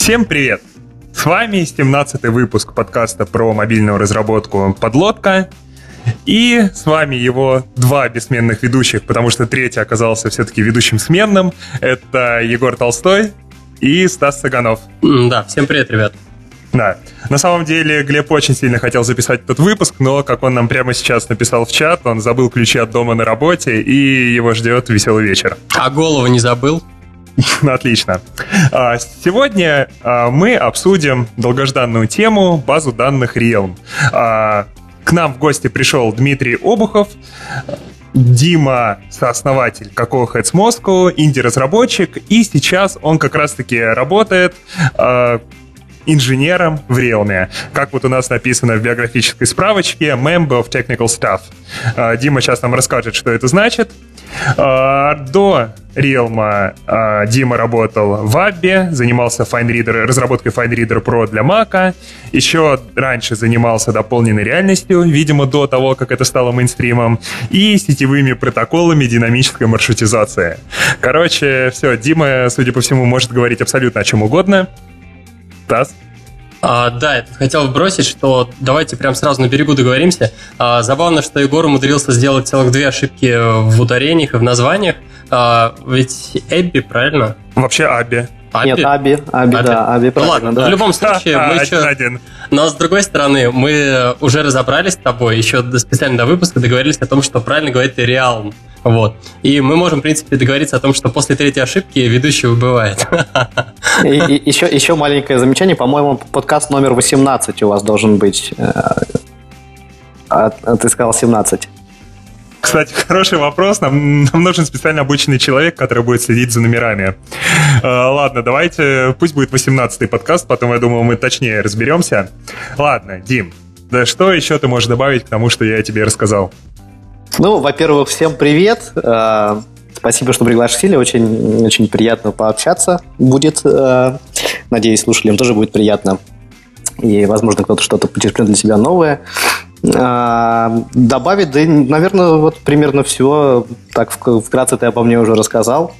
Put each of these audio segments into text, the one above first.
Всем привет! С вами 17-й выпуск подкаста про мобильную разработку «Подлодка». И с вами его два бессменных ведущих, потому что третий оказался все-таки ведущим сменным. Это Егор Толстой и Стас Саганов. Да, всем привет, ребят. Да. На самом деле Глеб очень сильно хотел записать этот выпуск, но, как он нам прямо сейчас написал в чат, он забыл ключи от дома на работе, и его ждет веселый вечер. А голову не забыл? Отлично. А, сегодня а, мы обсудим долгожданную тему базу данных Realm. А, к нам в гости пришел Дмитрий Обухов, Дима, сооснователь Какого Heads Moscow, инди-разработчик, и сейчас он как раз-таки работает инженером в Realme. Как вот у нас написано в биографической справочке, Member of Technical Staff. Дима сейчас нам расскажет, что это значит. А, до Realme а, Дима работал в Abby, занимался FineReader, разработкой FineReader Pro для Mac. Еще раньше занимался дополненной реальностью, видимо, до того, как это стало мейнстримом, и сетевыми протоколами динамической маршрутизации. Короче, все, Дима, судя по всему, может говорить абсолютно о чем угодно. Стас? А, да, я хотел бросить, что давайте прям сразу на берегу договоримся. А, забавно, что Егор умудрился сделать целых две ошибки в ударениях и в названиях. А, ведь Эбби, правильно? Вообще Абби. Аби? Нет, Аби, Аби, Аби. да, Аби, ну, ладно, да. в любом случае, мы еще... Один. Но с другой стороны, мы уже разобрались с тобой, еще специально до выпуска договорились о том, что правильно говорить Реалм. Вот. И мы можем, в принципе, договориться о том, что после третьей ошибки ведущий выбывает. И, и, еще, еще маленькое замечание. По-моему, подкаст номер 18 у вас должен быть. Э, а, а ты сказал 17. Кстати, хороший вопрос. Нам, нам нужен специально обученный человек, который будет следить за номерами. Э, ладно, давайте, пусть будет 18-й подкаст, потом, я думаю, мы точнее разберемся. Ладно, Дим, да что еще ты можешь добавить к тому, что я тебе рассказал? Ну, во-первых, всем привет. Э, спасибо, что пригласили. Очень, очень приятно пообщаться будет. Э, надеюсь, слушателям тоже будет приятно. И, возможно, кто-то что-то почерпнет для себя новое. Э, добавить, да, наверное, вот примерно все. Так, вкратце ты обо мне уже рассказал.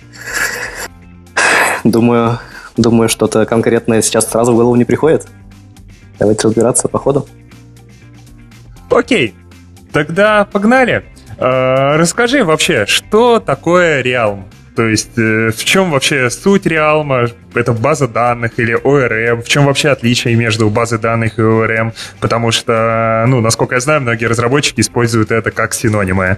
Думаю, думаю, что-то конкретное сейчас сразу в голову не приходит. Давайте разбираться по ходу. Окей, тогда погнали. Э, расскажи вообще, что такое Realm? То есть э, в чем вообще суть Realm? Это база данных или ORM? В чем вообще отличие между базой данных и ORM? Потому что, ну, насколько я знаю, многие разработчики используют это как синонимы.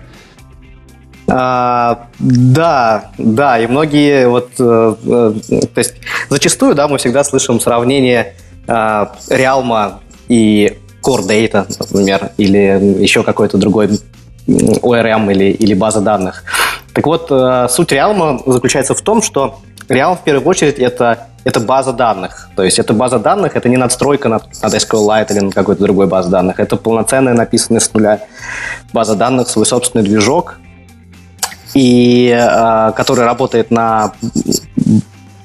А, да, да, и многие вот, э, то есть зачастую, да, мы всегда слышим сравнение Realm и Core Data, например, или еще какой-то другой ORM или, или база данных. Так вот, э, суть Realm заключается в том, что Realm в первую очередь это, это база данных. То есть это база данных, это не надстройка над, над SQLite или на какой-то другой базе данных. Это полноценная написанная с нуля база данных, свой собственный движок, и э, который работает на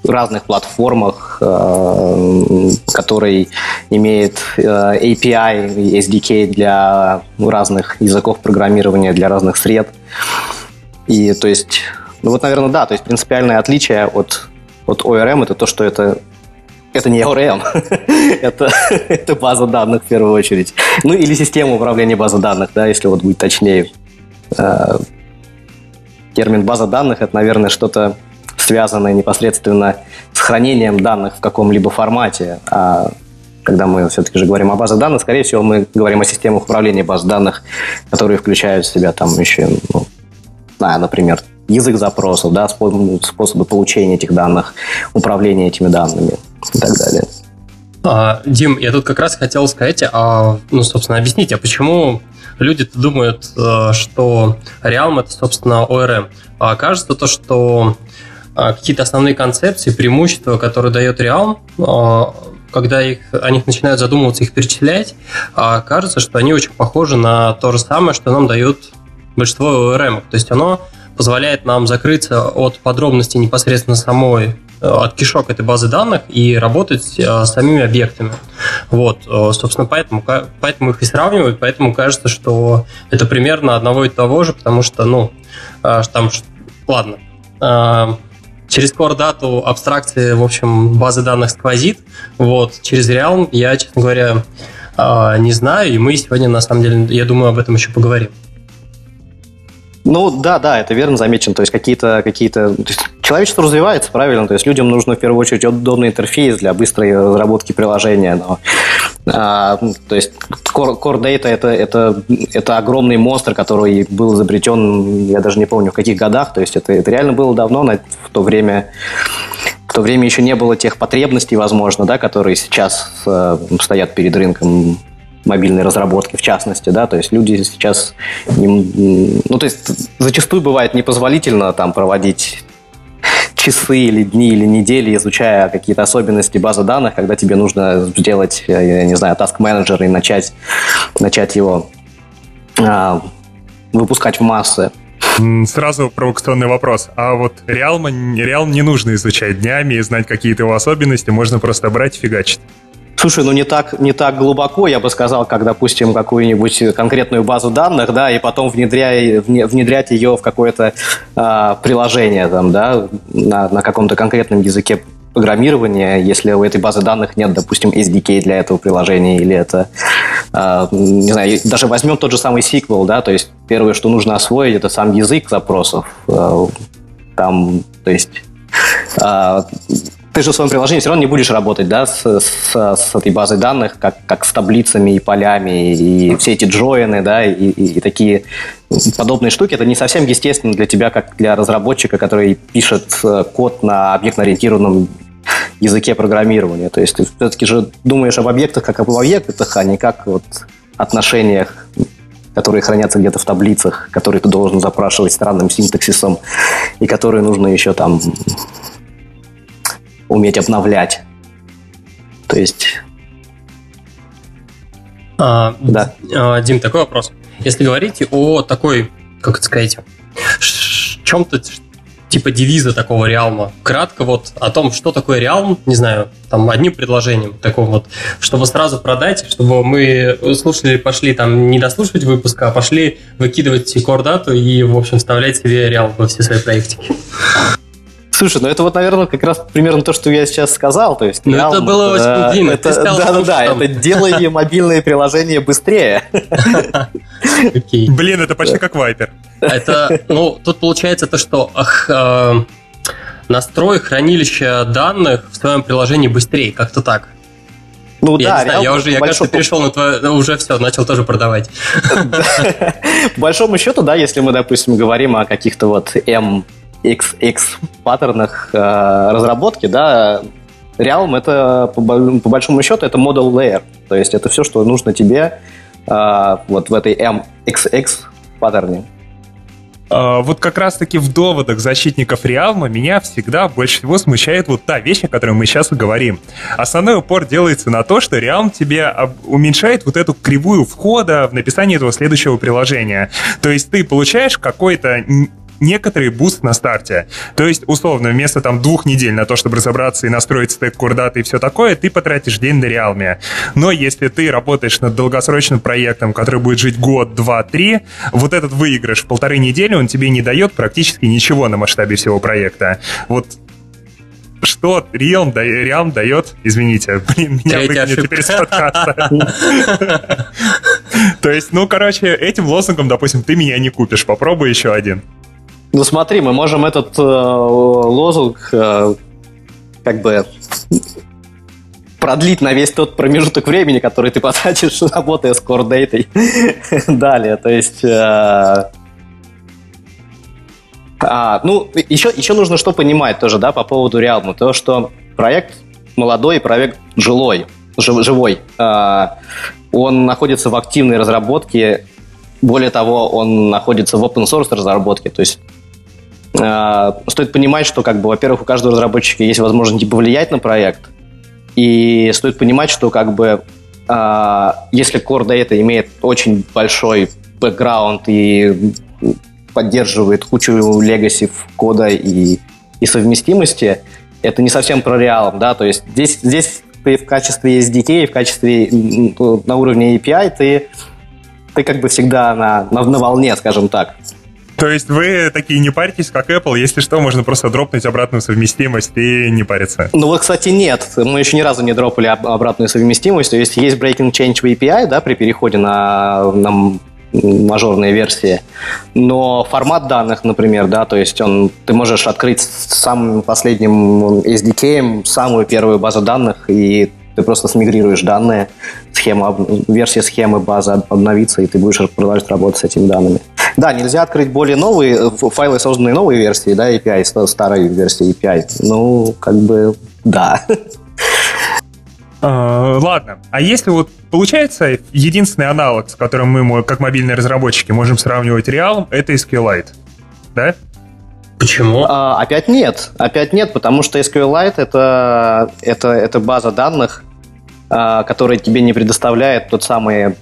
разных платформах, э, который имеет э, API, SDK для разных языков программирования, для разных сред. И то есть, ну вот, наверное, да, то есть принципиальное отличие от, от ORM это то, что это это не ORM, это, это база данных в первую очередь. Ну или система управления базой данных, да, если вот быть точнее. Э, термин база данных это, наверное, что-то связанные непосредственно с хранением данных в каком-либо формате. А когда мы все-таки же говорим о базах данных, скорее всего, мы говорим о системах управления баз данных, которые включают в себя там еще, ну, а, например, язык запросов, да, способы получения этих данных, управления этими данными и так далее. А, Дим, я тут как раз хотел сказать, а, ну, собственно, объяснить, а почему люди думают, э, что Realm это, собственно, ORM. А кажется то, что какие-то основные концепции, преимущества, которые дает Realm, а, когда их, о них начинают задумываться, их перечислять, а, кажется, что они очень похожи на то же самое, что нам дают большинство ORM. То есть оно позволяет нам закрыться от подробностей непосредственно самой от кишок этой базы данных и работать с самими объектами. Вот, собственно, поэтому, поэтому их и сравнивают, поэтому кажется, что это примерно одного и того же, потому что, ну, там, ладно, через Core Data абстракции, в общем, базы данных сквозит. Вот, через Realm я, честно говоря, а, не знаю, и мы сегодня, на самом деле, я думаю, об этом еще поговорим. Ну да, да, это верно замечено. То есть какие-то, какие-то, то есть человечество развивается, правильно. То есть людям нужно в первую очередь удобный интерфейс для быстрой разработки приложения. Но, а, то есть Core, Core Data это, это, это огромный монстр, который был изобретен, я даже не помню в каких годах. То есть это, это реально было давно, на, в то время в то время еще не было тех потребностей, возможно, да, которые сейчас э, стоят перед рынком мобильной разработки, в частности, да, то есть люди сейчас, ну, то есть зачастую бывает непозволительно там проводить часы или дни или недели, изучая какие-то особенности базы данных, когда тебе нужно сделать, я не знаю, task менеджер и начать, начать его а, выпускать в массы. Сразу провокационный вопрос. А вот Realm, Realm не нужно изучать днями и знать какие-то его особенности, можно просто брать и фигачить. Слушай, ну не так, не так глубоко, я бы сказал, как, допустим, какую-нибудь конкретную базу данных, да, и потом внедряя, внедрять ее в какое-то э, приложение, там, да, на, на каком-то конкретном языке программирования, если у этой базы данных нет, допустим, SDK для этого приложения, или это, э, не знаю, даже возьмем тот же самый SQL, да, то есть первое, что нужно освоить, это сам язык запросов, э, там, то есть э, ты же в своем приложении все равно не будешь работать да, с, с, с этой базой данных, как, как с таблицами и полями, и все эти джойны, да, и, и, и такие подобные штуки. Это не совсем естественно для тебя, как для разработчика, который пишет э, код на объектно-ориентированном языке программирования. То есть ты все-таки же думаешь об объектах как об объектах, а не как вот отношениях которые хранятся где-то в таблицах, которые ты должен запрашивать странным синтаксисом, и которые нужно еще там уметь обновлять. То есть... А, да. А, Дим, такой вопрос. Если говорить о такой, как это сказать, чем-то типа девиза такого реалма. Кратко вот о том, что такое реалм, не знаю, там одним предложением такого вот, чтобы сразу продать, чтобы мы слушали, пошли там не дослушивать выпуска, а пошли выкидывать core и, в общем, вставлять себе реал во все свои проектики. Слушай, ну это вот, наверное, как раз примерно то, что я сейчас сказал. То есть, ну это было очень длинно. Это, да, да, да, это делай мобильные приложения быстрее. Блин, это почти как Viper. Это, ну, тут получается то, что э, настрой хранилища данных в своем приложении быстрее, как-то так. Ну я да, не знаю, я уже, я кажется, перешел на твое, ну, уже все, начал тоже продавать. По большому счету, да, если мы, допустим, говорим о каких-то вот M XX паттернах э, разработки, да, Realm это по, большому счету это model layer, то есть это все, что нужно тебе э, вот в этой MXX паттерне. Э, вот как раз-таки в доводах защитников Realm'а меня всегда больше всего смущает вот та вещь, о которой мы сейчас говорим. Основной упор делается на то, что Realm тебе уменьшает вот эту кривую входа в написание этого следующего приложения. То есть ты получаешь какой-то некоторый буст на старте. То есть, условно, вместо там двух недель на то, чтобы разобраться и настроить стек Core Data и все такое, ты потратишь день на Realm'е. Но если ты работаешь над долгосрочным проектом, который будет жить год, два, три, вот этот выигрыш в полторы недели, он тебе не дает практически ничего на масштабе всего проекта. Вот что Realm, да, Realm дает, извините, блин, меня выгонят теперь с подкаста. То есть, ну, короче, этим лозунгом, допустим, ты меня не купишь, попробуй еще один. Ну смотри, мы можем этот э, лозунг э, как бы продлить на весь тот промежуток времени, который ты потратишь, работая с Core Data далее. То есть... Э, а, ну, еще, еще нужно что понимать тоже, да, по поводу Realm. То, что проект молодой, проект жилой, жив, живой. А, он находится в активной разработке. Более того, он находится в open source разработке. То есть стоит понимать, что, как бы, во-первых, у каждого разработчика есть возможность повлиять на проект, и стоит понимать, что, как бы, а, если Core Data имеет очень большой бэкграунд и поддерживает кучу легаси кода и, и совместимости, это не совсем про реалом, да, то есть здесь, здесь ты в качестве SDK, в качестве на уровне API ты, ты как бы всегда на, на, на волне, скажем так. То есть вы такие не паритесь, как Apple, если что, можно просто дропнуть обратную совместимость и не париться. Ну вот, кстати, нет. Мы еще ни разу не дропали обратную совместимость. То есть есть breaking change в API, да, при переходе на, на мажорные версии. Но формат данных, например, да, то есть он, ты можешь открыть самым последним SDK самую первую базу данных, и ты просто смигрируешь данные, схема, версия схемы базы обновится, и ты будешь продолжать работать с этими данными. Да, нельзя открыть более новые, файлы, созданные новые версии, да, API, старой версии API. Ну, как бы, да. Uh, ладно, а если вот получается единственный аналог, с которым мы, как мобильные разработчики, можем сравнивать Realm, это SQLite, да? Почему? А, опять нет, опять нет, потому что SQLite это, это, это база данных, а, которая тебе не предоставляет тот самый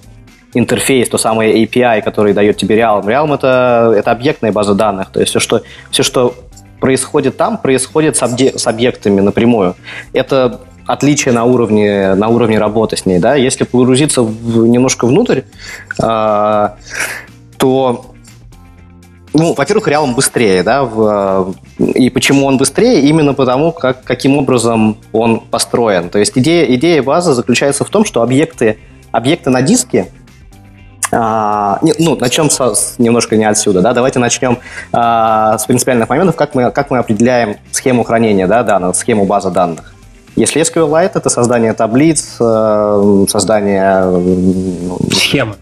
интерфейс, то самое API, который дает тебе Realm. Realm это, это объектная база данных, то есть все, что, все, что происходит там, происходит с, объ- с объектами напрямую. Это отличие на уровне, на уровне работы с ней. Да? Если погрузиться в, немножко внутрь, э, то ну, во-первых, Realm быстрее, да, в, и почему он быстрее? Именно потому, как, каким образом он построен. То есть идея, идея базы заключается в том, что объекты, объекты на диске, а, не, ну, начнем со, с, немножко не отсюда, да, давайте начнем а, с принципиальных моментов, как мы, как мы определяем схему хранения, да, данных, схему базы данных. Если SQLite — это создание таблиц, э, создание... Схемы.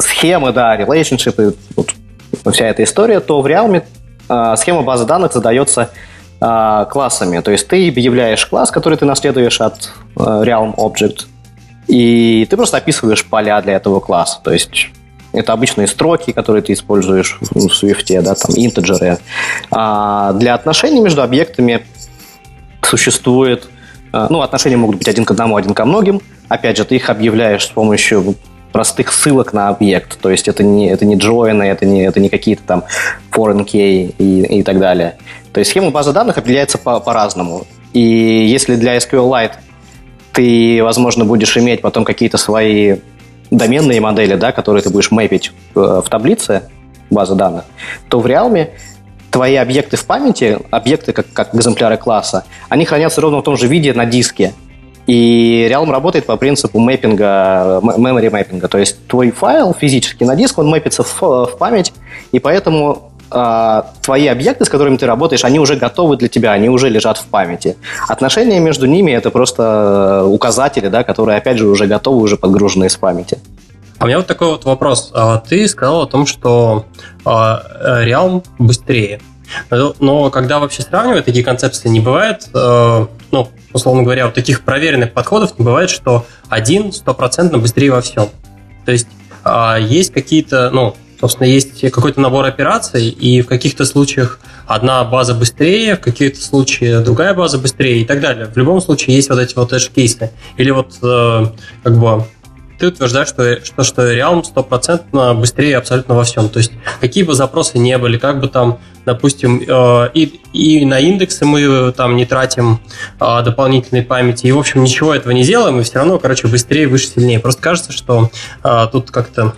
Схемы, да, relationship, вот, вся эта история, то в Realm э, схема базы данных задается э, классами. То есть ты объявляешь класс, который ты наследуешь от Realm Object, и ты просто описываешь поля для этого класса. То есть это обычные строки, которые ты используешь в Swift, да, там, интеджеры. А для отношений между объектами существует ну, отношения могут быть один к одному, один ко многим. Опять же, ты их объявляешь с помощью простых ссылок на объект. То есть это не, это не join, это не, это не какие-то там foreign key и, и так далее. То есть схема базы данных определяется по, по-разному. И если для SQLite ты, возможно, будешь иметь потом какие-то свои доменные модели, да, которые ты будешь мэпить в, э, в таблице базы данных, то в Realm твои объекты в памяти, объекты как, как экземпляры класса, они хранятся ровно в том же виде на диске. И Realm работает по принципу мэппинга, memory мэппинга. То есть твой файл физически на диск, он мэпится в, в память, и поэтому э, твои объекты, с которыми ты работаешь, они уже готовы для тебя, они уже лежат в памяти. Отношения между ними это просто указатели, да, которые, опять же, уже готовы, уже подгружены из памяти. А у меня вот такой вот вопрос. А ты сказал о том, что а, Realm быстрее. Но когда вообще сравнивают такие концепции, не бывает, э, ну, условно говоря, вот таких проверенных подходов не бывает, что один стопроцентно быстрее во всем. То есть а, есть какие-то, ну, собственно, есть какой-то набор операций, и в каких-то случаях одна база быстрее, в каких-то случаях другая база быстрее и так далее. В любом случае есть вот эти вот edge-кейсы. Или вот э, как бы ты утверждаешь, что, что, что Realm стопроцентно быстрее абсолютно во всем. То есть какие бы запросы не были, как бы там, допустим, э, и, и на индексы мы там не тратим э, дополнительной памяти, и, в общем, ничего этого не делаем, и все равно, короче, быстрее, выше, сильнее. Просто кажется, что э, тут как-то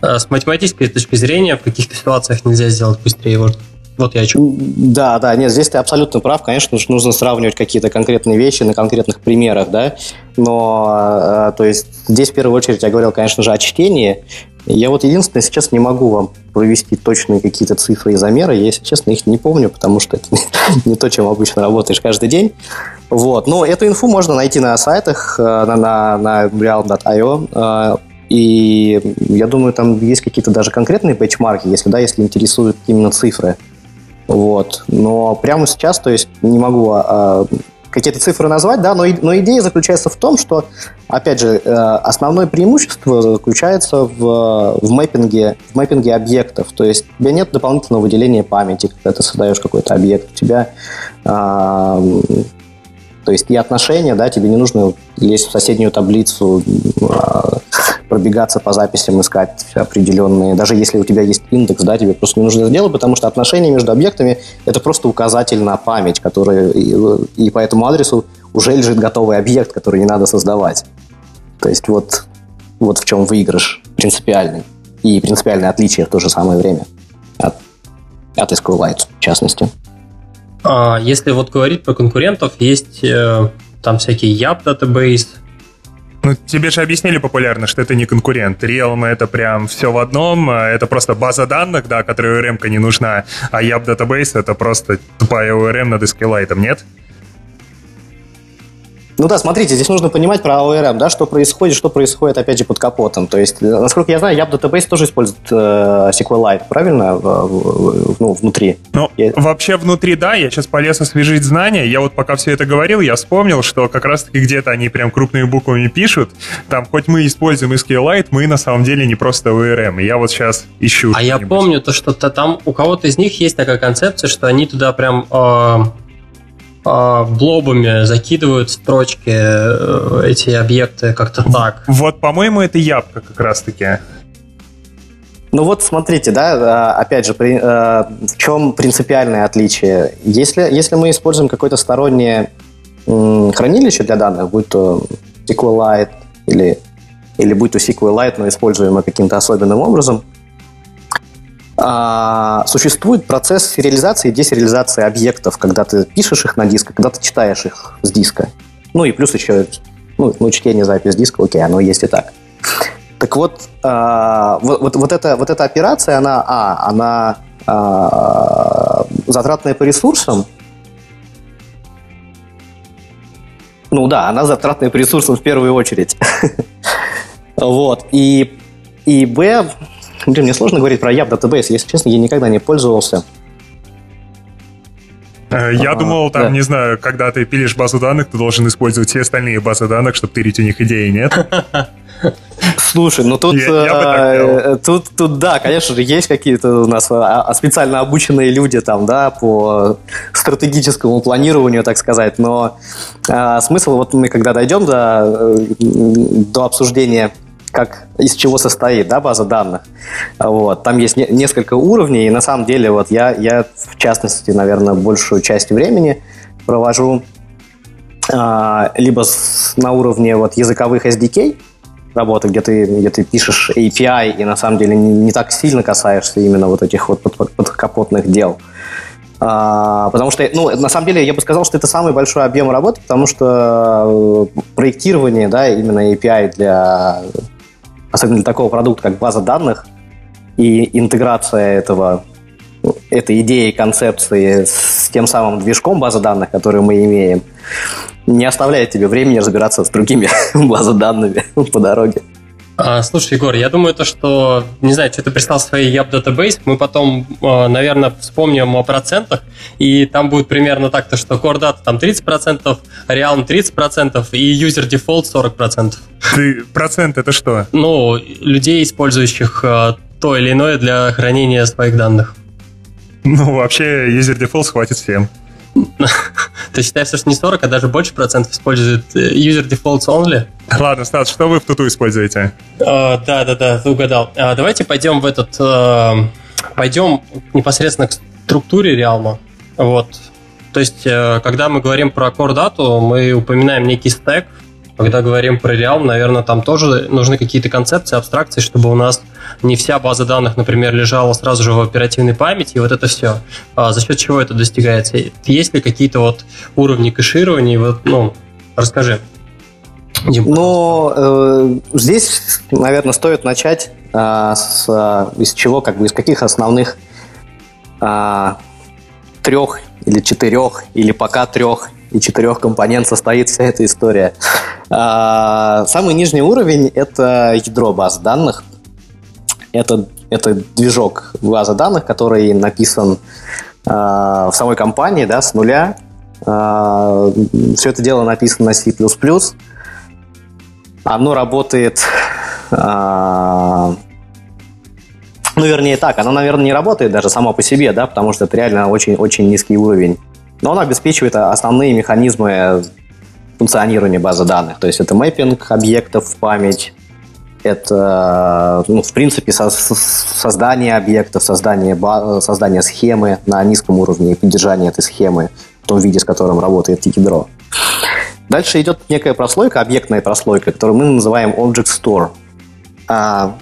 с математической точки зрения в каких-то ситуациях нельзя сделать быстрее. Вот вот я о чем. Да, да, нет, здесь ты абсолютно прав. Конечно, нужно сравнивать какие-то конкретные вещи на конкретных примерах, да. Но, э, то есть, здесь в первую очередь я говорил, конечно же, о чтении. Я вот единственное сейчас не могу вам провести точные какие-то цифры и замеры. Я, если честно, их не помню, потому что это не то, чем обычно работаешь каждый день. Вот. Но эту инфу можно найти на сайтах, э, на, на, на realm.io. Э, и я думаю, там есть какие-то даже конкретные бенчмарки, если да, если интересуют именно цифры. Вот. Но прямо сейчас, то есть не могу а, какие-то цифры назвать, да, но, но идея заключается в том, что, опять же, э, основное преимущество заключается в, в, мэппинге, в мэппинге объектов. То есть у тебя нет дополнительного выделения памяти, когда ты создаешь какой-то объект. У тебя а, то есть и отношения, да, тебе не нужно лезть в соседнюю таблицу, а, пробегаться по записям, искать определенные. Даже если у тебя есть индекс, да, тебе просто не нужно это делать, потому что отношения между объектами – это просто указатель на память, который, и, и по этому адресу уже лежит готовый объект, который не надо создавать. То есть вот, вот в чем выигрыш принципиальный. И принципиальное отличие в то же самое время от от SQLite, в частности. А, если вот говорить про конкурентов, есть э, там всякие YAP database, ну, тебе же объяснили популярно, что это не конкурент. Realm — это прям все в одном. А это просто база данных, да, которой ORM не нужна. А YAP Database — это просто тупая ORM над SQLite, нет? Ну да, смотрите, здесь нужно понимать про ORM, да, что происходит, что происходит, опять же, под капотом. То есть, э, насколько я знаю, Yap Database тоже использует э, SQLite, правильно, в, в, ну, внутри? Ну, я... вообще внутри, да, я сейчас полез освежить знания, я вот пока все это говорил, я вспомнил, что как раз-таки где-то они прям крупными буквами пишут, там, хоть мы используем SQLite, мы на самом деле не просто ORM, я вот сейчас ищу. А я помню то, что -то там у кого-то из них есть такая концепция, что они туда прям... Э блобами закидывают строчки э, эти объекты как-то так. Вот, по-моему, это ябка как раз-таки. Ну вот смотрите, да, а, опять же, при, э, в чем принципиальное отличие? Если, если мы используем какое-то стороннее хранилище для данных, будь то SQLite или, или будь то SQLite, но используемое каким-то особенным образом, а, существует процесс сериализации и десериализации объектов, когда ты пишешь их на диск, когда ты читаешь их с диска. Ну и плюс еще ну, ну чтение, запись диска, окей, оно есть и так. Так вот, а, вот, вот, вот, эта, вот эта операция, она, а, она а, затратная по ресурсам, Ну да, она затратная по ресурсам в первую очередь. вот. И, и Б, Блин, мне сложно говорить про Yap Database, если честно, я никогда не пользовался. Э, я а, думал, там, да. не знаю, когда ты пилишь базу данных, ты должен использовать все остальные базы данных, чтобы тырить у них идеи, нет? Слушай, ну тут, я, я э, тут, тут, да, конечно же, есть какие-то у нас а, а, специально обученные люди там, да, по стратегическому планированию, так сказать, но а, смысл, вот мы когда дойдем до, э, до обсуждения как из чего состоит да, база данных. Вот. Там есть не, несколько уровней, и на самом деле вот я, я в частности, наверное, большую часть времени провожу а, либо с, на уровне вот, языковых SDK, работы, где ты, где ты пишешь API и на самом деле не, не так сильно касаешься именно вот этих вот подкапотных дел. А, потому что, ну, на самом деле, я бы сказал, что это самый большой объем работы, потому что э, проектирование, да, именно API для особенно для такого продукта, как база данных, и интеграция этого, этой идеи, концепции с тем самым движком базы данных, который мы имеем, не оставляет тебе времени разбираться с другими базами данными по дороге. А, слушай, Егор, я думаю, то, что, не знаю, что ты прислал своей Yap Database, мы потом, а, наверное, вспомним о процентах, и там будет примерно так, то, что Core Data там 30%, Realm 30% и User Default 40%. Ты, процент это что? Ну, людей, использующих а, то или иное для хранения своих данных. Ну, вообще, User Default хватит всем. Ты считаешь, что не 40, а даже больше процентов используют э, user defaults only? Ладно, Стас, что вы в туту используете? да, да, да, ты угадал. А, давайте пойдем в этот... Э, пойдем непосредственно к структуре реалма. Вот. То есть, э, когда мы говорим про core дату, мы упоминаем некий стек, когда говорим про Realm, наверное, там тоже нужны какие-то концепции, абстракции, чтобы у нас не вся база данных, например, лежала сразу же в оперативной памяти, и вот это все. А за счет чего это достигается? Есть ли какие-то вот уровни кэширования? Вот, ну, расскажи. Но э, здесь, наверное, стоит начать э, с э, из чего, как бы из каких основных э, трех или четырех или пока трех и четырех компонент состоит вся эта история. А, самый нижний уровень – это ядро баз данных. Это, это движок базы данных, который написан а, в самой компании да, с нуля. А, все это дело написано на C++. Оно работает ну, вернее так, оно, наверное, не работает даже само по себе, да, потому что это реально очень-очень низкий уровень но он обеспечивает основные механизмы функционирования базы данных. То есть это мэппинг объектов в память, это, ну, в принципе, со создание объектов, создание, создание схемы на низком уровне и поддержание этой схемы в том виде, с которым работает ядро. Дальше идет некая прослойка, объектная прослойка, которую мы называем Object Store. А,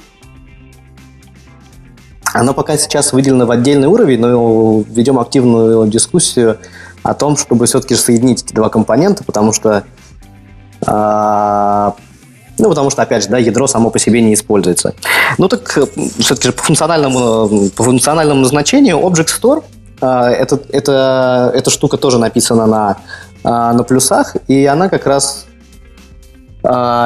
Оно пока сейчас выделено в отдельный уровень, но ведем активную дискуссию о том, чтобы все-таки соединить эти два компонента, потому что а, ну, потому что, опять же, да, ядро само по себе не используется. Ну, так э, все-таки по функциональному, по функциональному назначению Object Store а, это, это, эта штука тоже написана на, а, на плюсах, и она как раз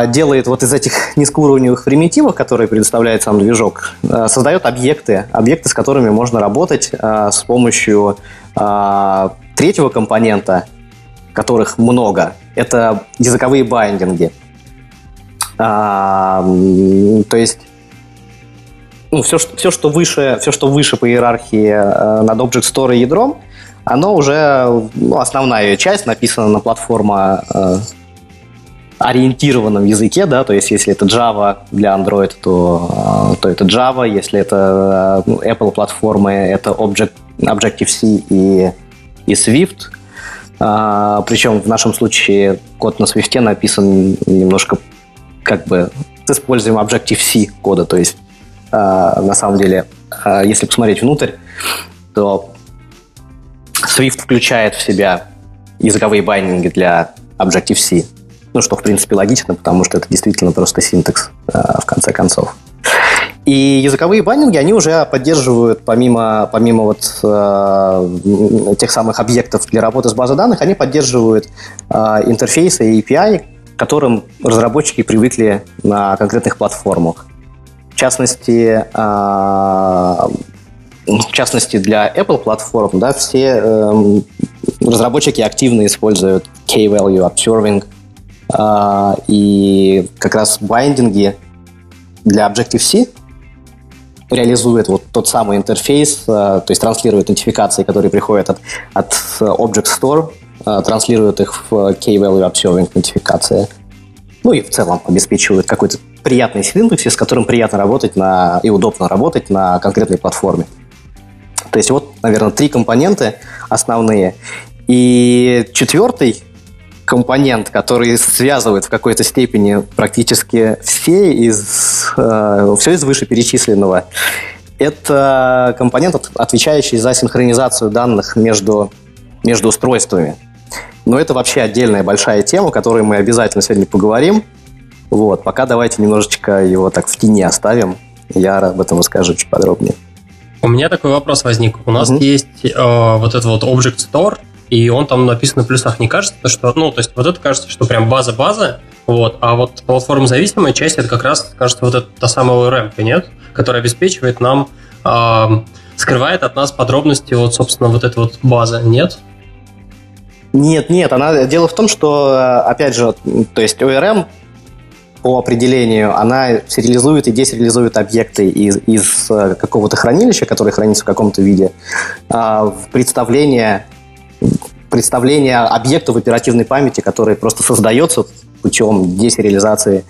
делает вот из этих низкоуровневых примитивов, которые предоставляет сам движок, создает объекты, объекты, с которыми можно работать с помощью третьего компонента, которых много, это языковые байдинги. А, то есть ну, все, все, что выше, все, что выше по иерархии э, над Object Store и ядром, оно уже, ну, основная ее часть написана на платформа э, ориентированном языке, да, то есть если это Java для Android, то, э, то это Java, если это э, Apple платформы, это Object, Objective-C и, и Swift, а, причем в нашем случае код на Swift написан немножко как бы с использованием Objective-C кода, то есть а, на самом деле, а, если посмотреть внутрь, то Swift включает в себя языковые байнинги для Objective-C. Ну, что, в принципе, логично, потому что это действительно просто синтекс в конце концов. И языковые баннинги, они уже поддерживают, помимо, помимо вот э, тех самых объектов для работы с базой данных, они поддерживают э, интерфейсы и API, которым разработчики привыкли на конкретных платформах. В частности, э, в частности для Apple платформ, да, все э, разработчики активно используют K-value observing, э, и как раз байдинги для Objective-C реализует вот тот самый интерфейс, э, то есть транслирует нотификации, которые приходят от, от Object Store, э, транслирует их в Key-Value Observing нотификации. Ну и в целом обеспечивает какой-то приятный синтаксис, с которым приятно работать на, и удобно работать на конкретной платформе. То есть вот, наверное, три компонента основные. И четвертый компонент, который связывает в какой-то степени практически все из, э, все из вышеперечисленного. Это компонент, отвечающий за синхронизацию данных между, между устройствами. Но это вообще отдельная большая тема, о которой мы обязательно сегодня поговорим. Вот, пока давайте немножечко его так в тени оставим. Я об этом расскажу чуть подробнее. У меня такой вопрос возник. У нас угу. есть э, вот этот вот Object Store, и он там написан на плюсах. Не кажется, что, ну, то есть вот это кажется, что прям база-база, вот, а вот платформа зависимая часть, это как раз, кажется, вот это та самая ORM, нет? Которая обеспечивает нам, э, скрывает от нас подробности вот, собственно, вот этой вот базы, нет? Нет, нет, она, дело в том, что, опять же, то есть ORM по определению, она сериализует и десериализует объекты из, из э, какого-то хранилища, которое хранится в каком-то виде, а, в представление представление объекта в оперативной памяти, который просто создается путем десериализации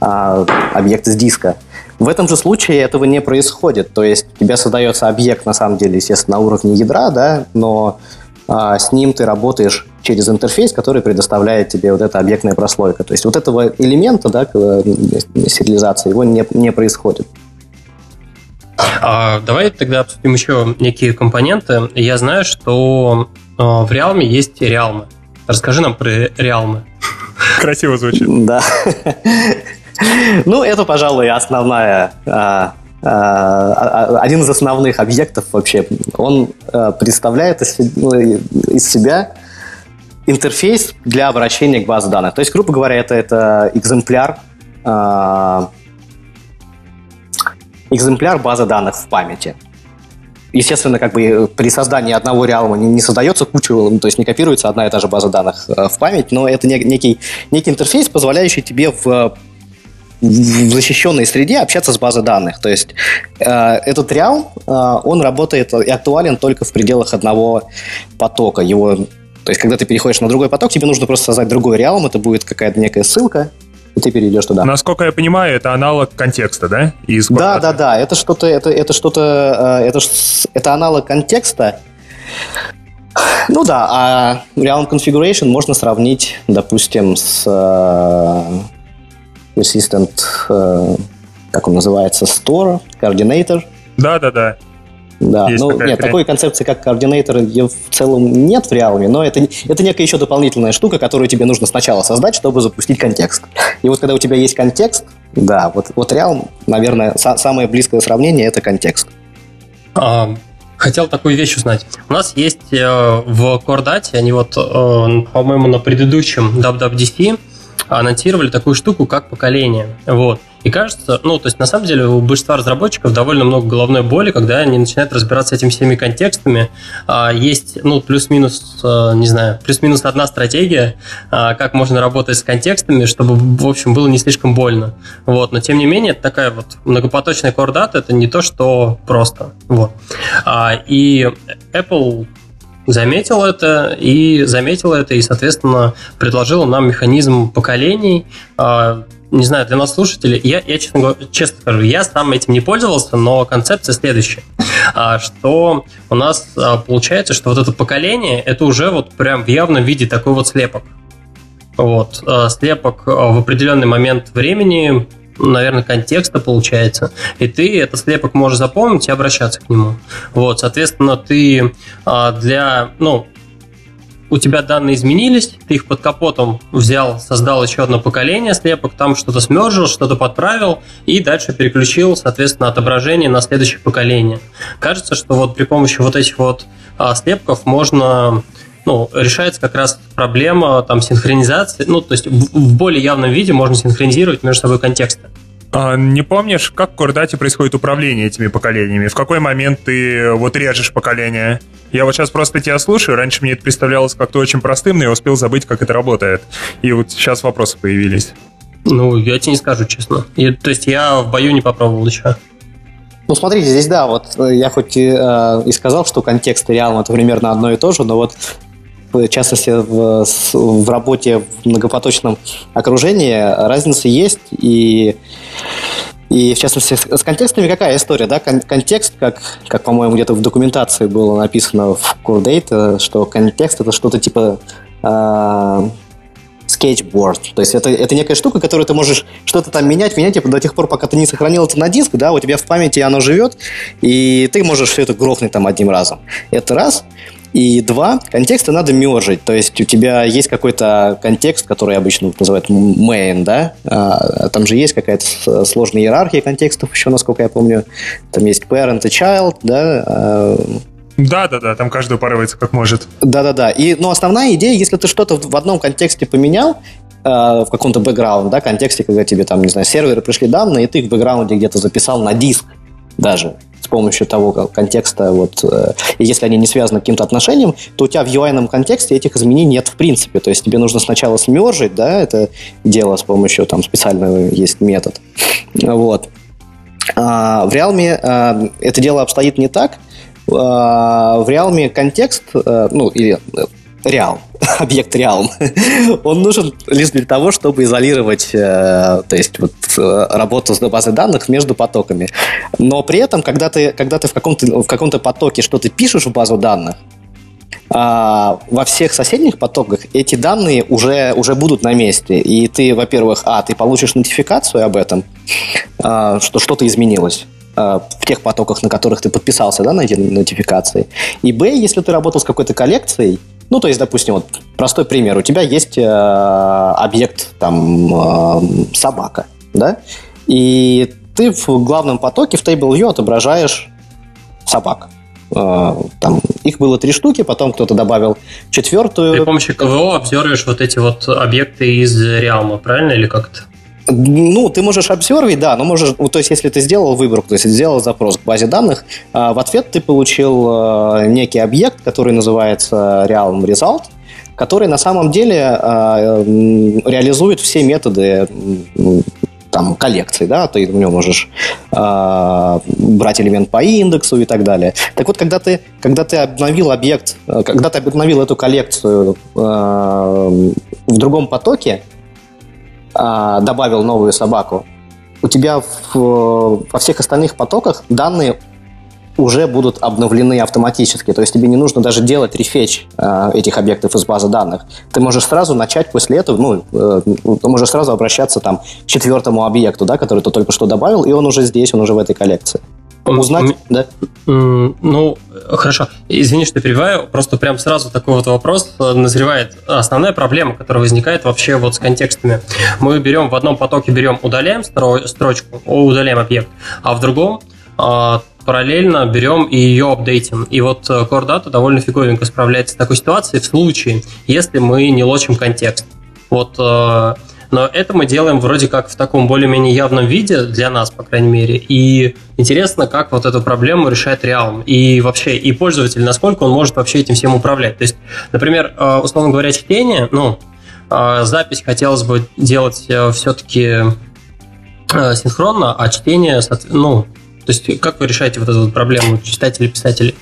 а, объекта с диска. В этом же случае этого не происходит. То есть у тебя создается объект, на самом деле, естественно, на уровне ядра, да, но с ним ты работаешь через интерфейс, который предоставляет тебе вот эта объектная прослойка. То есть вот этого элемента, да, сериализации, его не, не происходит. А, давай тогда обсудим еще некие компоненты. Я знаю, что а, в Realme есть Realme. Расскажи нам про Realme. Красиво звучит. Да. Ну, это, пожалуй, основная а, а, один из основных объектов вообще. Он представляет ну, из себя интерфейс для обращения к базе данных. То есть, грубо говоря, это, это экземпляр экземпляр базы данных в памяти. Естественно, как бы при создании одного реалма не, создается куча, ну, то есть не копируется одна и та же база данных э, в память, но это не, некий, некий интерфейс, позволяющий тебе в в защищенной среде общаться с базой данных. То есть э, этот реал, э, он работает и актуален только в пределах одного потока. Его, то есть когда ты переходишь на другой поток, тебе нужно просто создать другой реалм, это будет какая-то некая ссылка, и ты перейдешь туда. Насколько я понимаю, это аналог контекста, да? Из да, да, да. Это что-то, это, это что-то, э, это, это аналог контекста. Ну да, а Realm Configuration можно сравнить, допустим, с uh, Persistent, uh, как он называется, Store, Coordinator. Да-да-да. Да, есть ну нет, хрень. такой концепции, как координатор, в целом нет в Realme, но это, это некая еще дополнительная штука, которую тебе нужно сначала создать, чтобы запустить контекст. И вот когда у тебя есть контекст, да, вот, вот Realm, наверное, са- самое близкое сравнение это контекст. А, хотел такую вещь узнать. У нас есть э, в Core они вот, э, по-моему, на предыдущем WWDC анонсировали такую штуку, как поколение. Вот. И кажется, ну, то есть на самом деле у большинства разработчиков довольно много головной боли, когда они начинают разбираться с этими всеми контекстами. А, есть, ну, плюс-минус, а, не знаю, плюс-минус одна стратегия, а, как можно работать с контекстами, чтобы, в общем, было не слишком больно. Вот. Но, тем не менее, это такая вот многопоточная data, это не то, что просто. Вот. А, и Apple заметил это и заметил это и, соответственно, предложил нам механизм поколений. А, не знаю, для нас слушателей, я, я честно, честно скажу, я сам этим не пользовался, но концепция следующая, а, что у нас а, получается, что вот это поколение, это уже вот прям в явном виде такой вот слепок. Вот, слепок в определенный момент времени наверное, контекста получается, и ты этот слепок можешь запомнить и обращаться к нему. Вот, соответственно, ты а, для, ну, у тебя данные изменились, ты их под капотом взял, создал еще одно поколение слепок, там что-то смержил, что-то подправил и дальше переключил, соответственно, отображение на следующее поколение. Кажется, что вот при помощи вот этих вот а, слепков можно ну, решается как раз проблема там синхронизации, ну, то есть в, в более явном виде можно синхронизировать между собой контексты. А не помнишь, как в Кордате происходит управление этими поколениями? В какой момент ты вот режешь поколение? Я вот сейчас просто тебя слушаю, раньше мне это представлялось как-то очень простым, но я успел забыть, как это работает. И вот сейчас вопросы появились. Ну, я тебе не скажу, честно. И, то есть я в бою не попробовал еще. Ну, смотрите, здесь, да, вот э, я хоть и, э, и сказал, что контекст и реал это примерно одно и то же, но вот в частности, в, в работе в многопоточном окружении разница есть, и, и в частности, с контекстами какая история, да? Кон- контекст, как, как по-моему, где-то в документации было написано в CoreDate, что контекст — это что-то типа э. То есть это, это некая штука, которую ты можешь что-то там менять, менять типа, до тех пор, пока ты не сохранил это на диск, да, у тебя в памяти оно живет, и ты можешь все это грохнуть там одним разом. Это раз. И два, контексты надо мержить. То есть у тебя есть какой-то контекст, который обычно называют main, да? А, там же есть какая-то сложная иерархия контекстов еще, насколько я помню. Там есть parent и child, да? А, да, да, да, там каждый упарывается как может. Да, да, да. И, ну, основная идея, если ты что-то в одном контексте поменял, э, в каком-то бэкграунде, да, контексте, когда тебе там, не знаю, серверы пришли данные, и ты их в бэкграунде где-то записал на диск даже с помощью того контекста, вот, э, и если они не связаны каким-то отношением, то у тебя в UI контексте этих изменений нет в принципе. То есть тебе нужно сначала смержить, да, это дело с помощью там специального есть метод. Вот. А в Realme а, это дело обстоит не так. А, в Realme контекст, а, ну, или реал, объект реал, он нужен лишь для того, чтобы изолировать, э, то есть вот э, работу с базой данных между потоками. Но при этом, когда ты, когда ты в каком-то в каком-то потоке что-то пишешь в базу данных, а, во всех соседних потоках эти данные уже, уже будут на месте. И ты, во-первых, а, ты получишь нотификацию об этом, а, что что-то изменилось. Э, в тех потоках, на которых ты подписался, да, на эти нотификации. И Б, если ты работал с какой-то коллекцией, ну, то есть, допустим, вот простой пример. У тебя есть э, объект, там, э, собака, да? И ты в главном потоке в TableView отображаешь собак. Э, там, их было три штуки, потом кто-то добавил четвертую. При помощи КВО обзоришь вот эти вот объекты из Realm, правильно, или как то ну, ты можешь обсервить, да, но можешь, то есть, если ты сделал выборку, то есть, сделал запрос к базе данных, а, в ответ ты получил а, некий объект, который называется Realm Result, который на самом деле а, реализует все методы там, коллекции, да, ты в нем можешь э, брать элемент по индексу и так далее. Так вот, когда ты, когда ты обновил объект, когда ты обновил эту коллекцию э, в другом потоке, а, добавил новую собаку, у тебя в, во всех остальных потоках данные уже будут обновлены автоматически. То есть тебе не нужно даже делать рефетч э, этих объектов из базы данных. Ты можешь сразу начать после этого, ну, э, ты можешь сразу обращаться там к четвертому объекту, да, который ты только что добавил, и он уже здесь, он уже в этой коллекции. Узнать, да? Ну, хорошо. Извини, что перебиваю. Просто прям сразу такой вот вопрос назревает. Основная проблема, которая возникает вообще вот с контекстами. Мы берем в одном потоке, берем, удаляем строчку, удаляем объект, а в другом а, параллельно берем и ее апдейтим. И вот э, Core Data довольно фиговенько справляется с такой ситуацией в случае, если мы не лочим контекст. Вот э, но это мы делаем вроде как в таком более-менее явном виде для нас, по крайней мере. И интересно, как вот эту проблему решает Realm. И вообще, и пользователь, насколько он может вообще этим всем управлять. То есть, например, э, условно говоря, чтение, ну, э, запись хотелось бы делать э, все-таки синхронно, а чтение, ну, то есть как вы решаете вот эту проблему читателей-писателей?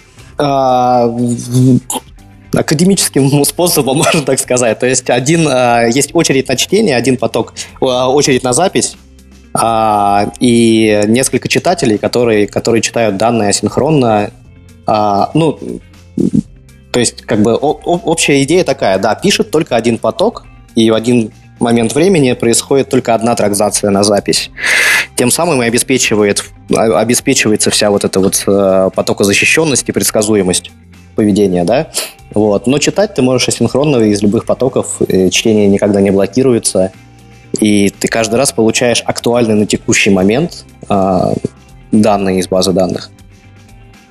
Академическим способом, можно так сказать. То есть один, а, есть очередь на чтение, один поток, а, очередь на запись, а, и несколько читателей, которые, которые читают данные асинхронно. Ну, то есть, как бы общая идея такая, да, пишет только один поток, и в один момент времени происходит только одна транзакция на запись. Тем самым и обеспечивает, обеспечивается вся вот эта вот потокозащищенность и предсказуемость поведения, да. Вот. Но читать ты можешь асинхронно из любых потоков, чтение никогда не блокируется, и ты каждый раз получаешь актуальный на текущий момент э, данные из базы данных.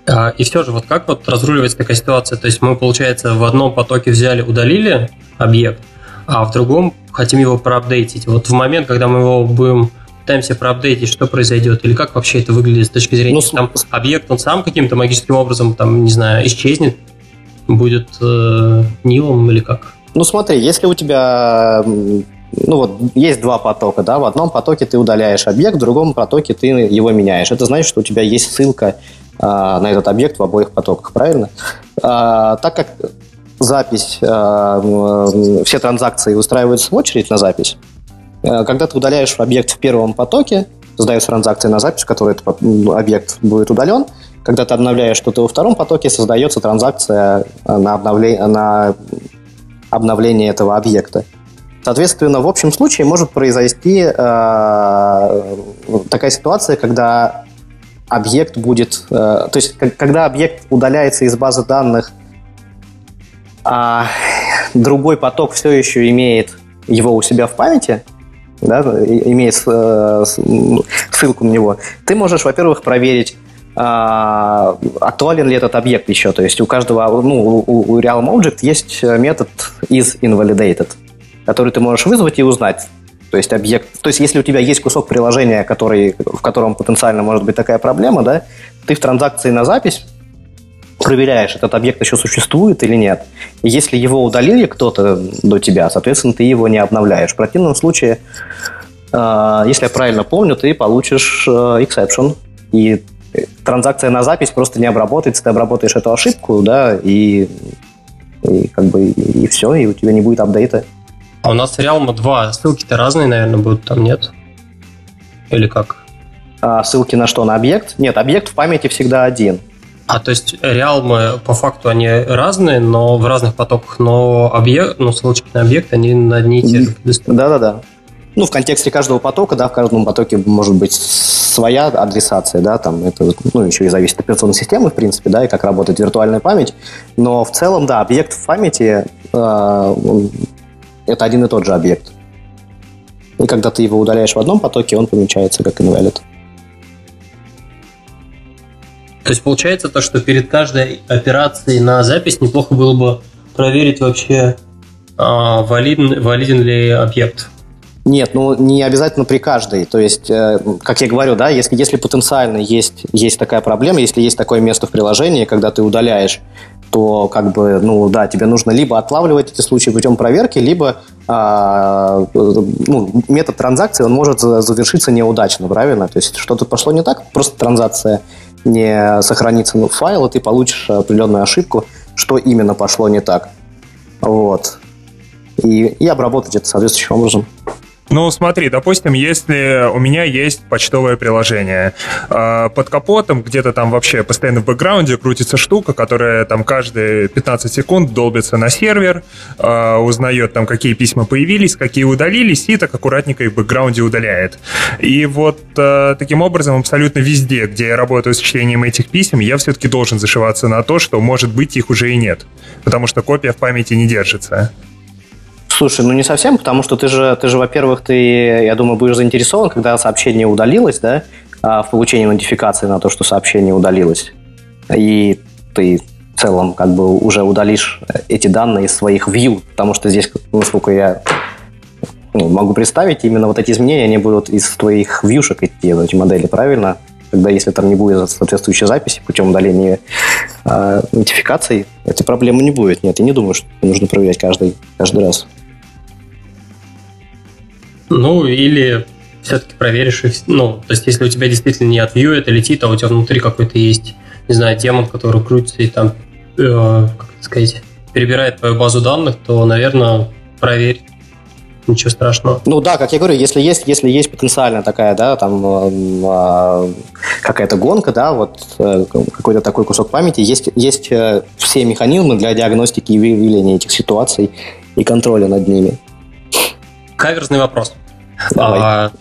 А, и все же, вот как вот разруливается такая ситуация? То есть мы, получается, в одном потоке взяли, удалили объект, а в другом хотим его проапдейтить. Вот в момент, когда мы его будем пытаемся проапдейтить, что произойдет, или как вообще это выглядит с точки зрения, ну, там объект, он сам каким-то магическим образом, там, не знаю, исчезнет, будет э, Нилом или как? Ну смотри, если у тебя ну вот есть два потока, да, в одном потоке ты удаляешь объект, в другом потоке ты его меняешь. Это значит, что у тебя есть ссылка а, на этот объект в обоих потоках, правильно? А, так как запись, а, все транзакции устраиваются в очередь на запись, когда ты удаляешь объект в первом потоке, создается транзакция на запись, в которой этот объект будет удален, когда ты обновляешь что-то во втором потоке, создается транзакция на обновление, на обновление этого объекта. Соответственно, в общем случае может произойти э, такая ситуация, когда объект будет, э, то есть когда объект удаляется из базы данных, а другой поток все еще имеет его у себя в памяти, да, имеет э, ссылку на него, ты можешь, во-первых, проверить, а, актуален ли этот объект еще. То есть у каждого, ну, у, у Realm Object есть метод is invalidated, который ты можешь вызвать и узнать. То есть объект, то есть если у тебя есть кусок приложения, который, в котором потенциально может быть такая проблема, да, ты в транзакции на запись проверяешь, этот объект еще существует или нет. И если его удалили кто-то до тебя, соответственно, ты его не обновляешь. В противном случае, э, если я правильно помню, ты получишь э, exception, и транзакция на запись просто не обработается, ты обработаешь эту ошибку, да, и, и как бы и, и все, и у тебя не будет апдейта. А у нас Realm 2 ссылки-то разные, наверное, будут там, нет? Или как? А, ссылки на что? На объект? Нет, объект в памяти всегда один. А, то есть реалмы по факту они разные, но в разных потоках, но объект, ну, на объект, они на одни и те же. Да-да-да. Ну, в контексте каждого потока, да, в каждом потоке может быть своя адресация, да, там это, ну, еще и зависит от операционной системы, в принципе, да, и как работает виртуальная память. Но в целом, да, объект в памяти э, это один и тот же объект. И когда ты его удаляешь в одном потоке, он помечается как invalid. То есть получается то, что перед каждой операцией на запись неплохо было бы проверить вообще, а, валиден, валиден ли объект. Нет, ну не обязательно при каждой. То есть, э, как я говорю, да, если, если потенциально есть, есть такая проблема, если есть такое место в приложении, когда ты удаляешь, то как бы, ну да, тебе нужно либо отлавливать эти случаи путем проверки, либо а, ну, метод транзакции, он может завершиться неудачно, правильно? То есть что-то пошло не так, просто транзакция не сохранится файл, и ты получишь определенную ошибку, что именно пошло не так. Вот. И, и обработать это соответствующим образом. Ну, смотри, допустим, если у меня есть почтовое приложение, а, под капотом где-то там вообще постоянно в бэкграунде крутится штука, которая там каждые 15 секунд долбится на сервер, а, узнает там, какие письма появились, какие удалились, и так аккуратненько их в бэкграунде удаляет. И вот а, таким образом абсолютно везде, где я работаю с чтением этих писем, я все-таки должен зашиваться на то, что, может быть, их уже и нет, потому что копия в памяти не держится. Слушай, ну не совсем, потому что ты же, ты же, во-первых, ты, я думаю, будешь заинтересован, когда сообщение удалилось, да, а, в получении нотификации на то, что сообщение удалилось. И ты в целом как бы уже удалишь эти данные из своих view, потому что здесь, насколько я ну, могу представить, именно вот эти изменения, они будут из твоих вьюшек идти, эти модели, правильно? Когда если там не будет соответствующей записи путем удаления э, нотификаций, этой проблемы не будет. Нет, я не думаю, что нужно проверять каждый, каждый раз. Ну, или все-таки проверишь. Ну, то есть, если у тебя действительно не от Vue это летит, а у тебя внутри какой-то есть, не знаю, демон, который крутится и там, э, как сказать, перебирает твою базу данных, то, наверное, проверь. Ничего страшного. Ну да, как я говорю, если есть, если есть потенциально такая, да, там э, какая-то гонка, да, вот э, какой-то такой кусок памяти, есть, есть э, все механизмы для диагностики и выявления этих ситуаций и контроля над ними. Каверзный вопрос. А,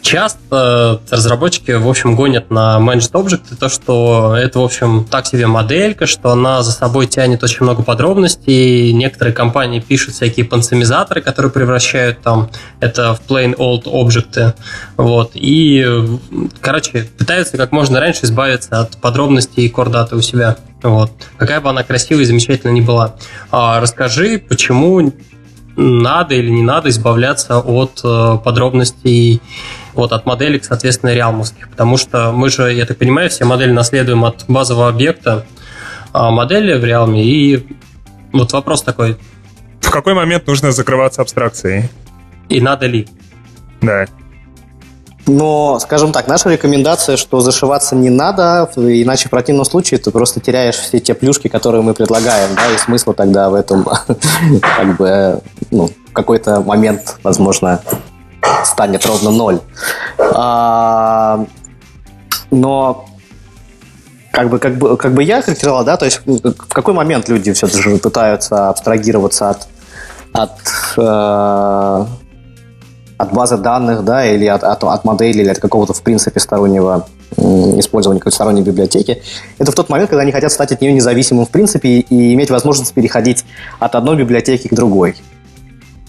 часто разработчики, в общем, гонят на Managed Object то, что это, в общем, так себе моделька, что она за собой тянет очень много подробностей. Некоторые компании пишут всякие пансомизаторы, которые превращают там это в plain old объекты. Вот. И, короче, пытаются как можно раньше избавиться от подробностей и кордаты у себя. Вот. Какая бы она красивая и замечательная ни была. А расскажи, почему надо или не надо избавляться от э, подробностей, вот, от моделек, соответственно, реалмовских. Потому что мы же, я так понимаю, все модели наследуем от базового объекта а модели в реалме. И вот вопрос такой. В какой момент нужно закрываться абстракцией? И надо ли? Да. Но, скажем так, наша рекомендация, что зашиваться не надо, иначе в противном случае ты просто теряешь все те плюшки, которые мы предлагаем, да, и смысла тогда в этом как бы, ну, в какой-то момент, возможно, станет ровно ноль. А, но как бы, как бы, как бы я характеризовал, да, то есть в какой момент люди все-таки пытаются абстрагироваться от, от э, от базы данных, да, или от, от, от модели, или от какого-то, в принципе, стороннего использования какой-то сторонней библиотеки, это в тот момент, когда они хотят стать от нее независимым в принципе и иметь возможность переходить от одной библиотеки к другой.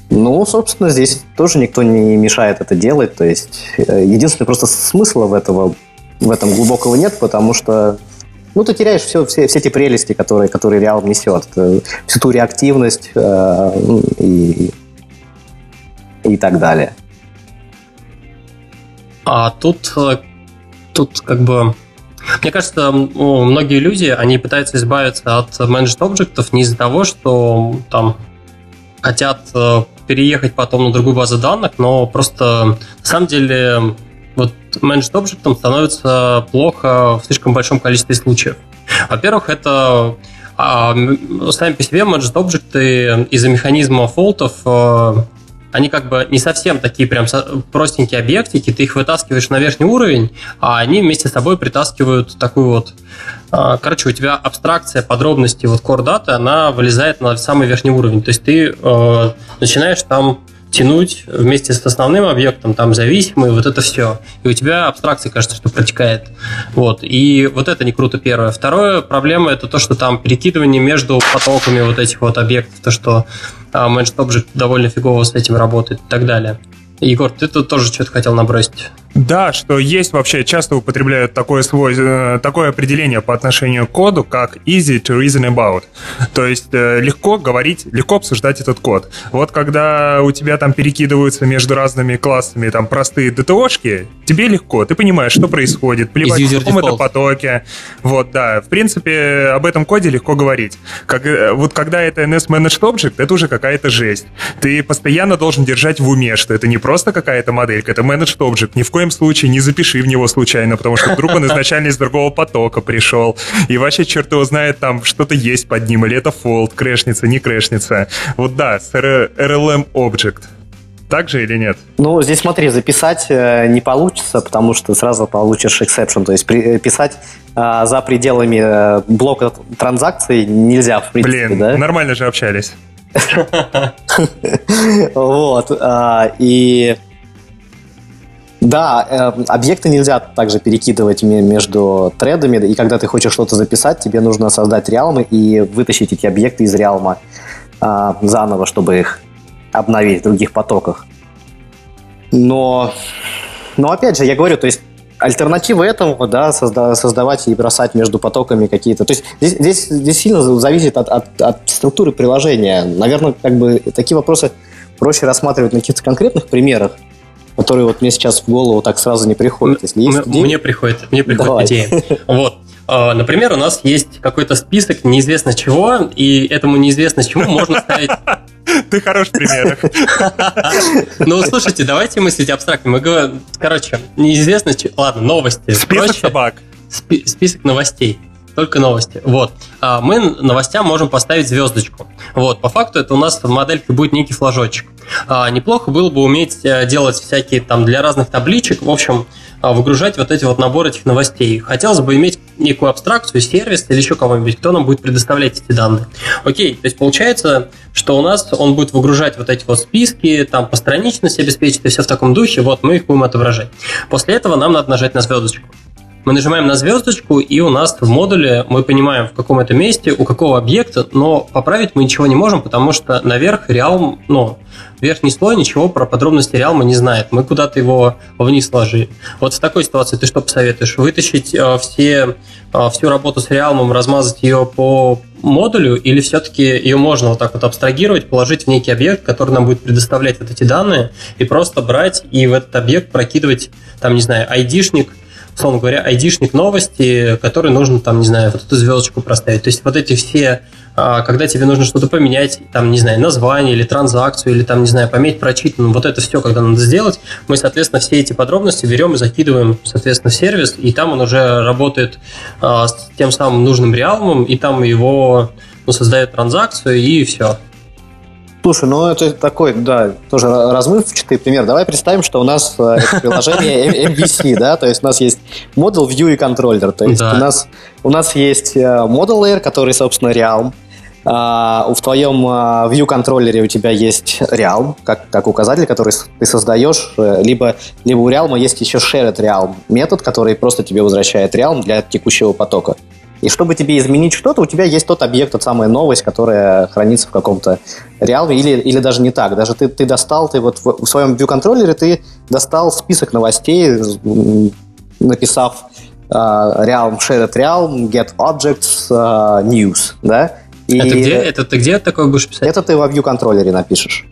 Ну, собственно, здесь тоже никто не мешает это делать. То есть, э, единственный просто смысла в, этого, в этом глубокого нет, потому что ну, ты теряешь все, все, все те прелести, которые, которые Real несет. Всю ту реактивность э, и, и так далее. А тут, э, тут как бы мне кажется, многие люди, они пытаются избавиться от managed объектов не из-за того, что там хотят э, переехать потом на другую базу данных, но просто на самом деле вот managed объектом становится плохо в слишком большом количестве случаев. Во-первых, это а, сами по себе managed объекты из-за механизма фолтов э, они как бы не совсем такие прям простенькие объектики, ты их вытаскиваешь на верхний уровень, а они вместе с собой притаскивают такую вот... А, короче, у тебя абстракция подробностей вот core даты, она вылезает на самый верхний уровень. То есть ты э, начинаешь там тянуть вместе с основным объектом, там зависимый, вот это все. И у тебя абстракция, кажется, что протекает. Вот. И вот это не круто первое. Второе проблема это то, что там перекидывание между потоками вот этих вот объектов, то, что а, Managed Object довольно фигово с этим работает и так далее. Егор, ты тут тоже что-то хотел набросить. Да, что есть вообще, часто употребляют такое, свой, э, такое определение по отношению к коду, как easy to reason about. То есть э, легко говорить, легко обсуждать этот код. Вот когда у тебя там перекидываются между разными классами там простые ДТОшки, тебе легко, ты понимаешь, что происходит, плевать в каком это потоке. Вот, да, в принципе, об этом коде легко говорить. Как, э, вот когда это NS Managed Object, это уже какая-то жесть. Ты постоянно должен держать в уме, что это не просто какая-то моделька, это Managed Object. Ни в коем случае не запиши в него случайно, потому что вдруг он изначально из другого потока пришел. И вообще черт его знает, там что-то есть под ним, или это фолд, крэшница, не крэшница. Вот да, с RLM Object. Так же или нет? Ну, здесь смотри, записать э, не получится, потому что сразу получишь exception. То есть при, писать а, за пределами э, блока транзакций нельзя, в принципе, Блин, да? нормально же общались. Вот. а, И да, э, объекты нельзя также перекидывать ме- между тредами, и когда ты хочешь что-то записать, тебе нужно создать реалмы и вытащить эти объекты из реалма а, заново, чтобы их обновить в других потоках. Но, но опять же, я говорю, то есть альтернатива этому, да, созда- создавать и бросать между потоками какие-то. То есть здесь, здесь, здесь сильно зависит от, от, от структуры приложения. Наверное, как бы такие вопросы проще рассматривать на каких-то конкретных примерах, которые вот мне сейчас в голову так сразу не приходят. Если есть идеи- Мне приходит, мне приходит Давай. идея. Вот. А, Например, у нас есть какой-то список неизвестно чего, и этому неизвестно чему можно ставить... Ты хорош в примерах. Ну, слушайте, давайте мыслить абстрактно. Мы говорим, короче, неизвестно... Ладно, новости. Список собак. Спи- список новостей. Только новости. Вот. А мы новостям можем поставить звездочку. Вот. По факту это у нас в модельке будет некий флажочек. А, неплохо было бы уметь э, делать всякие там для разных табличек, в общем, а, выгружать вот эти вот наборы этих новостей. Хотелось бы иметь некую абстракцию, сервис или еще кого-нибудь, кто нам будет предоставлять эти данные. Окей, то есть получается, что у нас он будет выгружать вот эти вот списки, там постраничность обеспечить и все в таком духе, вот мы их будем отображать. После этого нам надо нажать на звездочку. Мы нажимаем на звездочку, и у нас в модуле мы понимаем, в каком это месте, у какого объекта, но поправить мы ничего не можем, потому что наверх Realm, ну, верхний слой ничего про подробности Realm не знает. Мы куда-то его вниз сложили. Вот в такой ситуации ты что посоветуешь? Вытащить э, все, э, всю работу с Realm, размазать ее по модулю, или все-таки ее можно вот так вот абстрагировать, положить в некий объект, который нам будет предоставлять вот эти данные, и просто брать и в этот объект прокидывать, там, не знаю, айдишник, условно говоря, айдишник новости, который нужно там, не знаю, вот эту звездочку проставить. То есть вот эти все, а, когда тебе нужно что-то поменять, там, не знаю, название или транзакцию, или там, не знаю, пометь прочитанным, вот это все, когда надо сделать, мы, соответственно, все эти подробности берем и закидываем, соответственно, в сервис, и там он уже работает а, с тем самым нужным реалмом, и там его ну, создает транзакцию, и все. Слушай, ну это такой, да, тоже размывчатый пример. Давай представим, что у нас э, это приложение MVC, да, то есть у нас есть Model View и контроллер. То есть Да. у, нас, у нас есть э, Model Layer, который, собственно, Realm. А, в твоем а, View контроллере у тебя есть Realm, как, как указатель, который ты создаешь, э, либо, либо у Realm есть еще Shared Realm метод, который просто тебе возвращает Realm для текущего потока. И чтобы тебе изменить что-то, у тебя есть тот объект, тот самая новость, которая хранится в каком-то реалме, или, или даже не так. Даже ты, ты достал, ты вот в, в своем view-контроллере ты достал список новостей, написав э, realm, shared realm, get objects, э, news, да? И Это где? Это ты где такое будешь писать? это ты во view-контроллере напишешь.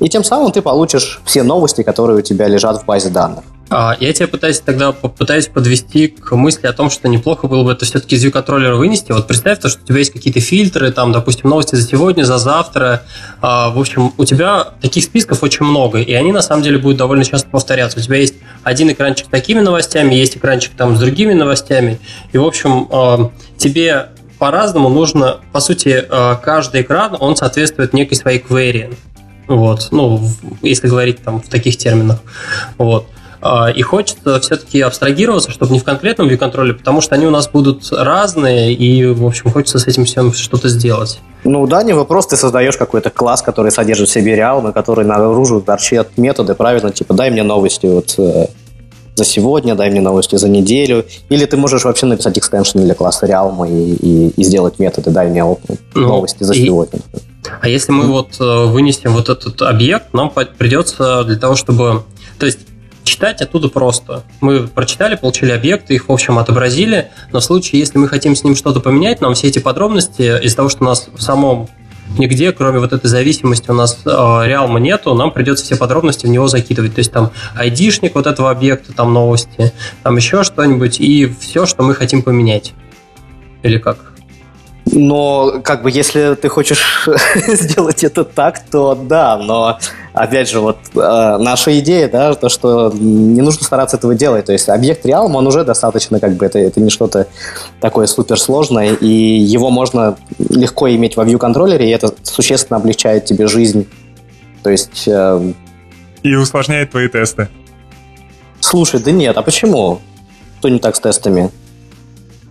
И тем самым ты получишь все новости, которые у тебя лежат в базе данных. А, я тебя пытаюсь тогда попытаюсь подвести к мысли о том, что неплохо было бы это все-таки из view-контроллера вынести. Вот представь то, что у тебя есть какие-то фильтры, там, допустим, новости за сегодня, за завтра. А, в общем, у тебя таких списков очень много, и они на самом деле будут довольно часто повторяться. У тебя есть один экранчик с такими новостями, есть экранчик там с другими новостями, и, в общем, а, тебе по-разному нужно, по сути, каждый экран, он соответствует некой своей query. Вот, ну, если говорить там в таких терминах. Вот. А, И хочется все-таки абстрагироваться, чтобы не в конкретном view-контроле, потому что они у нас будут разные, и, в общем, хочется с этим всем что-то сделать. Ну да, не вопрос, ты создаешь какой-то класс, который содержит в себе реалмы, который наружу торчит методы, правильно, типа дай мне новости вот э, за сегодня, дай мне новости за неделю. Или ты можешь вообще написать экстеншн для класса реалма и, и, и сделать методы, дай мне Ну, новости за и- сегодня. А если мы вот э, вынесем вот этот объект, нам придется для того, чтобы... То есть читать оттуда просто. Мы прочитали, получили объекты, их, в общем, отобразили, но в случае, если мы хотим с ним что-то поменять, нам все эти подробности, из-за того, что у нас в самом нигде, кроме вот этой зависимости, у нас э, реалма нету, нам придется все подробности в него закидывать. То есть там айдишник вот этого объекта, там новости, там еще что-нибудь, и все, что мы хотим поменять. Или как? Но, как бы, если ты хочешь сделать это так, то да, но, опять же, вот э, наша идея, да, то, что не нужно стараться этого делать, то есть объект Realm, он уже достаточно, как бы, это, это не что-то такое суперсложное, и его можно легко иметь во view-контроллере, и это существенно облегчает тебе жизнь, то есть... э, И усложняет твои тесты. Слушай, да нет, а почему? Что не так с тестами?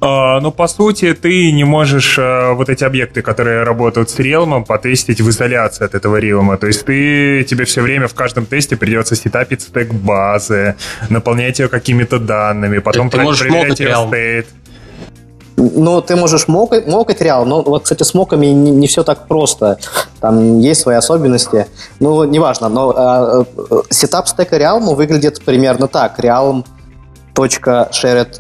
Uh, ну, по сути, ты не можешь uh, вот эти объекты, которые работают с релмом, потестить в изоляции от этого релма. То есть ты, тебе все время в каждом тесте придется сетапить стек базы, наполнять ее какими-то данными, потом ты можешь проверять ее стейт. Ну, ты можешь мокать, мокать реал, но вот, кстати, с моками не, не все так просто. Там есть свои особенности. Ну, неважно, но э, сетап стека Realm выглядит примерно так. Realm.shared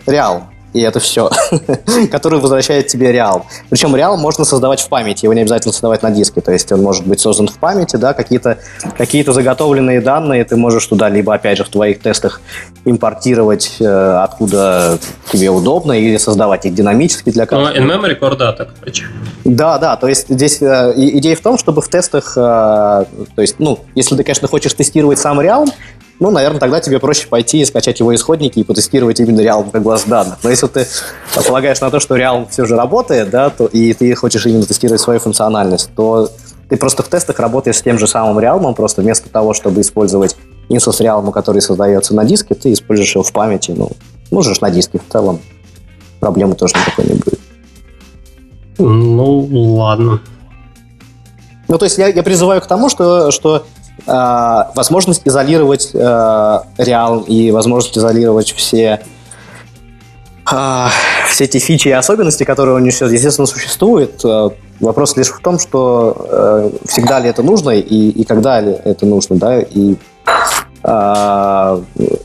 Realm и это все, который возвращает тебе реал. Причем реал можно создавать в памяти, его не обязательно создавать на диске, то есть он может быть создан в памяти, да, какие-то какие заготовленные данные ты можешь туда либо, опять же, в твоих тестах импортировать, э, откуда тебе удобно, или создавать их динамически для каждого. Ну, in-memory core data, короче. Да, да, то есть здесь э, идея в том, чтобы в тестах, э, то есть, ну, если ты, конечно, хочешь тестировать сам реал, ну, наверное, тогда тебе проще пойти и скачать его исходники и потестировать именно Realm как баз данных. Но если ты полагаешь на то, что Realm все же работает, да, то, и ты хочешь именно тестировать свою функциональность, то ты просто в тестах работаешь с тем же самым Realm, просто вместо того, чтобы использовать инстанс Realm, который создается на диске, ты используешь его в памяти. Ну, можешь на диске в целом. Проблемы тоже никакой не будет. Ну, ладно. Ну, то есть я, я призываю к тому, что, что возможность изолировать э, реал и возможность изолировать все э, все эти фичи и особенности, которые у несет, естественно, существует. Э, вопрос лишь в том, что э, всегда ли это нужно и, и когда ли это нужно, да, и э,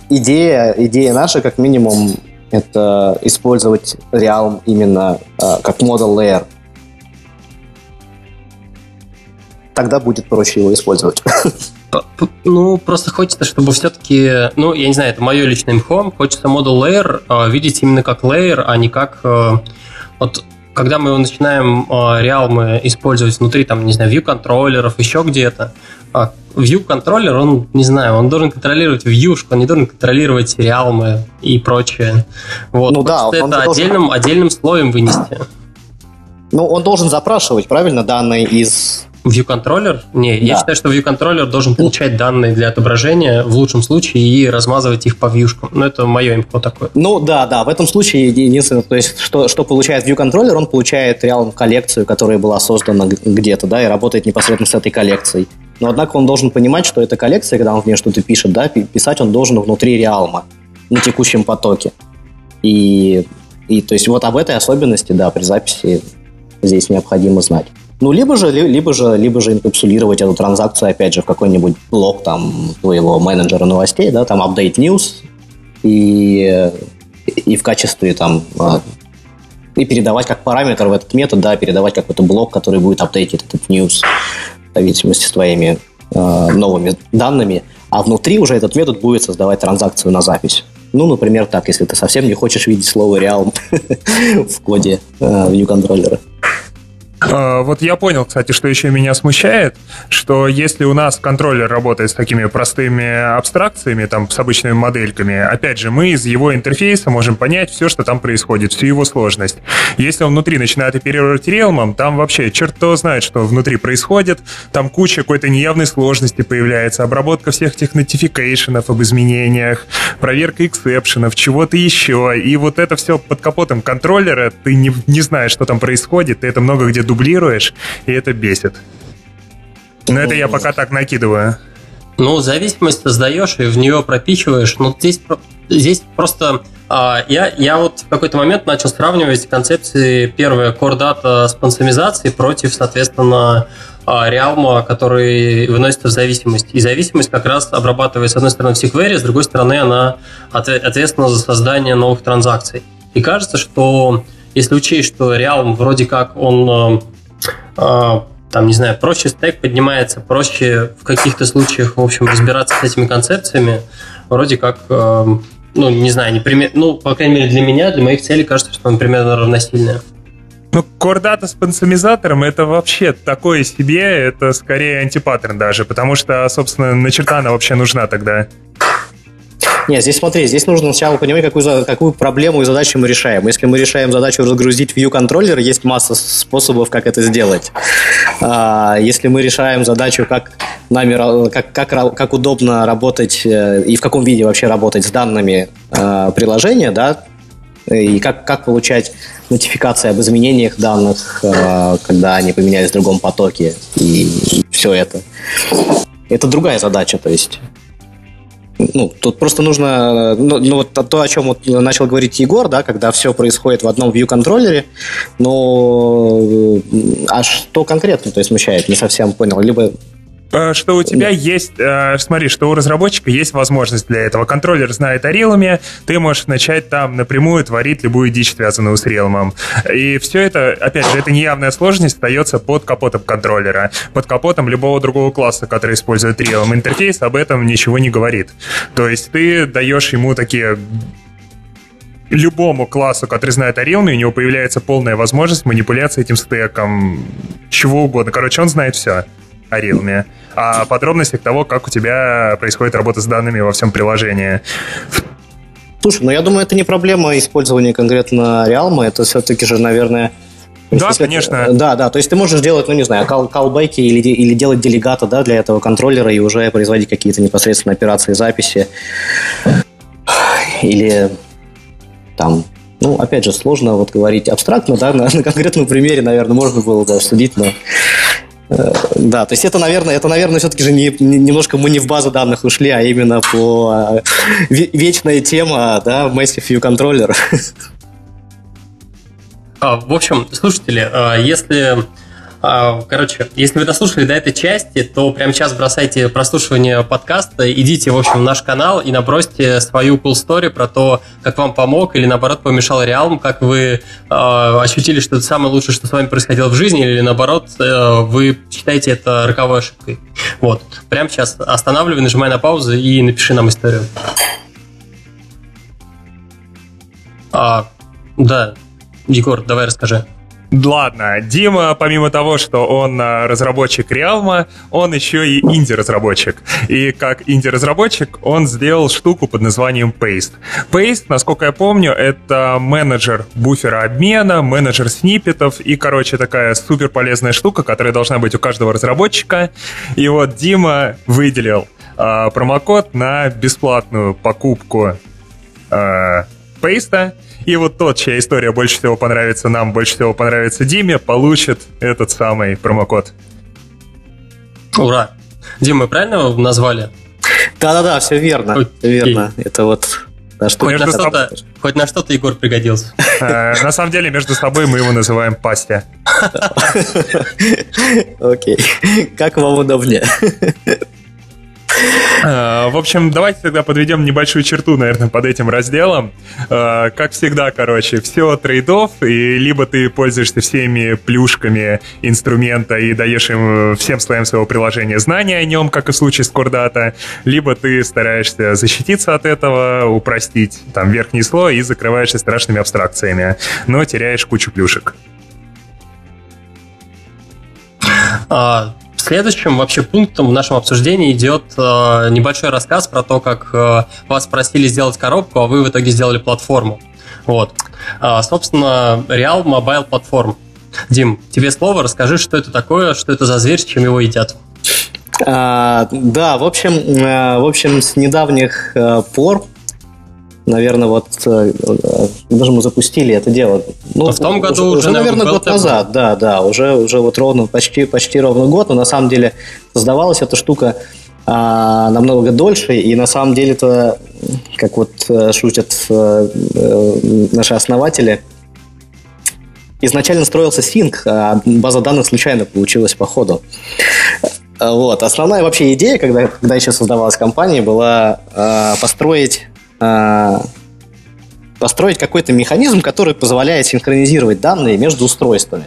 идея, идея наша, как минимум, это использовать Realm именно э, как model layer тогда будет проще его использовать. Ну, просто хочется, чтобы все-таки, ну, я не знаю, это мое личное имхо, хочется Model Layer э, видеть именно как layer, а не как... Э, вот когда мы его начинаем э, реалмы использовать внутри, там, не знаю, view контроллеров, еще где-то, э, view контроллер, он, не знаю, он должен контролировать view, он не должен контролировать реалмы и прочее. Вот, ну да, он это отдельным, должен... отдельным слоем вынести. Ну, он должен запрашивать, правильно, данные из View контроллер? Не, да. я считаю, что view контроллер должен получать данные для отображения в лучшем случае и размазывать их по вьюшкам. Ну, это мое инфо такое. Ну, да, да. В этом случае единственное, то есть, что, что получает view контроллер, он получает реально коллекцию, которая была создана где-то, да, и работает непосредственно с этой коллекцией. Но, однако, он должен понимать, что эта коллекция, когда он в ней что-то пишет, да, писать он должен внутри реалма, на текущем потоке. И, и то есть вот об этой особенности, да, при записи здесь необходимо знать. Ну, либо же, либо же, либо же инкапсулировать эту транзакцию, опять же, в какой-нибудь блок там твоего менеджера новостей, да, там update news, и, и в качестве там а, и передавать как параметр в этот метод, да, передавать какой-то блок, который будет апдейтить этот news в зависимости с твоими э, новыми данными, а внутри уже этот метод будет создавать транзакцию на запись. Ну, например, так, если ты совсем не хочешь видеть слово реал в коде э, view контроллера. А, вот я понял, кстати, что еще меня смущает, что если у нас контроллер работает с такими простыми абстракциями, там, с обычными модельками, опять же, мы из его интерфейса можем понять все, что там происходит, всю его сложность. Если он внутри начинает оперировать реалмом, там вообще черт кто знает, что внутри происходит, там куча какой-то неявной сложности появляется, обработка всех этих нотификейшенов об изменениях, проверка эксепшенов, чего-то еще, и вот это все под капотом контроллера, ты не, не знаешь, что там происходит, ты это много где дублируешь, и это бесит. Но это я пока так накидываю. Ну, зависимость создаешь и в нее пропичиваешь. Но здесь, здесь просто а, я, я вот в какой-то момент начал сравнивать концепции первая core data спонсоризации против, соответственно, реалма, который выносится в зависимость. И зависимость как раз обрабатывает, с одной стороны, в query, с другой стороны, она ответственна за создание новых транзакций. И кажется, что если учесть, что Realm вроде как он э, э, там, не знаю, проще стек поднимается, проще в каких-то случаях, в общем, разбираться с этими концепциями, вроде как, э, ну, не знаю, не пример, ну, по крайней мере, для меня, для моих целей кажется, что он примерно равносильная. Ну, кордата с пансомизатором это вообще такое себе, это скорее антипаттерн даже, потому что, собственно, на черта она вообще нужна тогда. Нет, здесь смотри, здесь нужно сначала понимать, какую, какую проблему и задачу мы решаем. Если мы решаем задачу разгрузить view контроллер, есть масса способов, как это сделать. А, если мы решаем задачу, как нами, как, как, как удобно работать и в каком виде вообще работать с данными приложения, да, и как, как получать нотификации об изменениях данных, когда они поменялись в другом потоке, и все это. Это другая задача, то есть ну, тут просто нужно, ну, ну вот то, о чем вот начал говорить Егор, да, когда все происходит в одном view-контроллере, но а что конкретно, то есть смущает, не совсем понял, либо что у тебя Нет. есть, э, смотри, что у разработчика есть возможность для этого. Контроллер знает о рилме, ты можешь начать там напрямую творить любую дичь, связанную с рилмом. И все это, опять же, это неявная сложность остается под капотом контроллера, под капотом любого другого класса, который использует рилм. Интерфейс об этом ничего не говорит. То есть ты даешь ему такие любому классу, который знает о Realme, у него появляется полная возможность манипуляции этим стеком, чего угодно. Короче, он знает все о Realme, о подробностях того, как у тебя происходит работа с данными во всем приложении. Слушай, ну я думаю, это не проблема использования конкретно Realme, это все-таки же, наверное, да, если, конечно. Да, да, то есть ты можешь делать, ну не знаю, кал калбеки или, или делать делегата да, для этого контроллера и уже производить какие-то непосредственно операции записи. Или там, ну, опять же, сложно вот говорить абстрактно, да, на, на конкретном примере, наверное, можно было бы обсудить, но Э, да, то есть это, наверное, это, наверное, все-таки же не, не, немножко мы не в базу данных ушли, а именно по э, вечная тема, да, Massive View Controller. А, в общем, слушатели, а, если короче, если вы дослушали до этой части, то прямо сейчас бросайте прослушивание подкаста, идите, в общем, в наш канал и набросьте свою cool story про то, как вам помог или, наоборот, помешал Реалм, как вы э, ощутили, что это самое лучшее, что с вами происходило в жизни, или, наоборот, э, вы считаете это роковой ошибкой. Вот. Прямо сейчас останавливай, нажимай на паузу и напиши нам историю. А, да, Егор, давай расскажи. Ладно, Дима, помимо того, что он а, разработчик Realm, он еще и инди-разработчик. И как инди-разработчик он сделал штуку под названием Paste. Paste, насколько я помню, это менеджер буфера обмена, менеджер сниппетов и, короче, такая супер полезная штука, которая должна быть у каждого разработчика. И вот Дима выделил э, промокод на бесплатную покупку э, Paste и вот тот, чья история больше всего понравится нам, больше всего понравится Диме, получит этот самый промокод. Ура! Дима, мы правильно его назвали? Да-да-да, все верно. Окей. Все верно. Это вот на что хоть, на что-то, хоть на что-то Егор пригодился. Э, на самом деле, между собой мы его называем Пастя. Окей. Как вам удобнее. Э, в общем, давайте тогда подведем небольшую черту, наверное, под этим разделом. Э, как всегда, короче, все трейдов, и либо ты пользуешься всеми плюшками инструмента и даешь им всем слоям своего приложения знания о нем, как и в случае с Core либо ты стараешься защититься от этого, упростить там верхний слой и закрываешься страшными абстракциями, но теряешь кучу плюшек. А, Следующим вообще пунктом в нашем обсуждении идет э, небольшой рассказ про то, как э, вас просили сделать коробку, а вы в итоге сделали платформу. Вот. А, собственно, Real Mobile Platform. Дим, тебе слово, расскажи, что это такое, что это за зверь, чем его едят. А, да, в общем, э, в общем, с недавних э, пор наверное, вот э, даже мы запустили это дело. Ну, в том году уже, уже наверное, год назад, да, да, уже, уже вот ровно, почти, почти ровно год, но на самом деле создавалась эта штука а, намного дольше, и на самом деле это, как вот э, шутят а, наши основатели, изначально строился Sync, а база данных случайно получилась по ходу. Вот. Основная вообще идея, когда, когда еще создавалась компания, была э, построить Э, построить какой-то механизм, который позволяет синхронизировать данные между устройствами.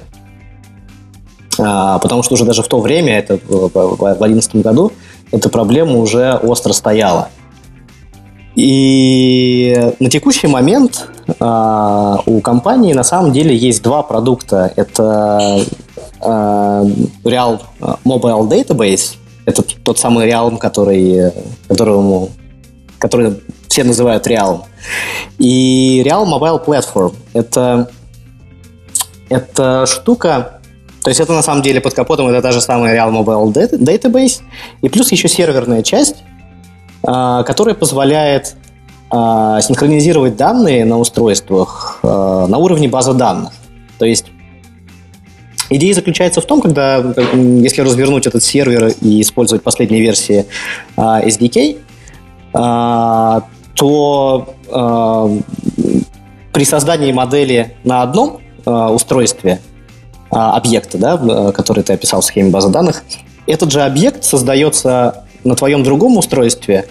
А, потому что уже даже в то время, это в 2011 году, эта проблема уже остро стояла. И на текущий момент а, у компании на самом деле есть два продукта. Это а, Real Mobile Database, это тот самый Realm, который, которому, который все называют Real. И Real Mobile Platform – это, это штука, То есть это на самом деле под капотом это та же самая Real Mobile Database, и плюс еще серверная часть, а, которая позволяет а, синхронизировать данные на устройствах а, на уровне базы данных. То есть идея заключается в том, когда, если развернуть этот сервер и использовать последние версии SDK, то при создании модели на одном устройстве объекта, да, который ты описал в схеме базы данных, этот же объект создается на твоем другом устройстве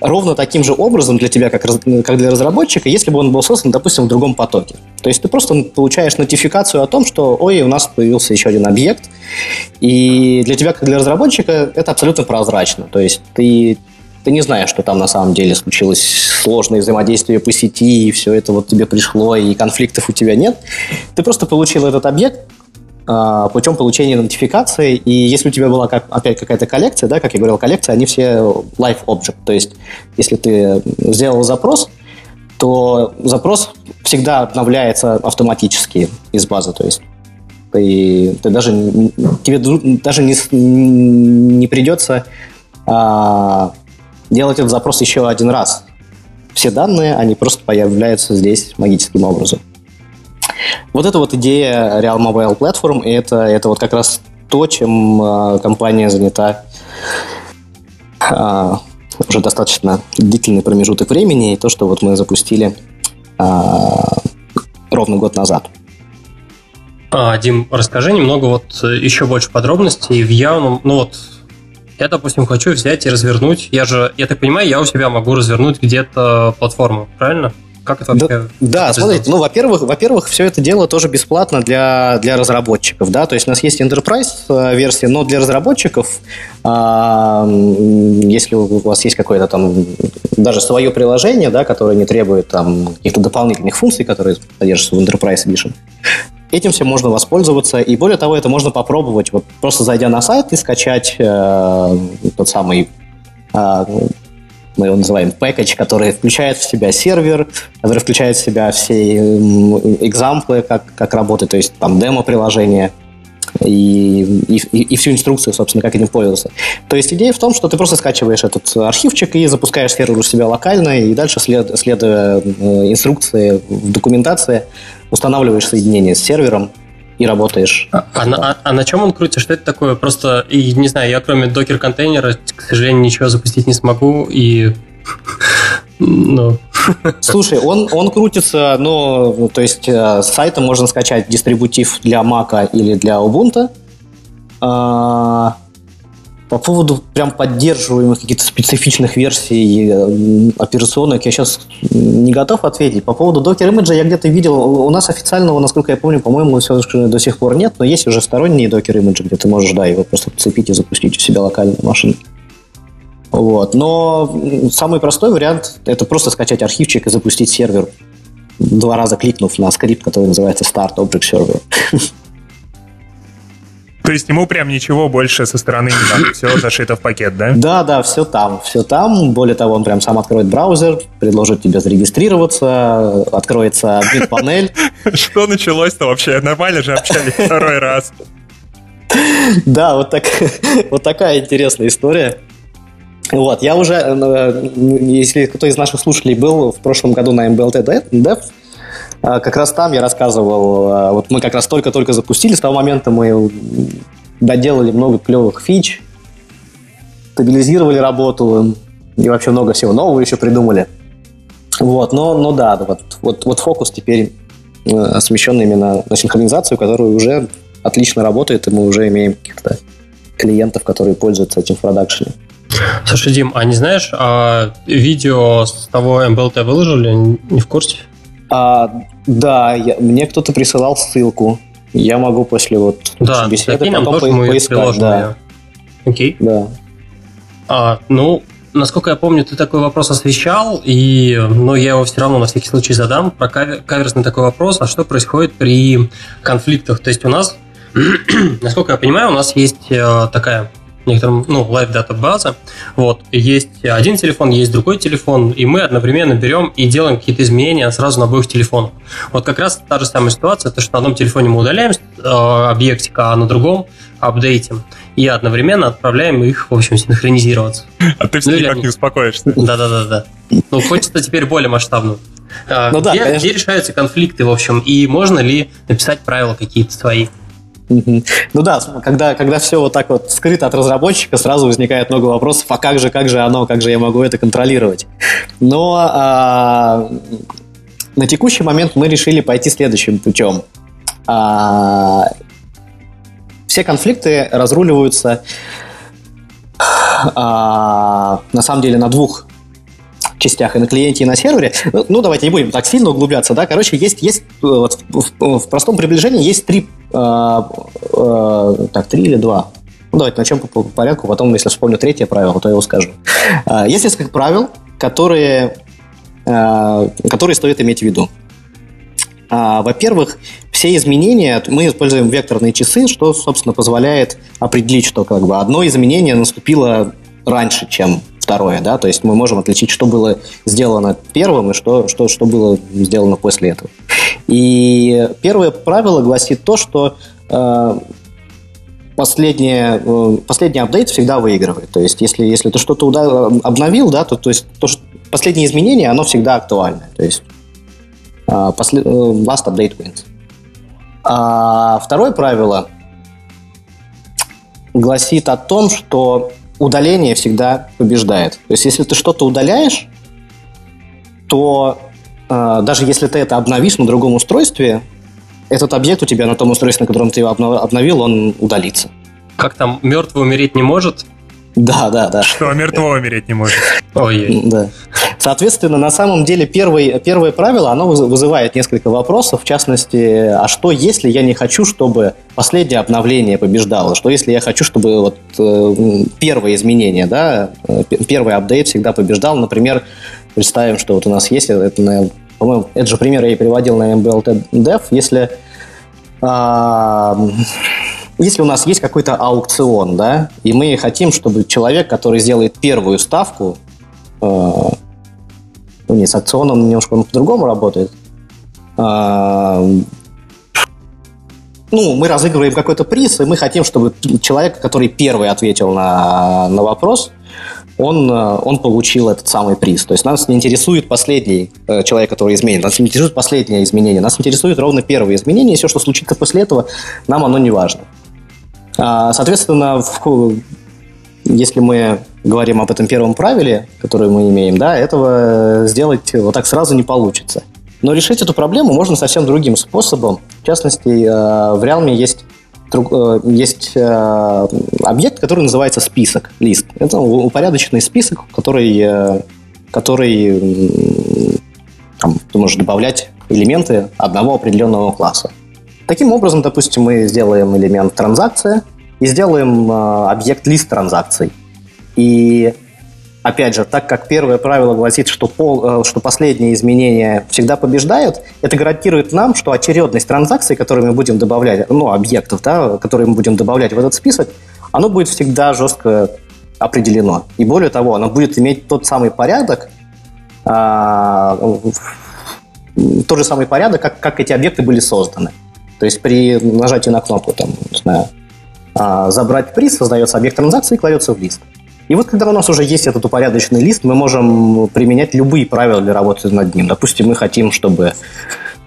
ровно таким же образом для тебя, как, как для разработчика, если бы он был создан, допустим, в другом потоке. То есть ты просто получаешь нотификацию о том, что, ой, у нас появился еще один объект, и для тебя, как для разработчика, это абсолютно прозрачно. То есть ты, ты не знаешь, что там на самом деле случилось сложное взаимодействие по сети, и все это вот тебе пришло, и конфликтов у тебя нет. Ты просто получил этот объект, а, путем получения нотификации. И если у тебя была как, опять какая-то коллекция, да, как я говорил, коллекция, они все live object. То есть, если ты сделал запрос, то запрос всегда обновляется автоматически из базы. То есть ты, ты даже, тебе даже не, не придется а, делать этот запрос еще один раз. Все данные, они просто появляются здесь магическим образом. Вот это вот идея Real Mobile Platform, и это, это вот как раз то, чем э, компания занята э, уже достаточно длительный промежуток времени, и то, что вот мы запустили э, ровно год назад. А, Дим, расскажи немного вот еще больше подробностей в явном, ну вот я, допустим, хочу взять и развернуть. Я же, я так понимаю, я у себя могу развернуть где-то платформу, правильно? Как это вообще? Да, да смотрите, ну, во-первых, во-первых, все это дело тоже бесплатно для, для разработчиков, да, то есть у нас есть Enterprise э, версия, но для разработчиков, а, если у вас есть какое-то там даже свое приложение, да, которое не требует там каких-то дополнительных функций, которые содержатся в Enterprise Edition, Этим всем можно воспользоваться, и более того, это можно попробовать, вот просто зайдя на сайт и скачать э, тот самый э, мы его называем package, который включает в себя сервер, который включает в себя все экзамплы, как, как работает, то есть там демо-приложение, и, и, и всю инструкцию, собственно, как этим пользоваться. То есть идея в том, что ты просто скачиваешь этот архивчик и запускаешь сервер у себя локально, и дальше, след, следуя э, инструкции в документации, устанавливаешь соединение с сервером, и работаешь. А, а, а, а на чем он крутится? Что это такое? Просто, и не знаю, я кроме докер-контейнера, к сожалению, ничего запустить не смогу, и... Ну. Слушай, он, он крутится, ну, то есть э, с сайта можно скачать дистрибутив для Mac или для Ubuntu. А, по поводу прям поддерживаемых каких-то специфичных версий э, операционных я сейчас не готов ответить. По поводу Docker Image я где-то видел, у нас официального, насколько я помню, по-моему, все до сих пор нет, но есть уже сторонние Docker Image, где ты можешь, да, его просто подцепить и запустить у себя локальную машину. Вот. Но самый простой вариант – это просто скачать архивчик и запустить сервер, два раза кликнув на скрипт, который называется Start Object Server. То есть ему прям ничего больше со стороны не надо, все зашито в пакет, да? Да, да, все там, все там. Более того, он прям сам откроет браузер, предложит тебе зарегистрироваться, откроется панель. Что началось-то вообще? Нормально же общались второй раз. Да, вот, так, вот такая интересная история. Вот, я уже, э, если кто из наших слушателей был в прошлом году на MBLT Dev, а, как раз там я рассказывал, а, вот мы как раз только-только запустили, с того момента мы доделали много клевых фич, стабилизировали работу и вообще много всего нового еще придумали. Вот, но, но да, вот, вот, вот фокус теперь э, смещен именно на синхронизацию, которая уже отлично работает, и мы уже имеем каких-то клиентов, которые пользуются этим в продакшене. Слушай, Дим, а не знаешь, а видео с того MBLT выложили? Не в курсе? А, да, я, мне кто-то присылал ссылку. Я могу после вот да, беседы потом по- поискать. Да. Окей. Да. А, ну, насколько я помню, ты такой вопрос освещал, и, но я его все равно на всякий случай задам. Про кавер, каверсный такой вопрос, а что происходит при конфликтах? То есть у нас, насколько я понимаю, у нас есть э, такая некоторым, ну, live дата база. Вот, есть один телефон, есть другой телефон, и мы одновременно берем и делаем какие-то изменения сразу на обоих телефонах. Вот как раз та же самая ситуация, то, что на одном телефоне мы удаляем э, объектик, а на другом апдейтим. И одновременно отправляем их, в общем, синхронизироваться. А ты все ну, никак не успокоишься. Да-да-да. Ну, хочется теперь более масштабно. А, ну, где, да, где решаются конфликты, в общем, и можно ли написать правила какие-то свои? Ну да, когда, когда все вот так вот скрыто от разработчика, сразу возникает много вопросов, а как же, как же оно, как же я могу это контролировать? Но а, на текущий момент мы решили пойти следующим путем. А, все конфликты разруливаются а, на самом деле на двух частях, и на клиенте, и на сервере. Ну, ну, давайте не будем так сильно углубляться, да. Короче, есть, есть вот, в, в простом приближении есть три, э, э, так, три или два. Ну, давайте начнем по, по порядку, потом, если вспомню третье правило, то я его скажу. Э, есть несколько правил, которые, э, которые стоит иметь в виду. Во-первых, все изменения, мы используем векторные часы, что, собственно, позволяет определить, что как бы одно изменение наступило раньше, чем второе, да, то есть мы можем отличить, что было сделано первым и что, что, что было сделано после этого. И первое правило гласит то, что э, последнее, э, последний апдейт всегда выигрывает. То есть, если, если ты что-то обновил, да, то, то есть то, что последнее изменение, оно всегда актуально. То есть э, после, э, last update wins. А второе правило гласит о том, что удаление всегда побеждает. То есть, если ты что-то удаляешь, то э, даже если ты это обновишь на другом устройстве, этот объект у тебя на том устройстве, на котором ты его обновил, он удалится. Как там, мертвый умереть не может? Да, да, да. Что мертвого умереть не может. Ой. Да. Соответственно, на самом деле первый, первое правило, оно вызывает несколько вопросов. В частности, а что если я не хочу, чтобы последнее обновление побеждало? Что если я хочу, чтобы вот э, первое изменение, да, э, первый апдейт всегда побеждал? Например, представим, что вот у нас есть, это, по-моему, этот же пример я и приводил на MBLT Dev, если а, если у нас есть какой-то аукцион, да, и мы хотим, чтобы человек, который сделает первую ставку, э, ну, не, с аукционом немножко он по-другому работает, э, ну, мы разыгрываем какой-то приз, и мы хотим, чтобы человек, который первый ответил на, на вопрос, он, э, он получил этот самый приз. То есть нас не интересует последний э, человек, который изменит, нас не интересует последнее изменение, нас интересует ровно первое изменение, и все, что случится после этого, нам оно не важно. А, соответственно, если мы говорим об этом первом правиле, которое мы имеем, да, этого сделать вот так сразу не получится. Но решить эту проблему можно совсем другим способом. В частности, э, в Realm есть э, есть э, объект, который называется список, лист. Это упорядоченный список, который, который там, ты можешь добавлять элементы одного определенного класса. Таким образом, допустим, мы сделаем элемент транзакция и сделаем э, объект лист транзакций. И опять же, так как первое правило гласит, что, пол, э, что последнее изменение всегда побеждает, это гарантирует нам, что очередность транзакций, которые мы будем добавлять, ну, объектов, да, которые мы будем добавлять в этот список, оно будет всегда жестко определено. И более того, оно будет иметь тот самый порядок, а, тот же самый порядок, как, как эти объекты были созданы. То есть при нажатии на кнопку, там, не знаю, а, забрать приз, создается объект транзакции и кладется в лист. И вот когда у нас уже есть этот упорядоченный лист, мы можем применять любые правила для работы над ним. Допустим, мы хотим, чтобы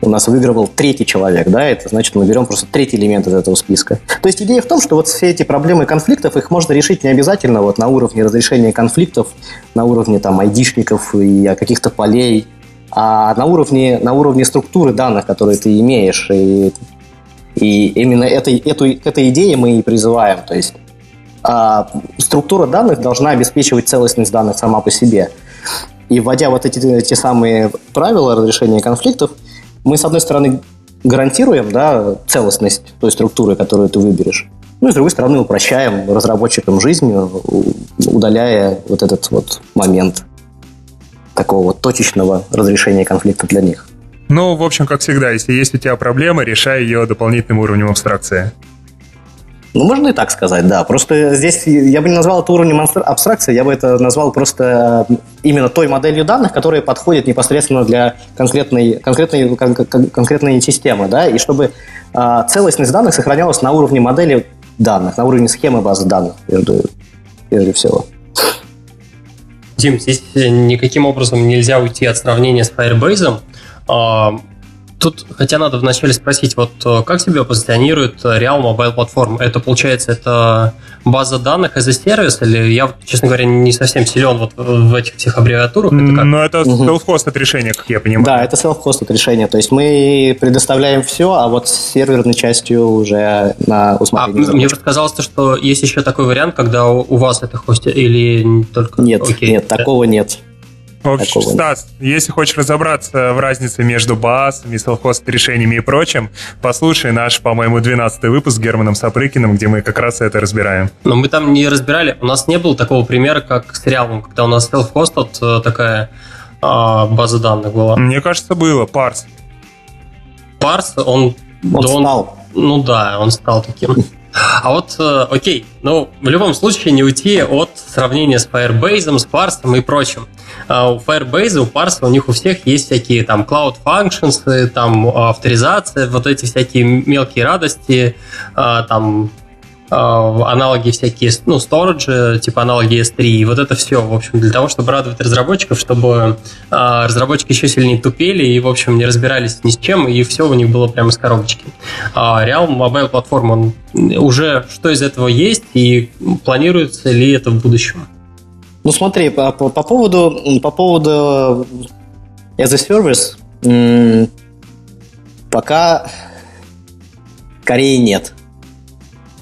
у нас выигрывал третий человек, да, это значит, мы берем просто третий элемент из этого списка. То есть идея в том, что вот все эти проблемы конфликтов, их можно решить не обязательно вот на уровне разрешения конфликтов, на уровне там айдишников и каких-то полей, а на уровне, на уровне структуры данных, которые ты имеешь. И и именно этой, эту, к этой идее мы и призываем. То есть а, структура данных должна обеспечивать целостность данных сама по себе. И вводя вот эти, эти самые правила разрешения конфликтов, мы, с одной стороны, гарантируем да, целостность той структуры, которую ты выберешь. Ну и с другой стороны, упрощаем разработчикам жизнь, удаляя вот этот вот момент такого вот точечного разрешения конфликта для них. Ну, в общем, как всегда, если есть у тебя проблема, решай ее дополнительным уровнем абстракции. Ну, можно и так сказать, да. Просто здесь я бы не назвал это уровнем абстракции, я бы это назвал просто именно той моделью данных, которая подходит непосредственно для конкретной, конкретной, кон, конкретной системы, да, и чтобы э, целостность данных сохранялась на уровне модели данных, на уровне схемы базы данных, прежде, прежде всего. Дим, здесь никаким образом нельзя уйти от сравнения с Firebase. А, Тут, хотя надо вначале спросить, вот э, как себя позиционирует Real Mobile Platform? Это, получается, это база данных as a сервис, или я, честно говоря, не совсем силен вот в этих всех аббревиатурах? Это как? Ну, это угу. self-hosted решение, как я понимаю. Да, это self-hosted решение, то есть мы предоставляем все, а вот с серверной частью уже на усмотрение. А, мне казалось, что есть еще такой вариант, когда у вас это хостит, или только... Нет, Окей. нет, такого нет. В общем, Стас, если хочешь разобраться в разнице между басами, селхост решениями и прочим, послушай наш, по-моему, 12 выпуск с Германом Сапрыкиным, где мы как раз это разбираем. Но мы там не разбирали, у нас не было такого примера, как с Реалом, когда у нас self-hosted э, такая а, база данных была. Мне кажется, было, Парс. Парс, он... Он стал. Ну да, он стал таким. А вот, э, окей, ну, в любом случае не уйти от сравнения с Firebase, с Parse и прочим. А у Firebase, у Parse, у них у всех есть всякие там Cloud Functions, там авторизация, вот эти всякие мелкие радости, а, там аналоги всякие, ну, storage, типа аналоги S3, и вот это все, в общем, для того, чтобы радовать разработчиков, чтобы а, разработчики еще сильнее тупели и, в общем, не разбирались ни с чем, и все у них было прямо с коробочки. А Real Mobile платформа, он уже что из этого есть, и планируется ли это в будущем? Ну, смотри, по, по, по поводу, по поводу as a service, пока скорее нет.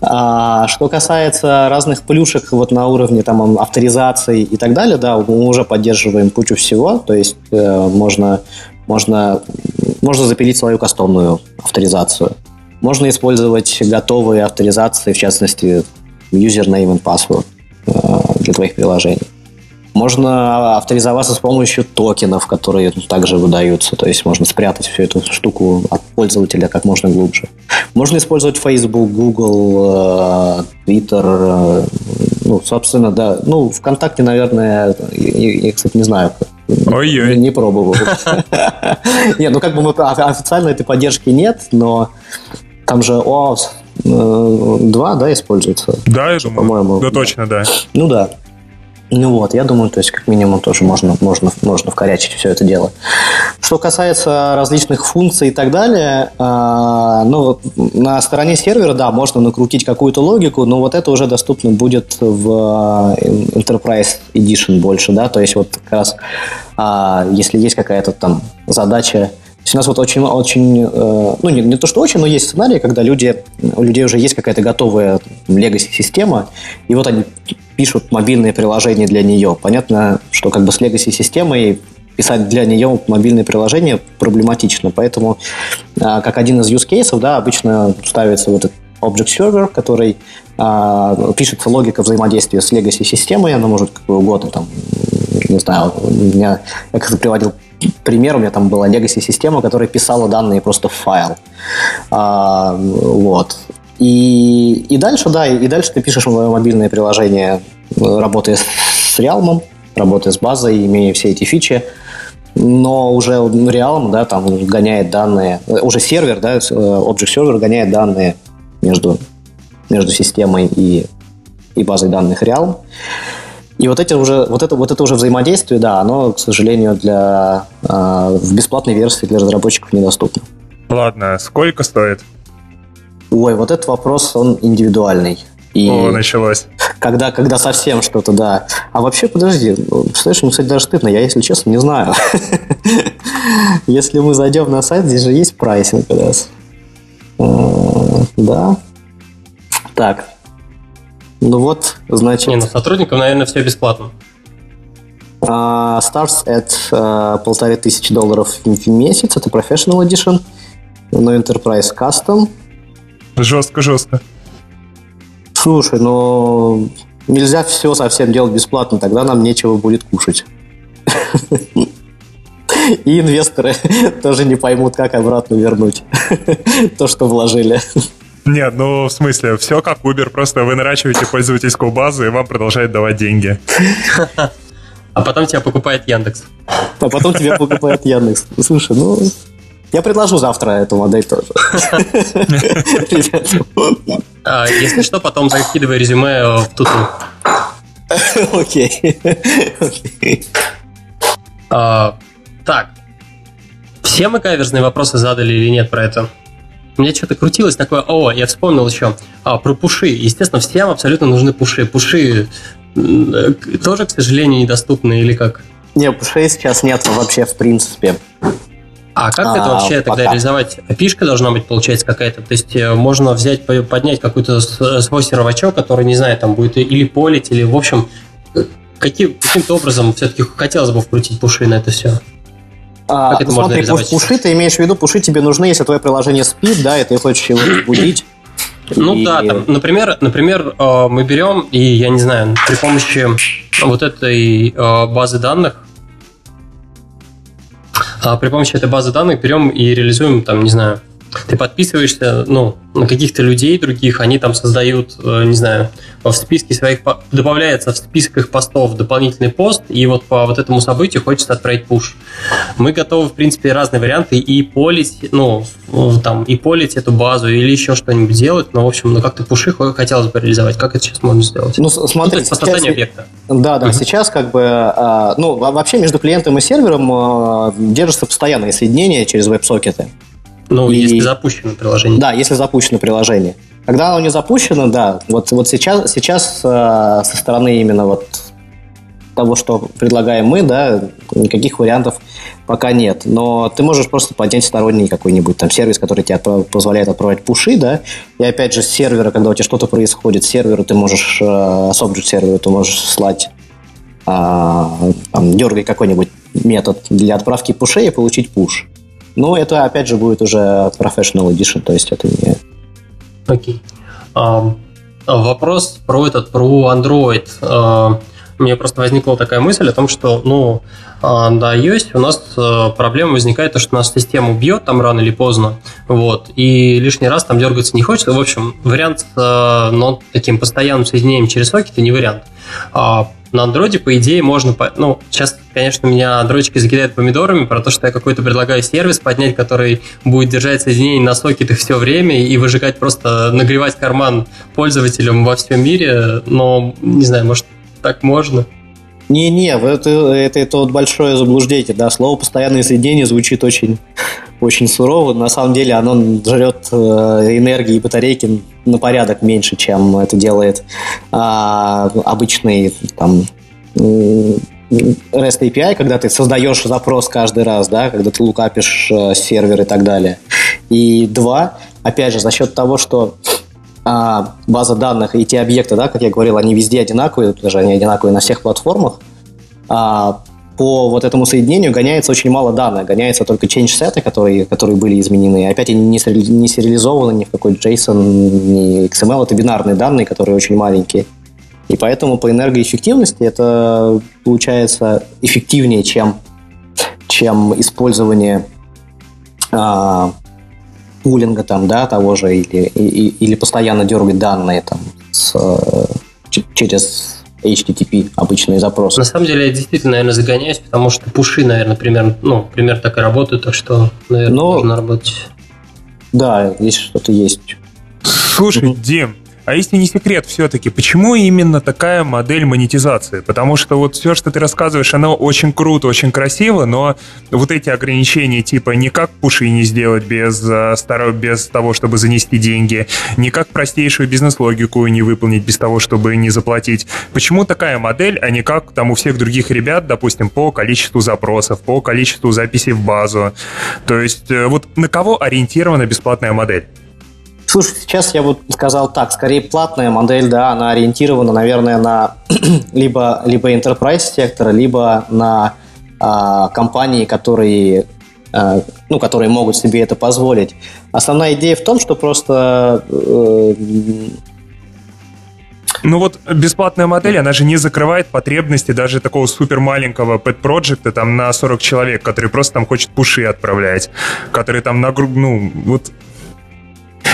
А что касается разных плюшек вот на уровне там авторизации и так далее, да, мы уже поддерживаем кучу всего, то есть э, можно, можно, можно запилить свою кастомную авторизацию. Можно использовать готовые авторизации, в частности, username and password э, для твоих приложений. Можно авторизоваться с помощью токенов, которые также выдаются. То есть можно спрятать всю эту штуку от пользователя как можно глубже. Можно использовать Facebook, Google, э, Twitter. Э, ну, собственно, да. Ну, ВКонтакте, наверное, я, я кстати, не знаю. Ой-ой. Не пробовал. Нет, ну как бы официально этой поддержки нет, но там же OAuth 2, э, да, используется? Да, я думаю. По-моему. Да, точно, да. Ну да. Ну вот, я думаю, то есть как минимум тоже можно, можно, можно вкорячить все это дело. Что касается различных функций и так далее, э, ну, на стороне сервера, да, можно накрутить какую-то логику, но вот это уже доступно будет в э, Enterprise Edition больше, да, то есть вот как раз, э, если есть какая-то там задача то есть у нас вот очень, очень э, ну не, не то что очень, но есть сценарии, когда люди, у людей уже есть какая-то готовая legacy-система, и вот они пишут мобильные приложения для нее. Понятно, что как бы с legacy-системой писать для нее мобильные приложения проблематично, поэтому а, как один из use cases, да, обычно ставится вот этот Object Server, который а, пишется логика взаимодействия с legacy системой, она может какой угодно там, не знаю, у меня, я как-то приводил пример, у меня там была legacy система, которая писала данные просто в файл. А, вот. И, и дальше, да, и дальше ты пишешь мобильное приложение, работая с Realm, работая с базой, имея все эти фичи, но уже Realm, да, там гоняет данные, уже сервер, да, Object Server гоняет данные между, между системой и, и базой данных Realm. И вот, эти уже, вот, это, вот это уже взаимодействие, да, оно, к сожалению, для, э, в бесплатной версии для разработчиков недоступно. Ладно, сколько стоит? Ой, вот этот вопрос, он индивидуальный. И О, началось. Когда, когда совсем что-то, да. А вообще, подожди, представляешь, мне, кстати, даже стыдно, я, если честно, не знаю. Если мы зайдем на сайт, здесь же есть прайсинг у нас. Да. Так. Ну вот, значит... Не, ну сотрудникам, наверное, все бесплатно. Uh, starts at uh, полторы тысячи долларов в месяц. Это Professional Edition. Но Enterprise Custom Жестко, жестко. Слушай, ну нельзя все совсем делать бесплатно, тогда нам нечего будет кушать. И инвесторы тоже не поймут, как обратно вернуть то, что вложили. Нет, ну, в смысле, все как Uber, просто вы наращиваете пользовательскую базу, и вам продолжает давать деньги. А потом тебя покупает Яндекс. А потом тебя покупает Яндекс. Слушай, ну, я предложу завтра эту модель тоже. А, если что, потом закидывай резюме в туту. Окей. А, так. Все мы каверзные вопросы задали или нет про это? У меня что-то крутилось такое, о, я вспомнил еще, а, про пуши. Естественно, всем абсолютно нужны пуши. Пуши э, тоже, к сожалению, недоступны или как? Не, пушей сейчас нет вообще в принципе. А как а, это вообще пока. тогда реализовать? Пишка должна быть, получается, какая-то. То есть э, можно взять, поднять какой-то свой сервачок, который, не знаю, там будет или полить, или, в общем, каким, каким-то образом все-таки хотелось бы вкрутить пуши на это все. А, как это можно смотри, реализовать? пуши, ты имеешь в виду, пуши тебе нужны, если твое приложение спит, да, и ты хочешь его разбудить. Ну и... да, там, например, например, э, мы берем и, я не знаю, при помощи вот этой э, базы данных при помощи этой базы данных берем и реализуем, там, не знаю, ты подписываешься, ну, на каких-то людей других, они там создают, э, не знаю, в списке своих, добавляется в список их постов дополнительный пост, и вот по вот этому событию хочется отправить пуш. Мы готовы, в принципе, разные варианты и полить, ну, там, и полить эту базу, или еще что-нибудь делать, но, в общем, ну, как-то пуши хотелось бы реализовать. Как это сейчас можно сделать? Ну, смотри, ну, сейчас... объекта. Да, да, uh-huh. сейчас как бы, а, ну, вообще между клиентом и сервером а, держится постоянное соединение через веб-сокеты. Ну, и... если запущено приложение. Да, если запущено приложение. Когда оно не запущено, да, вот, вот сейчас, сейчас э, со стороны именно вот того, что предлагаем мы, да, никаких вариантов пока нет. Но ты можешь просто поднять сторонний какой-нибудь там сервис, который тебе позволяет отправлять пуши, да, и опять же с сервера, когда у тебя что-то происходит, с сервера ты можешь, э, с Object сервера ты можешь слать а, там, дергай какой-нибудь метод для отправки пушей и получить пуш. Но это, опять же, будет уже Professional Edition, то есть это не... Окей. Вопрос про этот, про Android. Uh, мне просто возникла такая мысль о том, что, ну, а, на iOS у нас э, проблема возникает, то, что нас систему бьет там рано или поздно, вот, и лишний раз там дергаться не хочется. В общем, вариант с э, но таким постоянным соединением через сокеты не вариант. А на андроиде, по идее, можно... Ну, сейчас, конечно, меня андроидчики закидают помидорами про то, что я какой-то предлагаю сервис поднять, который будет держать соединение на сокетах все время и выжигать просто, нагревать карман пользователям во всем мире. Но, не знаю, может, так можно? Не-не, это, это, это вот большое заблуждение, да, слово «постоянное соединение» звучит очень, очень сурово, на самом деле оно жрет э, энергии и батарейки на порядок меньше, чем это делает а, обычный там REST API, когда ты создаешь запрос каждый раз, да, когда ты лукапишь э, сервер и так далее. И два, опять же, за счет того, что а, база данных и те объекты, да, как я говорил, они везде одинаковые, даже они одинаковые на всех платформах. А, по вот этому соединению гоняется очень мало данных, гоняется только change сеты, которые, которые были изменены. Опять они не, не сериализованы ни в какой JSON, ни XML, это бинарные данные, которые очень маленькие. И поэтому по энергоэффективности это получается эффективнее, чем, чем использование а, пулинга там, да, того же, или, или, или постоянно дергать данные там с, через HTTP обычные запросы. На самом деле я действительно, наверное, загоняюсь, потому что пуши, наверное, примерно, ну, примерно так и работают, так что, наверное, Но, нужно работать. Да, здесь что-то есть. Слушай. Дим, а если не секрет все-таки, почему именно такая модель монетизации? Потому что вот все, что ты рассказываешь, оно очень круто, очень красиво, но вот эти ограничения типа никак пуши не сделать без, э, без того, чтобы занести деньги, никак простейшую бизнес-логику не выполнить без того, чтобы не заплатить. Почему такая модель, а не как там у всех других ребят, допустим, по количеству запросов, по количеству записей в базу? То есть э, вот на кого ориентирована бесплатная модель? Слушай, сейчас я вот сказал так, скорее платная модель, да, она ориентирована, наверное, на либо, либо enterprise сектора, либо на а, компании, которые а, ну, которые могут себе это позволить. Основная идея в том, что просто э, ну вот бесплатная модель, она же не закрывает потребности даже такого супер маленького pet проекта там на 40 человек, который просто там хочет пуши отправлять, который там на ну вот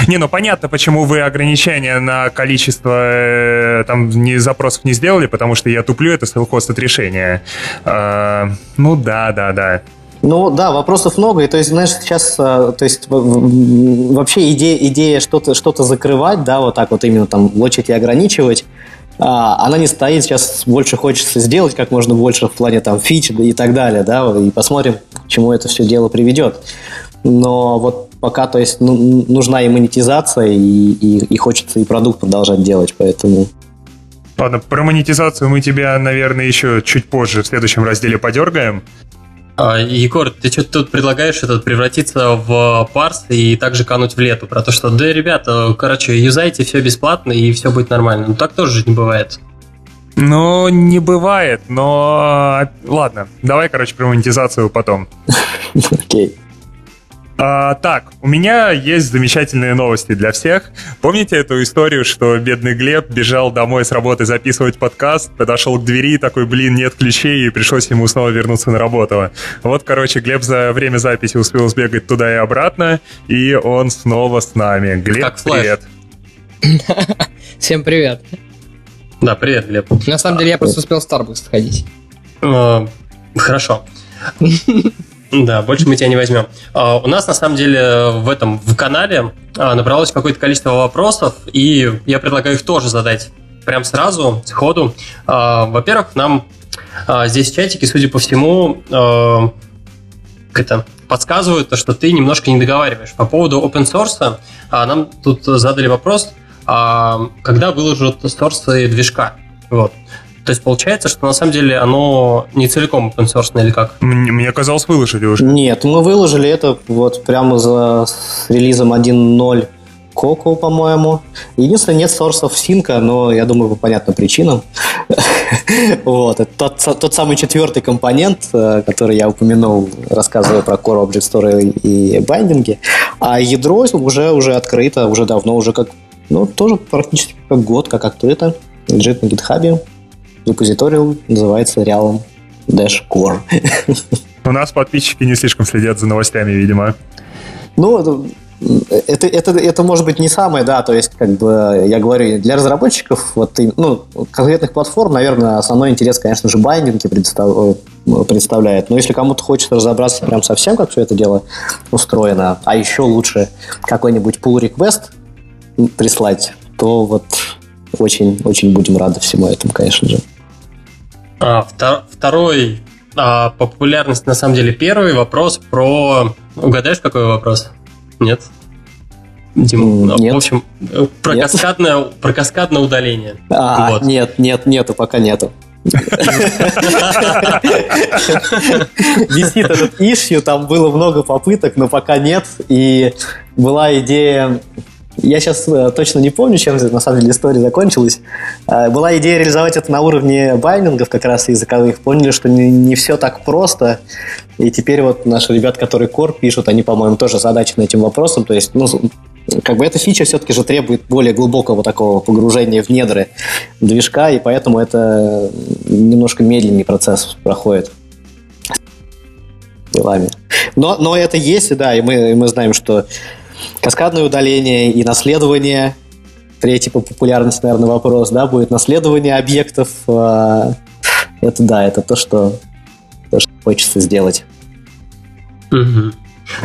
Не, ну понятно, почему вы ограничения на количество э, там не, запросов не сделали, потому что я туплю, это селхоз от решения. А, ну да, да, да. Ну да, вопросов много, и то есть, знаешь, сейчас, э, то есть вообще идея, идея что-то что закрывать, да, вот так вот именно там лочить и ограничивать, а, она не стоит, сейчас больше хочется сделать как можно больше в плане там фич и так далее, да, и посмотрим, к чему это все дело приведет. Но вот пока, то есть, ну, нужна и монетизация, и, и, и хочется и продукт продолжать делать, поэтому... Ладно, про монетизацию мы тебя, наверное, еще чуть позже в следующем разделе подергаем. А, Егор, ты что тут предлагаешь этот превратиться в парс и также кануть в лету? Про то, что, да, ребята, короче, юзайте все бесплатно и все будет нормально. Ну так тоже же не бывает. Ну, не бывает, но... Ладно, давай, короче, про монетизацию потом. Окей. А, так, у меня есть замечательные новости для всех. Помните эту историю, что бедный Глеб бежал домой с работы записывать подкаст, подошел к двери, такой, блин, нет ключей, и пришлось ему снова вернуться на работу. Вот, короче, Глеб за время записи успел сбегать туда и обратно, и он снова с нами. Глеб, как привет. Всем привет. Да, привет, Глеб. На самом деле я просто успел в Starbucks сходить. А, хорошо. Да, больше мы тебя не возьмем. А, у нас, на самом деле, в этом, в канале а, набралось какое-то количество вопросов, и я предлагаю их тоже задать прям сразу, сходу. А, во-первых, нам здесь в чатике, судя по всему, это подсказывают, что ты немножко не договариваешь. По поводу open source, нам тут задали вопрос, когда выложат сорсы движка. Вот. То есть получается, что на самом деле оно не целиком open source или как? Мне, мне казалось, выложили уже. Нет, мы выложили это вот прямо за с релизом 1.0 Коко, по-моему. Единственное, нет сорсов синка, но я думаю, по понятным причинам. вот, это тот, тот самый четвертый компонент, э, который я упомянул, рассказывая про Core Object Store и байдинги. А ядро уже, уже открыто, уже давно, уже как, ну, тоже практически как год, как открыто. Лежит на гитхабе репозиторий называется Realm Dash Core. У нас подписчики не слишком следят за новостями, видимо. Ну, это, это, это может быть не самое, да, то есть, как бы, я говорю, для разработчиков, вот, ну, конкретных платформ, наверное, основной интерес, конечно же, байдинги представ, представляет, но если кому-то хочется разобраться прям совсем, как все это дело устроено, а еще лучше какой-нибудь pull request прислать, то вот очень-очень будем рады всему этому, конечно же. А, второй а, популярность, на самом деле, первый вопрос про... Угадаешь, какой вопрос? Нет? Дим, нет. в общем, про, нет. Каскадное, про каскадное удаление. А, вот. Нет, нет, нету, пока нету. Висит этот ишью, там было много попыток, но пока нет. И была идея я сейчас э, точно не помню, чем на самом деле история закончилась. Э, была идея реализовать это на уровне байнингов как раз языковых. Поняли, что не, не все так просто. И теперь вот наши ребят, которые Core пишут, они, по-моему, тоже задачены этим вопросом. То есть, ну, как бы эта фича все-таки же требует более глубокого такого погружения в недры движка, и поэтому это немножко медленный процесс проходит делами. Но, но это есть, да, и мы, и мы знаем, что Каскадное удаление и наследование. Третий по популярности, наверное, вопрос, да, будет наследование объектов. А, это да, это то, что, то, что хочется сделать. Угу.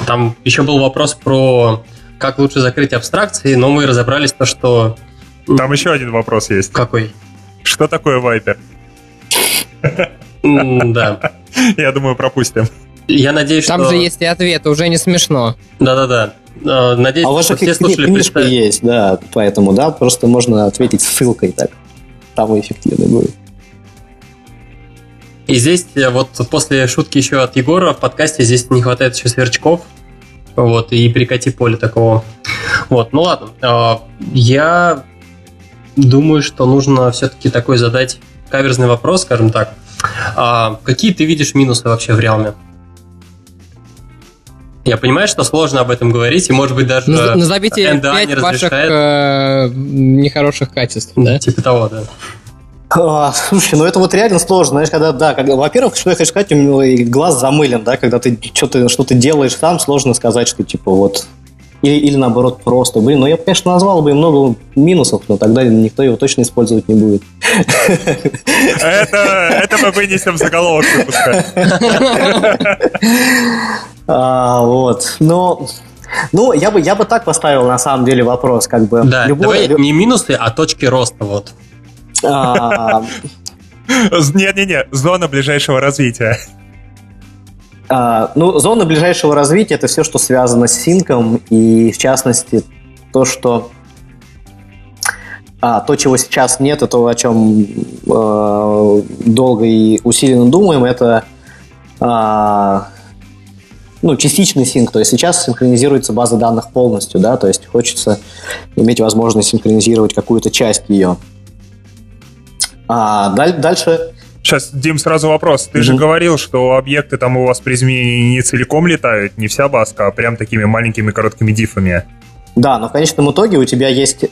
Там еще был вопрос про как лучше закрыть абстракции, но мы разобрались то, что... Там еще один вопрос есть. Какой? Что такое Viper? Да. Я думаю, пропустим. Я надеюсь, Там что... же есть и ответ, уже не смешно. Да-да-да. А, надеюсь, а ваша все слушали книжка представь... есть, да, поэтому, да, просто можно ответить ссылкой так. Самое эффективное будет. И здесь э, вот после шутки еще от Егора в подкасте здесь не хватает еще сверчков. Вот, и перекати поле такого. Вот, ну ладно. А, я думаю, что нужно все-таки такой задать каверзный вопрос, скажем так. А какие ты видишь минусы вообще в реалме? Я понимаю, что сложно об этом говорить, и, может быть, даже Назовите НДА не ваших э, нехороших качеств, да? Типа того, да. А, слушай, ну это вот реально сложно, знаешь, когда, да, когда, во-первых, что я хочу сказать, у меня глаз замылен, да, когда ты что-то что делаешь там, сложно сказать, что типа вот или, или наоборот просто. Блин, ну я, конечно, назвал бы много минусов, но тогда никто его точно использовать не будет. Это, это мы вынесем заголовок выпуска. А, вот, но... Ну, я бы, я бы так поставил, на самом деле, вопрос, как бы... Да, любой, давай не минусы, а точки роста, вот. А, Не-не-не, зона ближайшего развития. А, ну, зона ближайшего развития это все, что связано с синком, и в частности то, что а, то, чего сейчас нет, и то, о чем э, долго и усиленно думаем, это э, ну, частичный синк. То есть сейчас синхронизируется база данных полностью, да, то есть хочется иметь возможность синхронизировать какую-то часть ее. А дальше... Сейчас, Дим, сразу вопрос. Ты mm же говорил, что объекты там у вас при изменении не целиком летают, не вся баска, а прям такими маленькими короткими дифами. Да, но в конечном итоге у тебя есть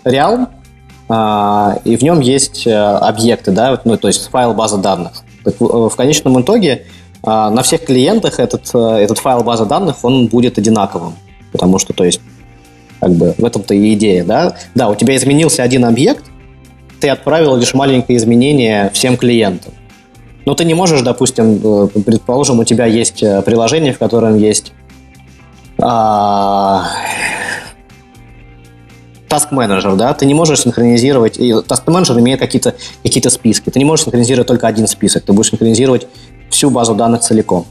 а, и в нем есть э, объекты, да, ну, то есть файл базы данных. Так, в конечном итоге на всех клиентах этот, э, этот файл базы данных, он будет одинаковым. Потому что, то есть, как бы в этом-то и идея, да? Да, у тебя изменился один объект, ты отправил лишь маленькое изменение всем клиентам. Но ты не можешь, допустим, э, предположим, у тебя есть э, приложение, в котором есть а, task manager, да, ты не можешь синхронизировать, и task manager имеет какие-то какие списки, ты не можешь синхронизировать только один список, ты будешь синхронизировать всю базу данных целиком.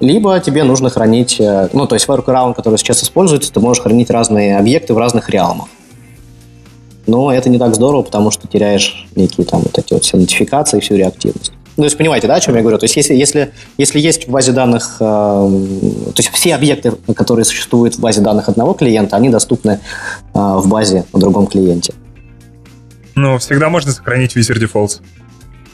Либо тебе нужно хранить, э, ну, то есть workaround, который сейчас используется, ты можешь хранить разные объекты в разных реалмах. Но это не так здорово, потому что теряешь некие там вот эти вот все нотификации, всю реактивность. Ну, то есть понимаете, да, о чем я говорю? То есть если, если, если есть в базе данных, э, то есть все объекты, которые существуют в базе данных одного клиента, они доступны э, в базе на другом клиенте. Ну, всегда можно сохранить Wizard Defaults.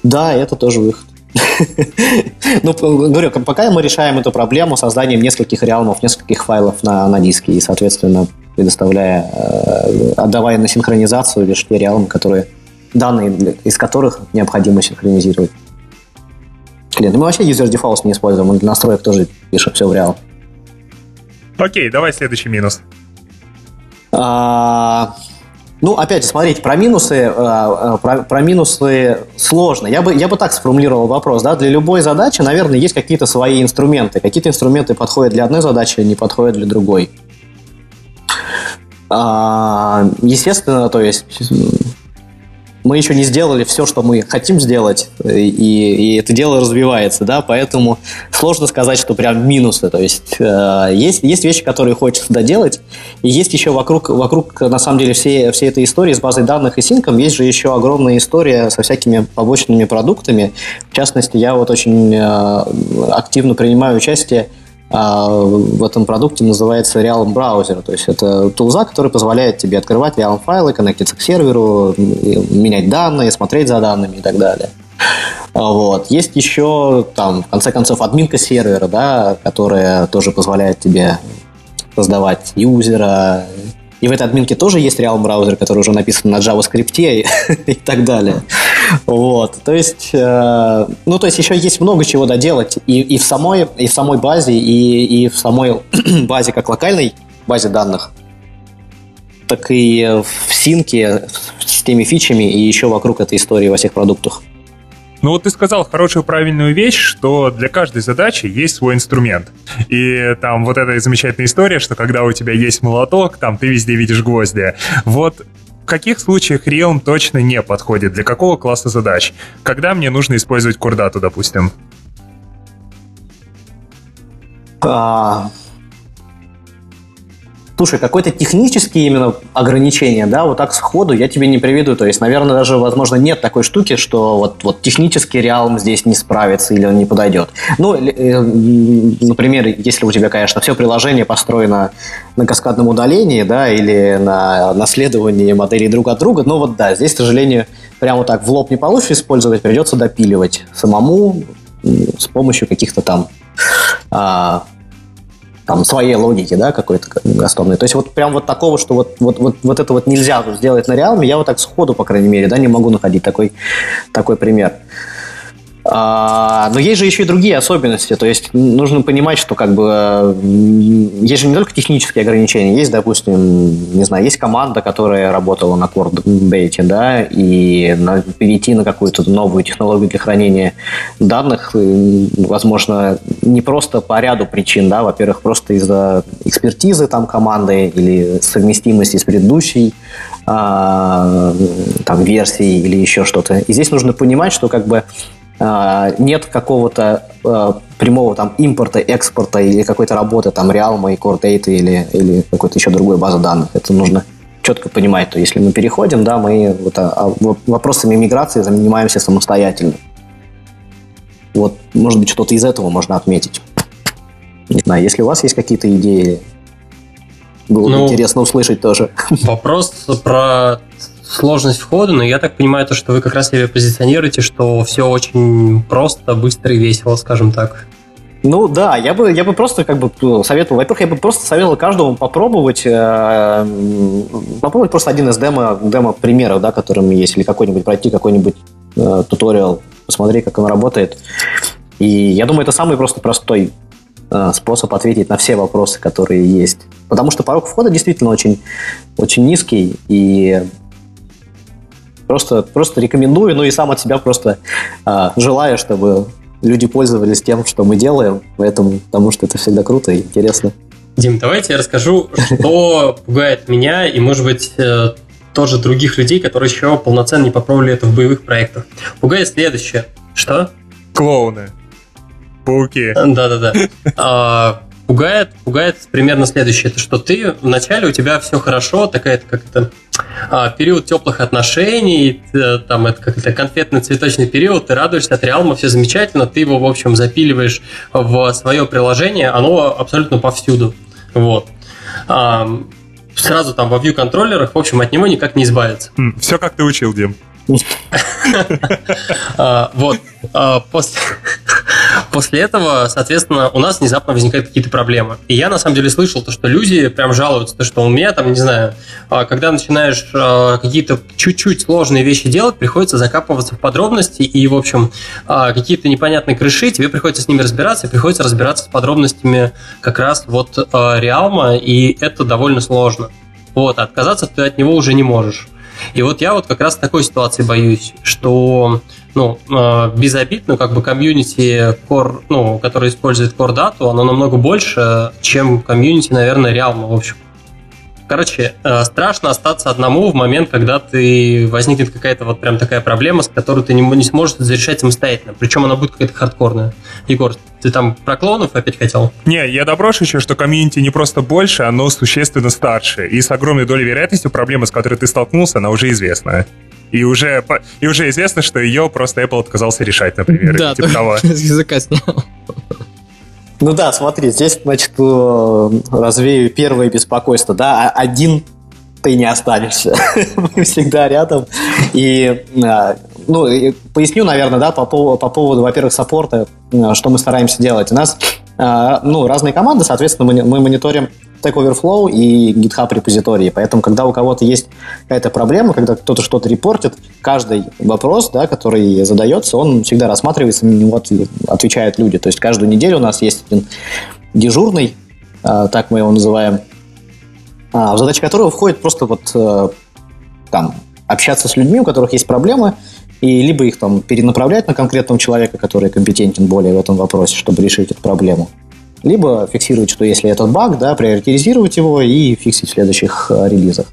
Да, это тоже выход. Ну, говорю, пока мы решаем эту проблему созданием нескольких реалмов, нескольких файлов на, на диске, и, соответственно, предоставляя, э, отдавая на синхронизацию лишь те реалмы, которые, данные из которых необходимо синхронизировать. Клиент. Мы вообще user defaults не используем, мы для настроек тоже пишем все в реал. Окей, давай следующий минус. А, ну, опять же, смотрите, про минусы, э, э, про, про минусы сложно. Я бы, я бы так сформулировал вопрос. Да? Для любой задачи, наверное, есть какие-то свои инструменты. Какие-то инструменты подходят для одной задачи, не подходят для другой. А, естественно, то есть мы еще не сделали все, что мы хотим сделать, и, и это дело развивается, да, поэтому сложно сказать, что прям минусы. То есть э, есть, есть вещи, которые хочется доделать, и есть еще вокруг, вокруг на самом деле, всей, всей этой истории с базой данных и синком, есть же еще огромная история со всякими побочными продуктами. В частности, я вот очень э, активно принимаю участие в этом продукте называется Realm Browser. То есть это тулза, который позволяет тебе открывать Realm файлы, коннектиться к серверу, менять данные, смотреть за данными и так далее. Вот. Есть еще, там, в конце концов, админка сервера, да, которая тоже позволяет тебе создавать юзера, и в этой админке тоже есть Realm браузер, который уже написан на JavaScript и так далее. Вот. То есть, э, ну, то есть еще есть много чего доделать и, и, в, самой, и в самой базе, и, и в самой базе как локальной базе данных, так и в синке с теми фичами и еще вокруг этой истории во всех продуктах. Ну вот ты сказал хорошую правильную вещь, что для каждой задачи есть свой инструмент. И там вот эта замечательная история, что когда у тебя есть молоток, там ты везде видишь гвозди. Вот в каких случаях Realm точно не подходит? Для какого класса задач? Когда мне нужно использовать курдату, допустим? А, Слушай, какое-то технические именно ограничения, да, вот так сходу я тебе не приведу. То есть, наверное, даже, возможно, нет такой штуки, что вот, вот технически Realm здесь не справится или он не подойдет. Ну, э, например, если у тебя, конечно, все приложение построено на каскадном удалении, да, или на наследовании моделей друг от друга, ну вот да, здесь, к сожалению, прямо так в лоб не получится использовать, придется допиливать самому с помощью каких-то там а, там, своей логики, да, какой-то основной. То есть вот прям вот такого, что вот, вот, вот, вот это вот нельзя сделать на реалме, я вот так сходу, по крайней мере, да, не могу находить такой, такой пример. А, но есть же еще и другие особенности. То есть нужно понимать, что как бы есть же не только технические ограничения, есть, допустим, не знаю, есть команда, которая работала на Core Data, да, и на, перейти на какую-то новую технологию для хранения данных, возможно, не просто по ряду причин, да, во-первых, просто из-за экспертизы там команды или совместимости с предыдущей а, там версией или еще что-то. И здесь нужно понимать, что как бы нет какого-то а, прямого там импорта, экспорта или какой-то работы там Realm и Core Data или, или какой-то еще другой базы данных. Это нужно четко понимать. То если мы переходим, да, мы вот, а, вопросами миграции занимаемся самостоятельно. Вот, может быть, что-то из этого можно отметить. Не знаю, если у вас есть какие-то идеи, было ну, интересно услышать тоже. Вопрос про сложность входа, но я так понимаю, то, что вы как раз себе позиционируете, что все очень просто, быстро и весело, скажем так. Ну да, я бы, я бы просто как бы ну, советовал, во-первых, я бы просто советовал каждому попробовать, э, попробовать просто один из демо, демо примеров, да, которыми есть, или какой-нибудь пройти какой-нибудь э, туториал, посмотреть, как он работает. И я думаю, это самый просто простой э, способ ответить на все вопросы, которые есть. Потому что порог входа действительно очень, очень низкий, и Просто, просто рекомендую, ну и сам от себя просто а, желаю, чтобы люди пользовались тем, что мы делаем, поэтому, потому что это всегда круто и интересно. Дим, давайте я расскажу, что пугает меня и, может быть, э, тоже других людей, которые еще полноценно не попробовали это в боевых проектах. Пугает следующее. Что? Клоуны. Пауки. Да-да-да. Пугает, пугает примерно следующее. Это что ты вначале у тебя все хорошо, такая как это а, период теплых отношений, э, там это как это конфетный цветочный период, ты радуешься от реалма, все замечательно, ты его, в общем, запиливаешь в свое приложение, оно абсолютно повсюду. Вот. Сразу там во view контроллерах, в общем, от него никак не избавиться. Все как ты учил, Дим. А, вот. А, после, после этого, соответственно, у нас внезапно возникают какие-то проблемы. И я, на самом деле, слышал то, что люди прям жалуются, что у меня там, не знаю, а, когда начинаешь какие-то чуть-чуть сложные вещи делать, приходится закапываться в подробности, и, в общем, какие-то непонятные крыши, тебе приходится с ними разбираться, и приходится разбираться с подробностями как раз вот Реалма, и это довольно сложно. Вот, отказаться ты от него уже не можешь. И вот я вот как раз такой ситуации боюсь, что ну, э, без обид, но как бы комьюнити Core, ну, который использует Core Data, оно намного больше, чем комьюнити, наверное, Realm, в общем. Короче, э, страшно остаться одному в момент, когда ты возникнет какая-то вот прям такая проблема, с которой ты не, не сможешь зарешать самостоятельно. Причем она будет какая-то хардкорная. Егор, ты там про клонов опять хотел? Не, я доброшу еще, что комьюнити не просто больше, оно существенно старше. И с огромной долей вероятности проблема, с которой ты столкнулся, она уже известна. И уже, и уже известно, что ее просто Apple отказался решать, например. Да, типа того. языка снял. Ну да, смотри, здесь, значит, э, развею первое беспокойство, да, а один ты не останешься. Мы всегда рядом. И, э, ну, и поясню, наверное, да, по, поводу, по поводу, во-первых, саппорта, э, что мы стараемся делать. У нас, ну, разные команды, соответственно, мы, мы мониторим Stack Overflow и GitHub репозитории. Поэтому, когда у кого-то есть какая-то проблема, когда кто-то что-то репортит, каждый вопрос, да, который задается, он всегда рассматривается, на него отвечают люди. То есть каждую неделю у нас есть один дежурный, а, так мы его называем, а, в задачи которого входит просто вот э, там общаться с людьми, у которых есть проблемы, и либо их там перенаправлять на конкретного человека, который компетентен более в этом вопросе, чтобы решить эту проблему либо фиксировать, что если этот баг, да, приоритизировать его и фиксить в следующих э, релизах.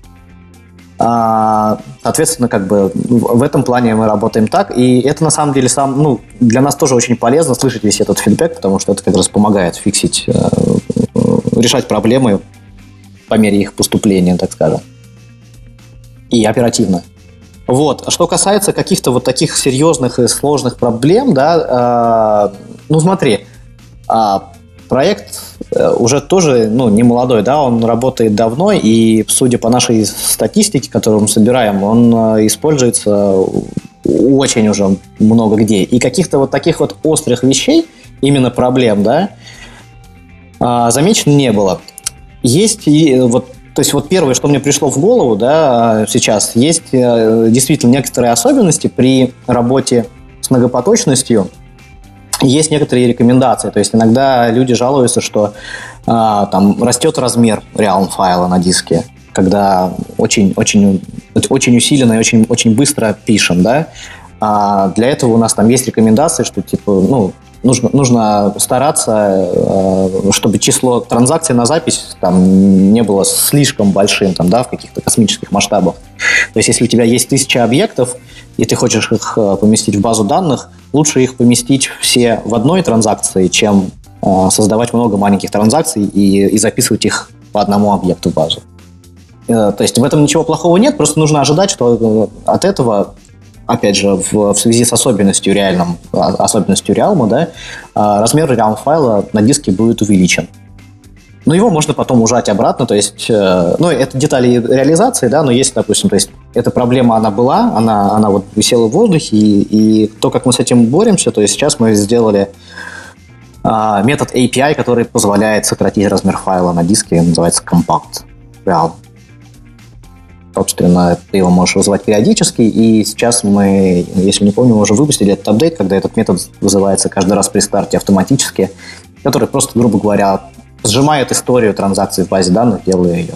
А, соответственно, как бы в этом плане мы работаем так, и это на самом деле сам, ну, для нас тоже очень полезно слышать весь этот фидбэк, потому что это как раз помогает фиксить, э, решать проблемы по мере их поступления, так скажем, и оперативно. Вот. А что касается каких-то вот таких серьезных и сложных проблем, да, э, ну смотри, э, Проект э, уже тоже ну, не молодой, да, он работает давно, и судя по нашей статистике, которую мы собираем, он э, используется очень уже много где. И каких-то вот таких вот острых вещей, именно проблем, да, а, замечено не было. Есть и вот то есть вот первое, что мне пришло в голову, да, сейчас, есть э, действительно некоторые особенности при работе с многопоточностью, есть некоторые рекомендации. То есть иногда люди жалуются, что а, там растет размер реал файла на диске, когда очень, очень, очень усиленно и очень, очень быстро пишем, да. А для этого у нас там есть рекомендации, что типа, ну, нужно, нужно стараться, э, чтобы число транзакций на запись там не было слишком большим там, да, в каких-то космических масштабах. То есть, если у тебя есть тысяча объектов, и ты хочешь их э, поместить в базу данных, лучше их поместить все в одной транзакции, чем э, создавать много маленьких транзакций и, и записывать их по одному объекту в базу. То есть в этом ничего плохого нет, просто нужно ожидать, что от этого опять же, в, в связи с особенностью реальным, а, особенностью Realm, да, а, размер Realm файла на диске будет увеличен. Но его можно потом ужать обратно, то есть, э, ну, это детали реализации, да, но если, допустим, то есть, эта проблема, она была, она, она вот висела в воздухе, и, и то, как мы с этим боремся, то есть сейчас мы сделали а, метод API, который позволяет сократить размер файла на диске, называется Compact Real. Собственно, ты его можешь вызывать периодически, и сейчас мы, если не помню, уже выпустили этот апдейт, когда этот метод вызывается каждый раз при старте автоматически, который просто, грубо говоря, сжимает историю транзакций в базе данных, делая ее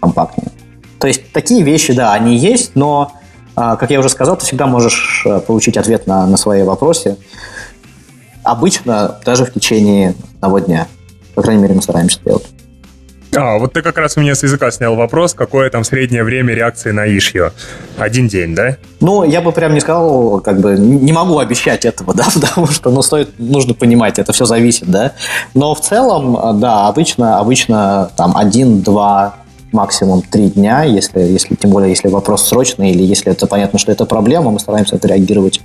компактнее. То есть такие вещи, да, они есть, но, а, как я уже сказал, ты всегда можешь э, получить ответ на, на свои вопросы. Обычно даже в течение одного дня. По крайней мере, мы стараемся делать. А, вот ты как раз у меня с языка снял вопрос, какое там среднее время реакции на ишью. Один день, да? Ну, я бы прям не сказал, как бы, не могу обещать этого, да, потому что, ну, стоит, нужно понимать, это все зависит, да. Но в целом, да, обычно, обычно там один-два максимум три дня, если, если, тем более, если вопрос срочный или если это понятно, что это проблема, мы стараемся отреагировать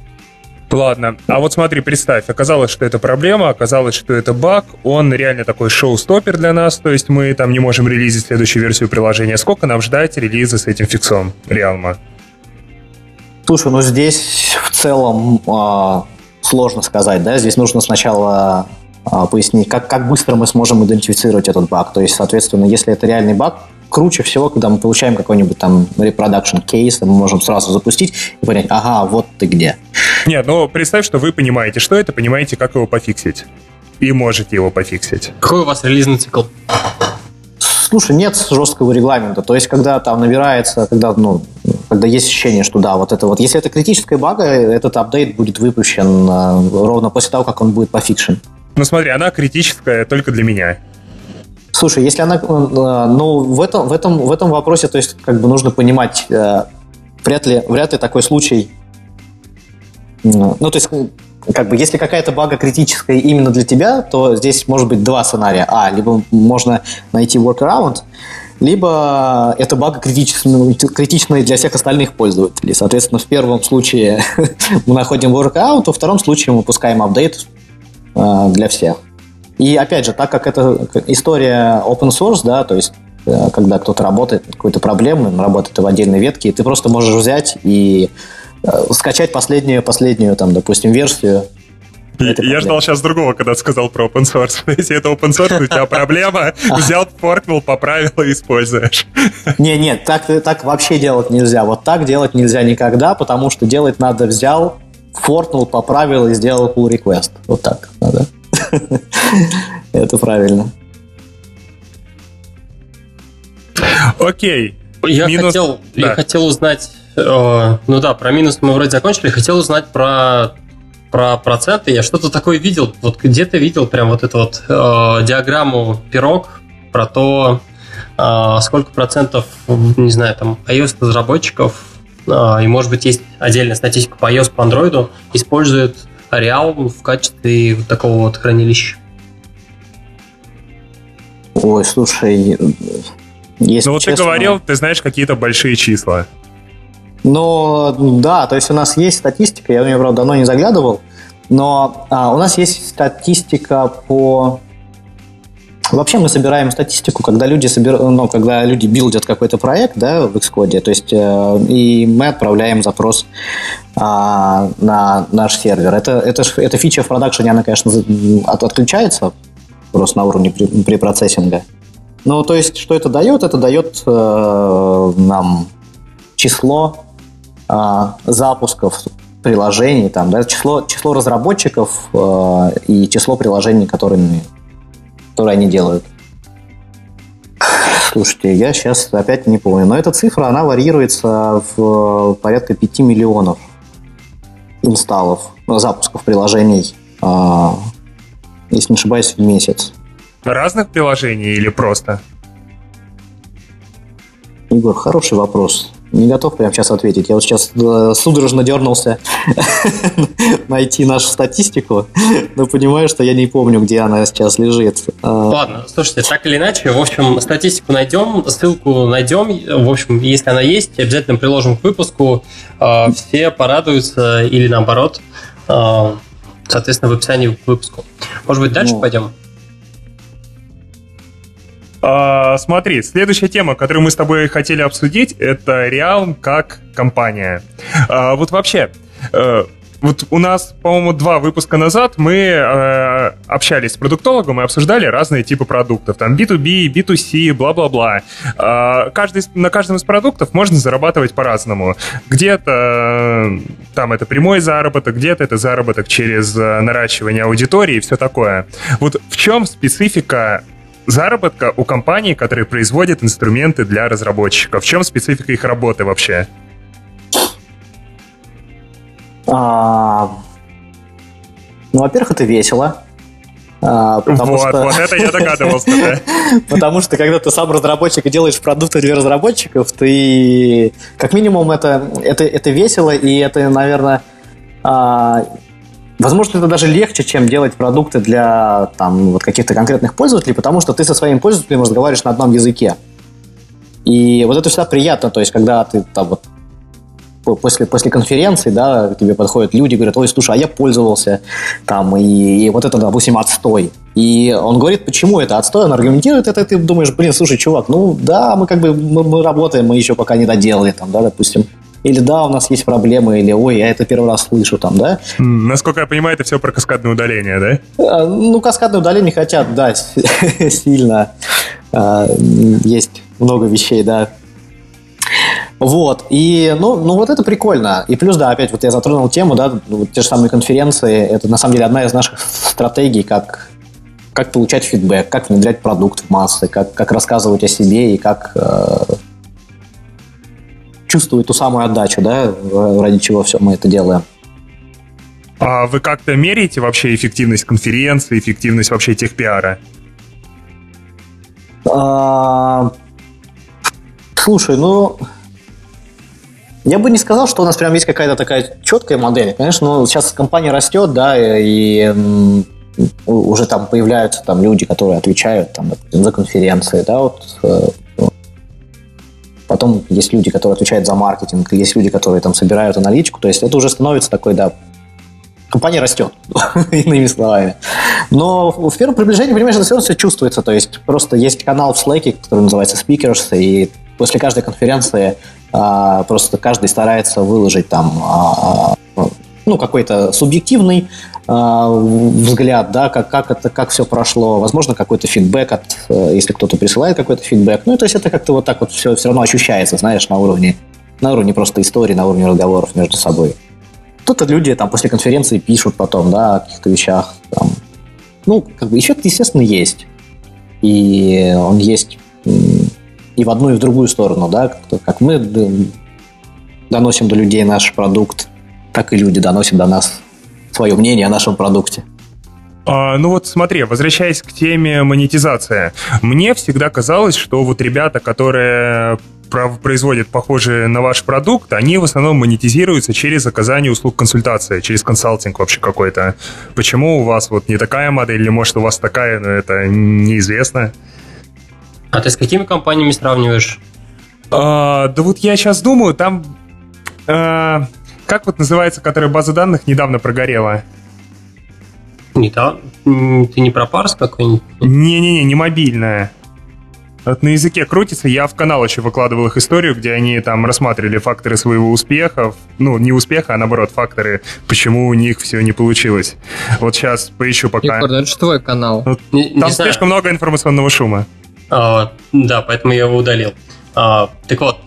Ладно, а вот смотри, представь, оказалось, что это проблема, оказалось, что это баг, он реально такой шоу-стопер для нас, то есть мы там не можем релизить следующую версию приложения. Сколько нам ждать релиза с этим фиксом Реалма? Слушай, ну здесь в целом э, сложно сказать, да, здесь нужно сначала э, пояснить, как, как быстро мы сможем идентифицировать этот баг, то есть, соответственно, если это реальный баг, круче всего, когда мы получаем какой-нибудь там reproduction кейс, мы можем сразу запустить и понять, ага, вот ты где. Нет, ну представь, что вы понимаете, что это, понимаете, как его пофиксить. И можете его пофиксить. Какой у вас релизный цикл? Слушай, нет жесткого регламента. То есть, когда там набирается, когда, ну, когда есть ощущение, что да, вот это вот, если это критическая бага, этот апдейт будет выпущен э, ровно после того, как он будет пофикшен. Ну смотри, она критическая только для меня. Слушай, если она, э, ну, в этом, в этом, в этом вопросе, то есть, как бы нужно понимать, э, вряд ли, вряд ли такой случай, ну, то есть, как бы, если какая-то бага критическая именно для тебя, то здесь может быть два сценария. А, либо можно найти workaround, либо это бага критичная, критичная для всех остальных пользователей. Соответственно, в первом случае мы находим workaround, во втором случае мы пускаем апдейт э, для всех. И опять же, так как это история open source, да, то есть э, когда кто-то работает над какой-то проблемой, он работает в отдельной ветке, и ты просто можешь взять и э, скачать последнюю, последнюю, там, допустим, версию. Я ждал сейчас другого, когда ты сказал про open source. Если это open source, у тебя проблема, взял, форкнул, поправил и используешь. Не, нет, так, так вообще делать нельзя. Вот так делать нельзя никогда, потому что делать надо взял, форкнул, поправил и сделал pull request. Вот так надо. Это правильно. Окей. Я, минус... хотел, да. я хотел узнать, э, ну да, про минус мы вроде закончили, хотел узнать про, про проценты. Я что-то такое видел, вот где-то видел прям вот эту вот э, диаграмму пирог про то, э, сколько процентов, не знаю, там, iOS-разработчиков, э, и может быть есть отдельная статистика по iOS, по Android, используют Реал в качестве вот такого вот хранилища. Ой, слушай, если Ну вот честно, ты говорил, ты знаешь какие-то большие числа. Ну, да, то есть у нас есть статистика, я в нее, правда, давно не заглядывал, но а, у нас есть статистика по Вообще мы собираем статистику, когда люди, собир... ну, когда люди билдят какой-то проект да, в Xcode, то есть э, и мы отправляем запрос э, на наш сервер. Это, это, эта фича в продакшене, она, конечно, от, отключается просто на уровне при, при процессинга. Ну, то есть, что это дает? Это дает э, нам число э, запусков приложений, там, да, число, число разработчиков э, и число приложений, которые, которые они делают. Слушайте, я сейчас опять не помню, но эта цифра, она варьируется в порядка 5 миллионов инсталлов, запусков приложений, э, если не ошибаюсь, в месяц. Разных приложений или просто? Егор, хороший вопрос. Не готов прямо сейчас ответить. Я вот сейчас э, судорожно дернулся найти нашу статистику, но понимаю, что я не помню, где она сейчас лежит. А, Ладно, слушайте, так или иначе, в общем, статистику найдем, ссылку найдем. В общем, если она есть, обязательно приложим к выпуску. А, все порадуются или наоборот, а, соответственно, в описании к выпуску. Может быть, дальше ну, пойдем? А, смотри, следующая тема, которую мы с тобой хотели обсудить, это Realm как компания. А, вот вообще, э, вот у нас, по-моему, два выпуска назад мы э, общались с продуктологом и обсуждали разные типы продуктов. Там B2B, B2C, бла-бла-бла. Э, каждый, на каждом из продуктов можно зарабатывать по-разному. Где-то э, там это прямой заработок, где-то это заработок через э, наращивание аудитории и все такое. Вот в чем специфика заработка у компаний, которые производят инструменты для разработчиков? В чем специфика их работы вообще? А, ну, во-первых, это весело. А, потому вот, что... вот это я догадывался, да. Потому что, когда ты сам разработчик и делаешь продукты для разработчиков, ты, как минимум, это, это, это весело, и это, наверное, а, Возможно, это даже легче, чем делать продукты для там, вот каких-то конкретных пользователей, потому что ты со своим пользователем разговариваешь на одном языке. И вот это всегда приятно, то есть, когда ты там вот после, после конференции, да, к тебе подходят люди, говорят, ой, слушай, а я пользовался, там, и, и вот это, допустим, отстой. И он говорит, почему это отстой, он аргументирует это, и ты думаешь, блин, слушай, чувак, ну да, мы как бы, мы, мы работаем, мы еще пока не доделали, там, да, допустим или да, у нас есть проблемы, или ой, я это первый раз слышу там, да? Насколько я понимаю, это все про каскадное удаление, да? А, ну, каскадное удаление хотят, да, сильно. А, есть много вещей, да. Вот, и, ну, ну, вот это прикольно. И плюс, да, опять вот я затронул тему, да, вот те же самые конференции, это на самом деле одна из наших стратегий, как как получать фидбэк, как внедрять продукт в массы, как, как рассказывать о себе и как э, чувствовать ту самую отдачу, да, ради чего все мы это делаем. А вы как-то меряете вообще эффективность конференции, эффективность вообще тех пиара? А, слушай, ну, я бы не сказал, что у нас прям есть какая-то такая четкая модель. Конечно, ну, сейчас компания растет, да, и, и уже там появляются там люди, которые отвечают там, за конференции, да, вот э, Потом есть люди, которые отвечают за маркетинг, есть люди, которые там собирают аналитику. То есть это уже становится такой, да, компания растет, иными словами. Но в первом приближении, понимаешь, это все равно все чувствуется. То есть просто есть канал в Slack, который называется Speakers, и после каждой конференции а, просто каждый старается выложить там а, а ну, какой-то субъективный взгляд, да, как, как это, как все прошло, возможно, какой-то фидбэк, от, э, если кто-то присылает какой-то фидбэк. Ну, то есть это как-то вот так вот все, все равно ощущается, знаешь, на уровне, на уровне просто истории, на уровне разговоров между собой. Кто-то люди там после конференции пишут потом, да, о каких-то вещах. Там. Ну, как бы эффект, естественно, есть. И он есть и в одну, и в другую сторону, да, как мы доносим до людей наш продукт, так и люди доносят до нас свое мнение о нашем продукте. А, ну вот смотри, возвращаясь к теме монетизации, мне всегда казалось, что вот ребята, которые производят похожие на ваш продукт, они в основном монетизируются через оказание услуг консультации, через консалтинг вообще какой-то. Почему у вас вот не такая модель, или может у вас такая, но это неизвестно? А ты с какими компаниями сравниваешь? А, да вот я сейчас думаю, там... А, как вот называется, которая база данных недавно прогорела? Не та, ты не про парс какой-нибудь? Не-не-не, не мобильная. Вот на языке крутится, я в канал еще выкладывал их историю, где они там рассматривали факторы своего успеха, ну, не успеха, а наоборот, факторы, почему у них все не получилось. Вот сейчас поищу пока. Егор, ну это же твой канал. Ну, не, там не слишком знаю. много информационного шума. А, да, поэтому я его удалил. А, так вот,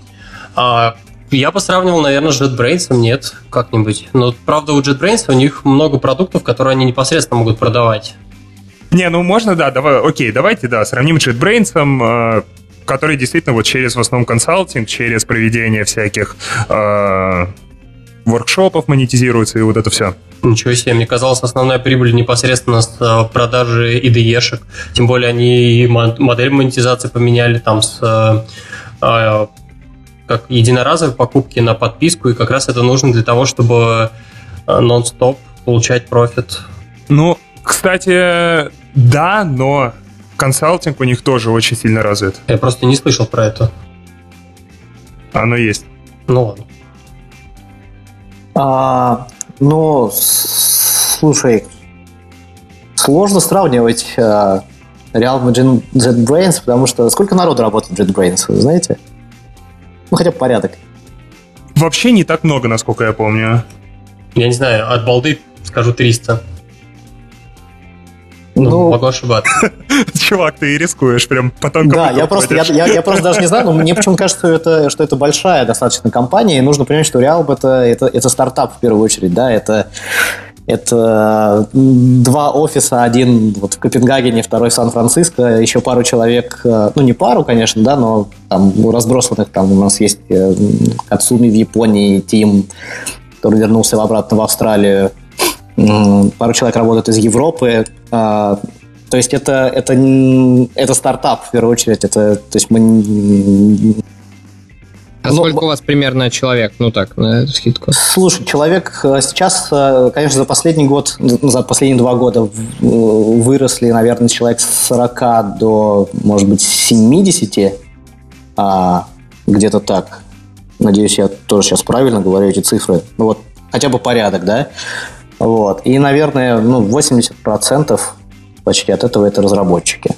а, Я бы сравнивал, наверное, с JetBrains, нет, как-нибудь. Но, правда, у JetBrains у них много продуктов, которые они непосредственно могут продавать. Не, ну можно, да, давай, окей, давайте, да, сравним с JetBrains, э, который действительно вот через в основном консалтинг, через проведение всяких э, воркшопов монетизируется и вот это все. Ничего себе, мне казалось, основная прибыль непосредственно с э, продажи IDE-шек. Тем более они модель монетизации поменяли там с э, э, как единоразовой покупки на подписку, и как раз это нужно для того, чтобы нон-стоп получать профит. Ну, кстати, да, но консалтинг у них тоже очень сильно развит. Я просто не слышал про это. Оно есть. Ну ладно. А, ну, слушай, сложно сравнивать а, Realm и JetBrains, потому что сколько народу работает в JetBrains, вы знаете? Ну, хотя бы порядок. Вообще не так много, насколько я помню. Я не знаю, от балды скажу 300. Ну, ну, могу ошибаться. Чувак, ты и рискуешь прям потом. Да, я просто, я, я, я просто даже не знаю, но мне почему-то кажется, что это, что это большая достаточно компания, и нужно понимать, что Realm это, это, это стартап в первую очередь, да, это это два офиса, один вот в Копенгагене, второй в Сан-Франциско, еще пару человек, э, ну не пару, конечно, да, но там разбросанных, там у нас есть э, Кацуми в Японии, Тим, который вернулся обратно в Австралию, пару человек работают из Европы, а, то есть это, это, это стартап, в первую очередь. Это, то есть мы... А ну, сколько у вас примерно человек, ну так, на эту скидку? Слушай, человек э, сейчас, э, конечно, за последний год, за последние два года выросли, наверное, человек с 40 до, может быть, 70, а, где-то так. Надеюсь, я тоже сейчас правильно говорю эти цифры. Ну вот, хотя бы порядок, да? Вот. И, наверное, ну, 80% почти от этого это разработчики.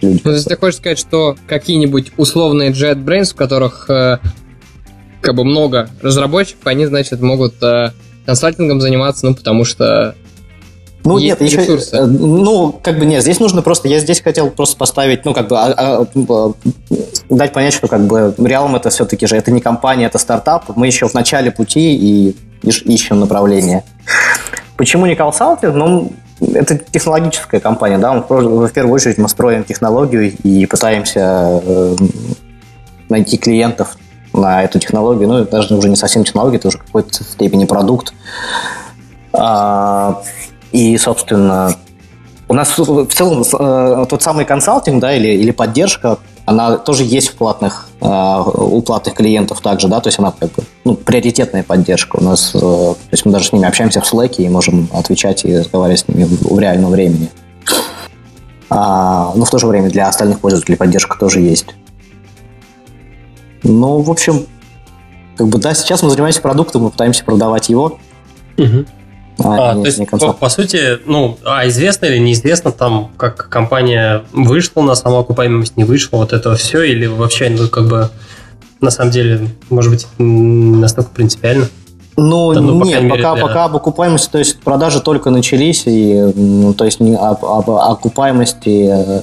Люди. Ну, то есть ты хочешь сказать, что какие-нибудь условные JetBrains, в которых э, как бы много разработчиков, они, значит, могут э, консалтингом заниматься, ну, потому что ну есть нет, ресурсы. еще, ну как бы нет, здесь нужно просто, я здесь хотел просто поставить, ну как бы а, а, а, дать понять, что как бы Realm это все-таки же это не компания, это стартап, мы еще в начале пути и ищем направление. Почему не консалтинг? Ну, это технологическая компания, да, мы, в первую очередь мы строим технологию и пытаемся э, найти клиентов на эту технологию, ну, это даже уже не совсем технология, это уже какой-то степени продукт. А, и, собственно, у нас в целом э, тот самый консалтинг, да, или, или поддержка, она тоже есть в платных, э, у платных клиентов также, да, то есть она как бы, ну, приоритетная поддержка. У нас, э, то есть мы даже с ними общаемся в Slack и можем отвечать и разговаривать с ними в, реальном времени. А, но в то же время для остальных пользователей поддержка тоже есть. Ну, в общем, как бы, да, сейчас мы занимаемся продуктом, мы пытаемся продавать его. Угу. А, а, то есть, по, по сути, ну, а известно или неизвестно там, как компания вышла на самоокупаемость, не вышла, вот это все, или вообще, ну, как бы, на самом деле, может быть, настолько принципиально? Ну, да, ну нет, мере, пока, для... пока об окупаемости, то есть продажи только начались, и, ну, то есть об, об окупаемости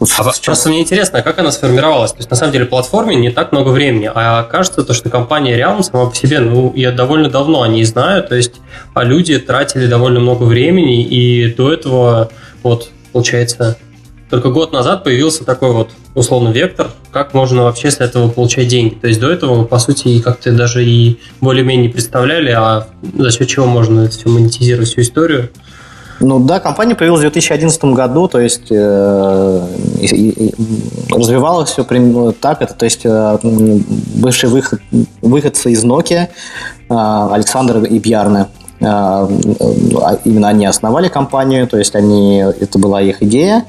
э, а просто мне интересно, как она сформировалась. То есть, на самом деле, платформе не так много времени, а кажется, то, что компания Realm сама по себе, ну, я довольно давно о ней знаю, то есть, а люди тратили довольно много времени, и до этого, вот, получается, только год назад появился такой вот, условно, вектор, как можно вообще с этого получать деньги. То есть, до этого, по сути, как-то даже и более-менее представляли, а за счет чего можно это все монетизировать, всю историю. Ну да, компания появилась в 2011 году, то есть э, и, и, развивалось все примерно так. Это, то есть э, бывший выход, выходцы из Nokia, э, Александр и Бьярне, э, э, именно они основали компанию, то есть они, это была их идея,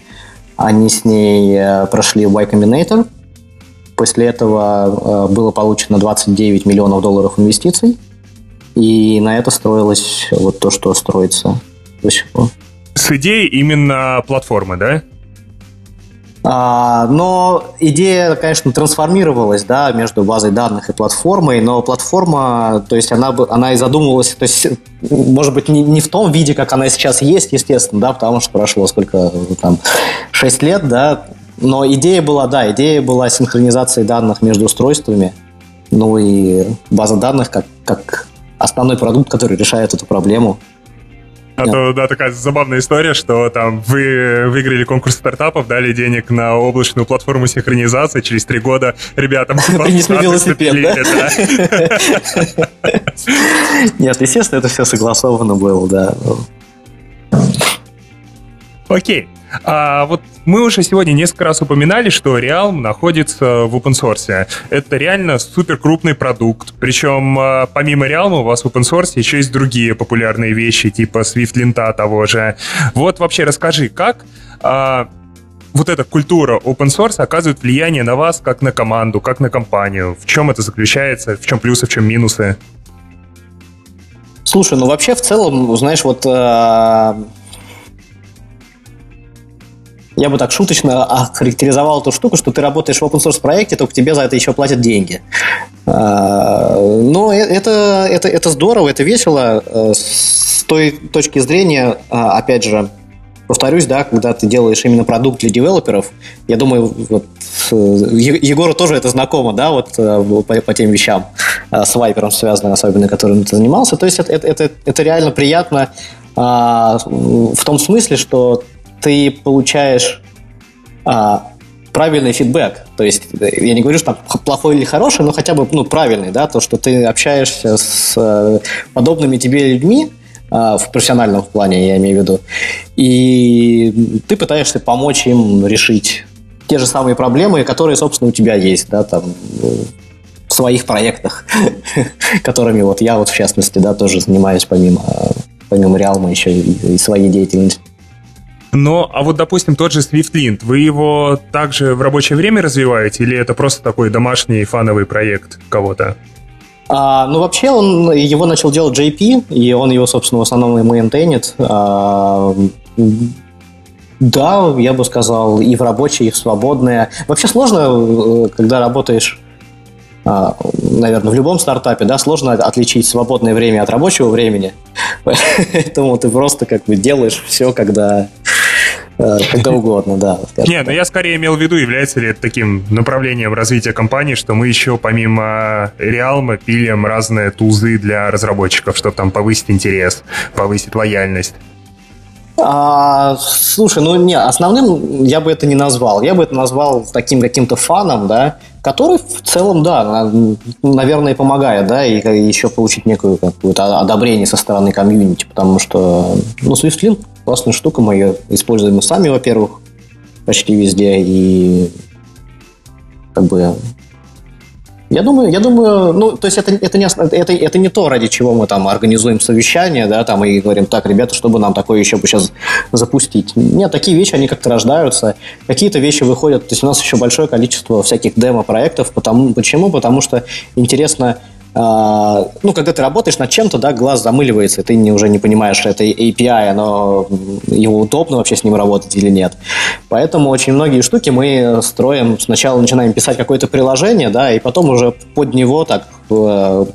они с ней э, прошли Y Combinator, после этого э, было получено 29 миллионов долларов инвестиций, и на это строилось вот то, что строится до сих пор. С идеей именно платформы, да? А, но идея, конечно, трансформировалась, да, между базой данных и платформой, но платформа, то есть она, она и задумывалась, то есть, может быть, не, не в том виде, как она сейчас есть, естественно, да, потому что прошло сколько, там, 6 лет, да, но идея была, да, идея была синхронизации данных между устройствами, ну и база данных как, как основной продукт, который решает эту проблему. А то, да, такая забавная история, что там вы выиграли конкурс стартапов, дали денег на облачную платформу синхронизации, через три года ребятам принесли велосипед, да? Нет, естественно, это все согласовано было, да. Окей. А вот мы уже сегодня несколько раз упоминали, что Realm находится в open source. Это реально супер крупный продукт. Причем а, помимо Realm у вас в open source еще есть другие популярные вещи, типа SwiftLint того же. Вот вообще расскажи, как а, вот эта культура open source оказывает влияние на вас как на команду, как на компанию? В чем это заключается? В чем плюсы, в чем минусы? Слушай, ну вообще в целом, знаешь, вот а, я бы так шуточно охарактеризовал эту штуку, что ты работаешь в open source проекте, только тебе за это еще платят деньги. А, но э, это, это, это здорово, это весело. Э, с той точки зрения, а, опять же, повторюсь, да, когда ты делаешь именно продукт для девелоперов, я думаю, вот Егору тоже это знакомо, да, вот э, по, по тем вещам с вайпером связанным, особенно, которым ты занимался. То есть это, это, это реально приятно а, в том смысле, что ты получаешь а, правильный фидбэк. То есть я не говорю, что плохой или хороший, но хотя бы ну, правильный, да, то, что ты общаешься с э, подобными тебе людьми, а, в профессиональном плане, я имею в виду, и ты пытаешься помочь им решить те же самые проблемы, которые, собственно, у тебя есть, да, там, в своих проектах, которыми вот я вот, в частности, да, тоже занимаюсь помимо, помимо Реалма еще и своей деятельности. Но, а вот, допустим, тот же SwiftLint, вы его также в рабочее время развиваете, или это просто такой домашний фановый проект кого-то? А, ну, вообще, он его начал делать JP, и он его, собственно, в основном и мейнтейнит. А, да, я бы сказал, и в рабочее, и в свободное. Вообще сложно, э, когда работаешь а, наверное, в любом стартапе, да, сложно отличить свободное время от рабочего времени. Поэтому ты просто как бы делаешь все, когда когда угодно, да. Не, но я скорее имел в виду, является ли это таким направлением развития компании, что мы еще помимо Realm пилим разные тузы для разработчиков, чтобы там повысить интерес, повысить лояльность. А, слушай, ну не, основным я бы это не назвал. Я бы это назвал таким каким-то фаном, да, который в целом, да, наверное, помогает, да, и еще получить некую какое-то одобрение со стороны комьюнити, потому что, ну, SwiftLink классная штука, мы ее используем мы сами, во-первых, почти везде, и как бы я думаю, я думаю, ну, то есть это, это, не, это, это не то, ради чего мы там организуем совещание, да, там и говорим, так, ребята, чтобы нам такое еще бы сейчас запустить. Нет, такие вещи, они как-то рождаются. Какие-то вещи выходят, то есть у нас еще большое количество всяких демо-проектов. Потому, почему? Потому что интересно ну, когда ты работаешь над чем-то, да, глаз замыливается, ты не, уже не понимаешь, это API, но его удобно вообще с ним работать или нет. Поэтому очень многие штуки мы строим, сначала начинаем писать какое-то приложение, да, и потом уже под него так э,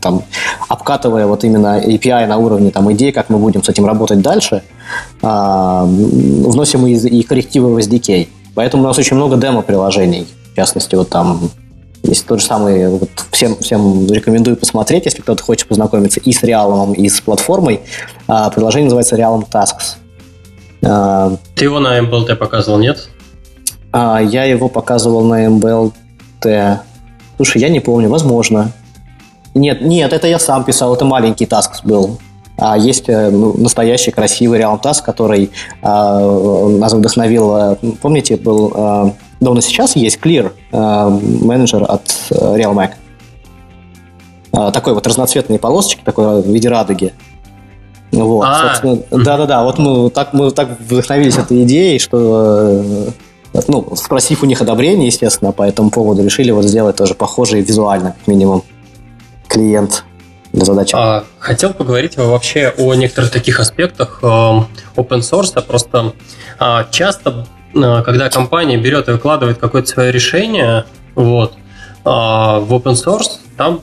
там, обкатывая вот именно API на уровне там, идей, как мы будем с этим работать дальше, а, вносим и коррективы в SDK. Поэтому у нас очень много демо-приложений. В частности, вот там есть тот же самый, вот всем, всем рекомендую посмотреть, если кто-то хочет познакомиться и с Realm, и с платформой. А, приложение называется Realm Tasks. А, Ты его на MBLT показывал, нет? А, я его показывал на MBLT. Слушай, я не помню, возможно. Нет, нет, это я сам писал, это маленький Tasks был. А есть э, ну, настоящий красивый Realm Task, который а, нас вдохновил. Э, помните, был а, да, у нас сейчас есть Clear, э, менеджер от э, Real Mac. Э, такой вот разноцветные полосочки, такой в виде радуги. Вот, а. собственно, да-да-да, вот мы так, мы так вдохновились этой идеей, что ну, спросив у них одобрение, естественно, по этому поводу решили вот сделать тоже похожий визуально, как минимум, клиент для задачи. А, хотел поговорить вообще о некоторых таких аспектах open source. Просто а, часто Э, когда компания берет и выкладывает какое-то свое решение вот, а, в open source, там,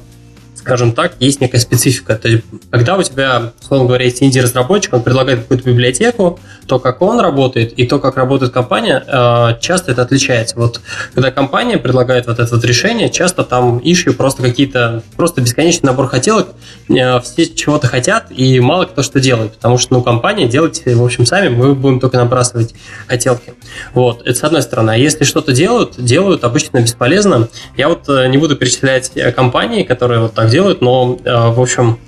скажем так, есть некая специфика. То есть, когда у тебя, условно говоря, есть инди-разработчик, он предлагает какую-то библиотеку, то, как он работает, и то, как работает компания, э, часто это отличается. Вот когда компания предлагает вот это вот решение, часто там ишью просто какие-то, просто бесконечный набор хотелок, э, все чего-то хотят, и мало кто что делает, потому что, ну, компания, делайте, в общем, сами, мы будем только набрасывать хотелки. Вот, это с одной стороны. А если что-то делают, делают обычно бесполезно. Я вот не буду перечислять компании, которые вот так делают, но, в общем,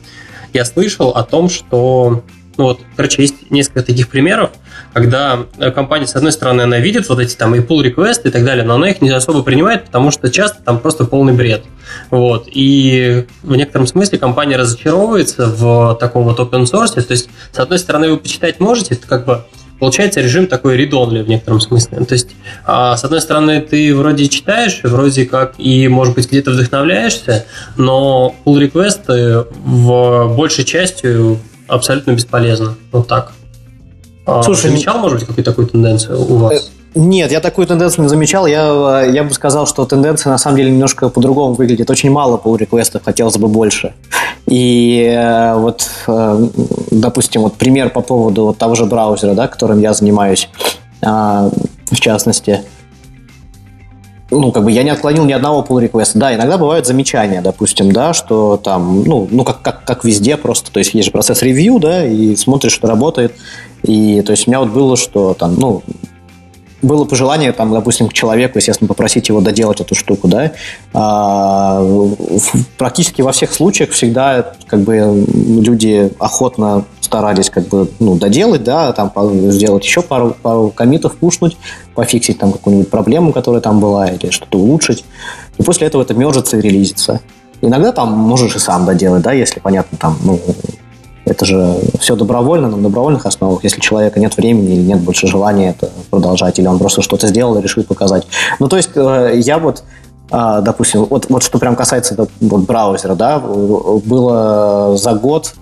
я слышал о том, что вот, короче, есть несколько таких примеров, когда э, компания, с одной стороны, она видит вот эти там и pull request и так далее, но она их не особо принимает, потому что часто там просто полный бред. Вот. И в некотором смысле компания разочаровывается в таком вот open source. То есть, с одной стороны, вы почитать можете, это как бы получается режим такой read-only в некотором смысле. То есть, а, с одной стороны, ты вроде читаешь, вроде как и, может быть, где-то вдохновляешься, но pull реквесты в большей частью абсолютно бесполезно. Вот так. А, Слушай, замечал, может быть, какую-то такую тенденцию у вас? Э, нет, я такую тенденцию не замечал. Я, я бы сказал, что тенденция на самом деле немножко по-другому выглядит. Очень мало pull реквестов хотелось бы больше. И э, вот, э, допустим, вот пример по поводу вот того же браузера, да, которым я занимаюсь, а, в частности. Ну, как бы я не отклонил ни одного pull реквеста. Да, иногда бывают замечания, допустим, да, что там, ну, ну как, как, как везде просто, то есть есть же процесс ревью, да, и смотришь, что работает. И то есть у меня вот было, что там, ну, было пожелание, там, допустим, к человеку, естественно, попросить его доделать эту штуку, да, а, практически во всех случаях всегда как бы люди охотно старались как бы ну, доделать, да, там сделать еще пару, пару комитов, пушнуть, пофиксить там какую-нибудь проблему, которая там была, или что-то улучшить. И после этого это мержится и релизится. Иногда там можешь и сам доделать, да, если, понятно, там, ну, это же все добровольно, на добровольных основах. Если человека нет времени или нет больше желания это продолжать, или он просто что-то сделал и решил показать. Ну, то есть э, я вот а, допустим, вот, вот что прям касается вот, браузера, да, было за год,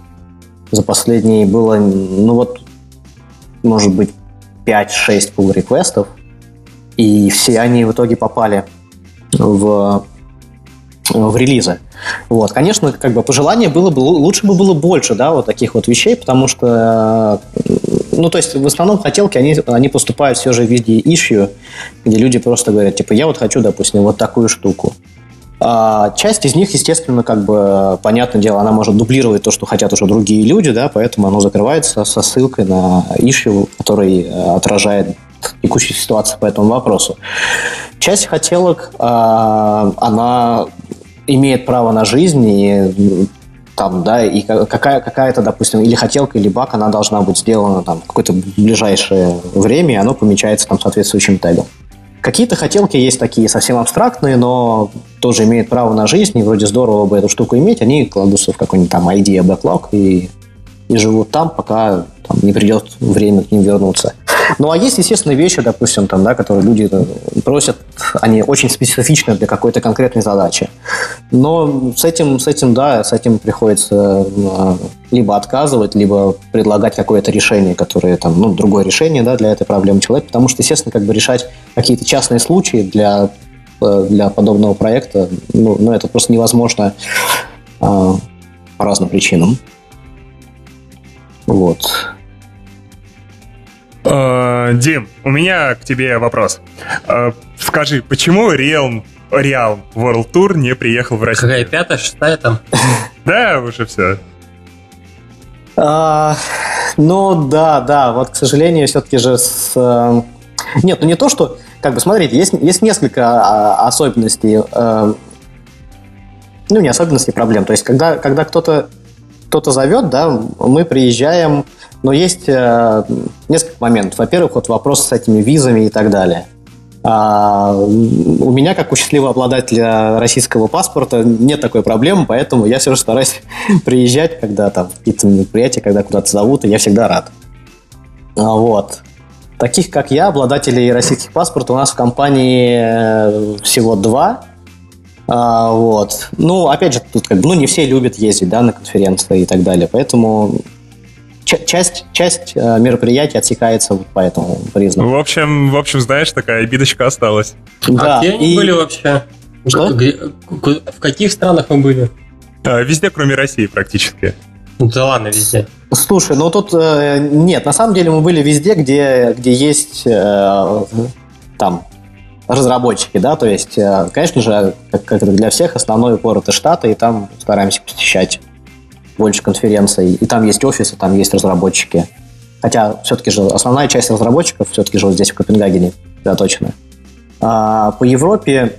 за последний было, ну вот, может быть, 5-6 pull реквестов и все они в итоге попали в в релизы. Вот, конечно, как бы пожелание было бы лучше бы было больше, да, вот таких вот вещей, потому что, ну, то есть в основном хотелки они они поступают все же в виде issue, где люди просто говорят, типа, я вот хочу, допустим, вот такую штуку. А часть из них, естественно, как бы, понятное дело, она может дублировать то, что хотят уже другие люди, да, поэтому оно закрывается со ссылкой на issue, который э, отражает текущую ситуацию по этому вопросу. Часть хотелок, а, она имеет право на жизнь, и там, да, и какая, какая-то, допустим, или хотелка, или баг, она должна быть сделана там в какое-то ближайшее время, и оно помечается там соответствующим тегом. Какие-то хотелки есть такие совсем абстрактные, но тоже имеют право на жизнь, и вроде здорово бы эту штуку иметь, они кладутся в какой-нибудь там idea backlog и, и живут там, пока там, не придет время к ним вернуться. Ну, а есть, естественно, вещи, допустим, там, да, которые люди э, просят, они очень специфичны для какой-то конкретной задачи. Но с этим, с этим, да, с этим приходится э, либо отказывать, либо предлагать какое-то решение, которое там, ну, другое решение, да, для этой проблемы человека, потому что, естественно, как бы решать какие-то частные случаи для, э, для подобного проекта, ну, ну это просто невозможно по разным причинам. Вот. Э, Дим, у меня к тебе вопрос. Э, скажи, почему Realm, Realm World Tour не приехал в Россию? Какая пятая, шестая там? Да, уже все. А, ну да, да, вот, к сожалению, все-таки же с... Э, нет, ну не то, что... Как бы, смотрите, есть, есть несколько а, особенностей. Ну, не особенностей, проблем. То есть, когда, когда кто-то кто-то зовет, да, мы приезжаем, но есть э, несколько моментов. Во-первых, вот вопрос с этими визами и так далее. А, у меня, как у счастливого обладателя российского паспорта, нет такой проблемы, поэтому я все же стараюсь приезжать, когда там какие-то мероприятия, когда куда-то зовут, и я всегда рад. А, вот. Таких, как я, обладателей российских паспортов, у нас в компании э, всего два. А, вот. Ну, опять же, тут как бы, ну, не все любят ездить, да, на конференции и так далее, поэтому часть, часть э, мероприятий отсекается вот по этому признаку. В общем, в общем, знаешь, такая обидочка осталась. Да. А где они и... были вообще? Что? в каких странах мы были? А, везде, кроме России, практически. Да ладно, везде. Слушай, ну тут э, нет, на самом деле мы были везде, где, где есть э, там разработчики, да, то есть, э, конечно же, как, как для всех, основной упор это Штаты, и там стараемся посещать больше конференций, и там есть офисы, там есть разработчики. Хотя все-таки же основная часть разработчиков все-таки же здесь в Копенгагене заточена. А по Европе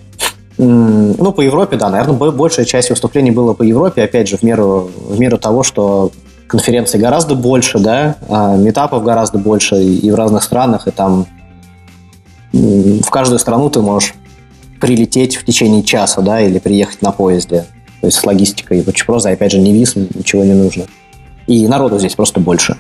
ну, по Европе, да, наверное, большая часть выступлений было по Европе, опять же, в меру, в меру того, что конференций гораздо больше, да, а метапов гораздо больше и в разных странах, и там в каждую страну ты можешь прилететь в течение часа, да, или приехать на поезде. То есть с логистикой очень просто, опять же, не виз, ничего не нужно. И народу здесь просто больше.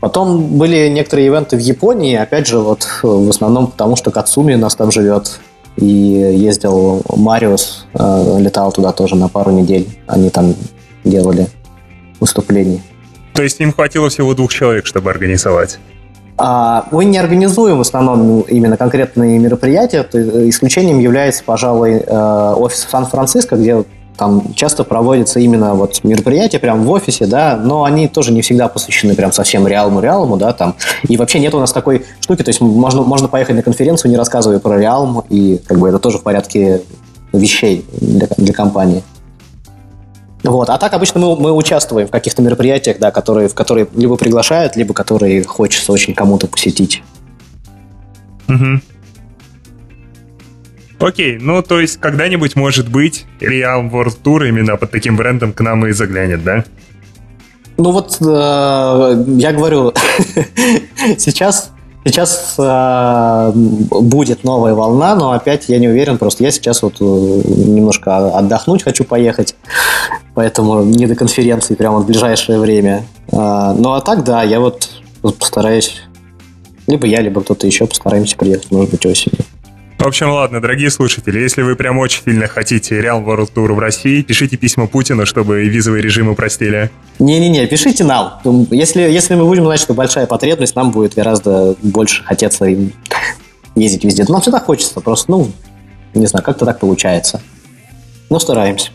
Потом были некоторые ивенты в Японии, опять же, вот в основном потому, что Кацуми у нас там живет, и ездил Мариус, э, летал туда тоже на пару недель. Они там делали выступление. То есть им хватило всего двух человек, чтобы организовать? А, мы не организуем в основном именно конкретные мероприятия. Исключением является, пожалуй, э, офис Сан-Франциско, где там часто проводятся именно вот мероприятия прямо в офисе, да, но они тоже не всегда посвящены прям совсем реалму, реалму, да, там. И вообще нет у нас такой штуки, то есть можно, можно поехать на конференцию, не рассказывая про реалм, и как бы это тоже в порядке вещей для, для компании. Вот. А так обычно мы, мы участвуем в каких-то мероприятиях, да, которые, в которые либо приглашают, либо которые хочется очень кому-то посетить. Угу. Окей, ну то есть когда-нибудь, может быть, Real World Tour именно под таким брендом к нам и заглянет, да? Ну вот, э, я говорю, сейчас, сейчас э, будет новая волна, но опять я не уверен, просто я сейчас вот э, немножко отдохнуть хочу поехать, поэтому не до конференции прямо в ближайшее время. Э, ну а так, да, я вот постараюсь, либо я, либо кто-то еще постараемся приехать, может быть, осенью. В общем, ладно, дорогие слушатели, если вы прям очень сильно хотите Real World Tour в России, пишите письма Путину, чтобы визовый режим упростили. Не-не-не, пишите нам. Если, если мы будем знать, что большая потребность, нам будет гораздо больше хотеться ездить везде. нам всегда хочется, просто, ну, не знаю, как-то так получается. Но стараемся.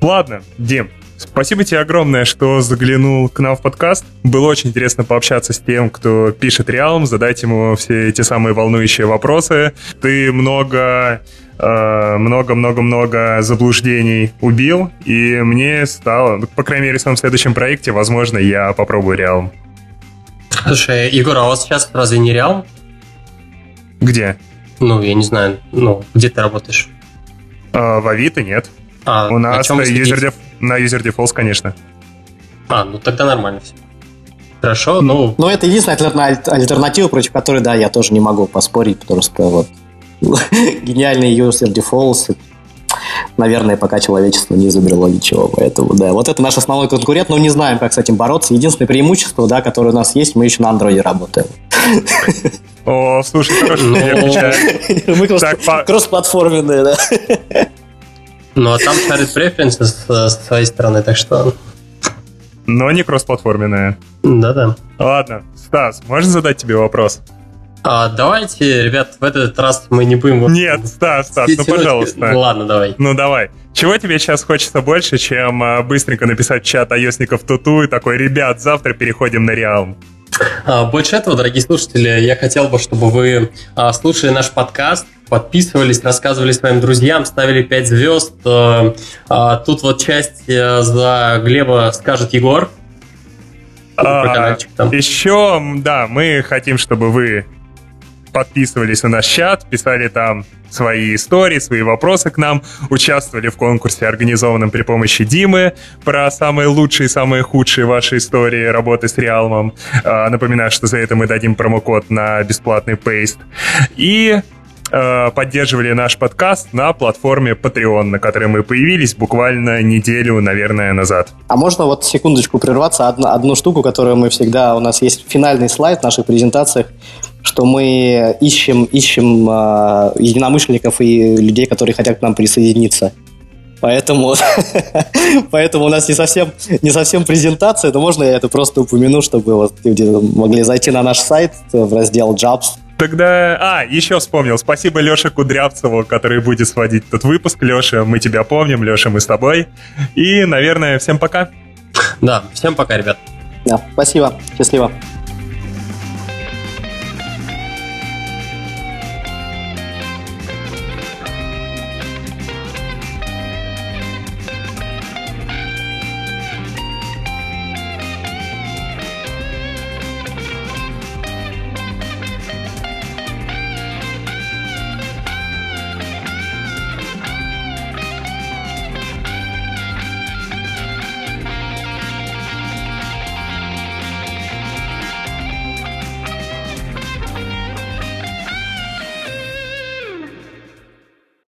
Ладно, Дим, Спасибо тебе огромное, что заглянул к нам в подкаст. Было очень интересно пообщаться с тем, кто пишет Реалм, задать ему все эти самые волнующие вопросы. Ты много э, много-много-много заблуждений убил, и мне стало, по крайней мере, в своем следующем проекте, возможно, я попробую Реалм. Слушай, Егор, а у вас сейчас разве не Реалм? Где? Ну, я не знаю, ну, где ты работаешь? А, в Авито нет. А, у нас на user, на user defaults, конечно. А, ну тогда нормально все. Хорошо, ну... Ну, это единственная альтернатива, против которой, да, я тоже не могу поспорить, потому что вот гениальный user defaults наверное, пока человечество не изобрело ничего. Поэтому, да, вот это наш основной конкурент, но не знаем, как с этим бороться. Единственное преимущество, да, которое у нас есть, мы еще на андроиде работаем. О, слушай, хорошо, ну, Мы кросс-платформенные, да. Ну, а там шарит преференсы с, своей стороны, так что... Но не кроссплатформенная. Да-да. Ладно, Стас, можно задать тебе вопрос? А, давайте, ребят, в этот раз мы не будем... Нет, Стас, Стас, ну пожалуйста. Ну ладно, давай. Ну давай. Чего тебе сейчас хочется больше, чем а, быстренько написать в чат айосников туту и такой, ребят, завтра переходим на Реал? А, больше этого, дорогие слушатели, я хотел бы, чтобы вы а, слушали наш подкаст, подписывались, рассказывали своим друзьям, ставили 5 звезд. А, тут вот часть э, за Глеба скажет Егор. А, еще, да, мы хотим, чтобы вы подписывались на наш чат, писали там свои истории, свои вопросы к нам, участвовали в конкурсе, организованном при помощи Димы, про самые лучшие самые худшие ваши истории работы с Реалмом. А, напоминаю, что за это мы дадим промокод на бесплатный пейст. И а, поддерживали наш подкаст на платформе Patreon, на которой мы появились буквально неделю, наверное, назад. А можно вот секундочку прерваться? Одну, одну штуку, которую мы всегда... У нас есть финальный слайд в наших презентациях что мы ищем, ищем э, единомышленников и людей, которые хотят к нам присоединиться. Поэтому, поэтому у нас не совсем, не совсем презентация, но можно я это просто упомяну, чтобы вот люди могли зайти на наш сайт в раздел Jobs. Тогда, а, еще вспомнил. Спасибо Леше Кудрявцеву, который будет сводить этот выпуск. Леша, мы тебя помним. Леша, мы с тобой. И, наверное, всем пока. Да, всем пока, ребят. Да, спасибо, счастливо.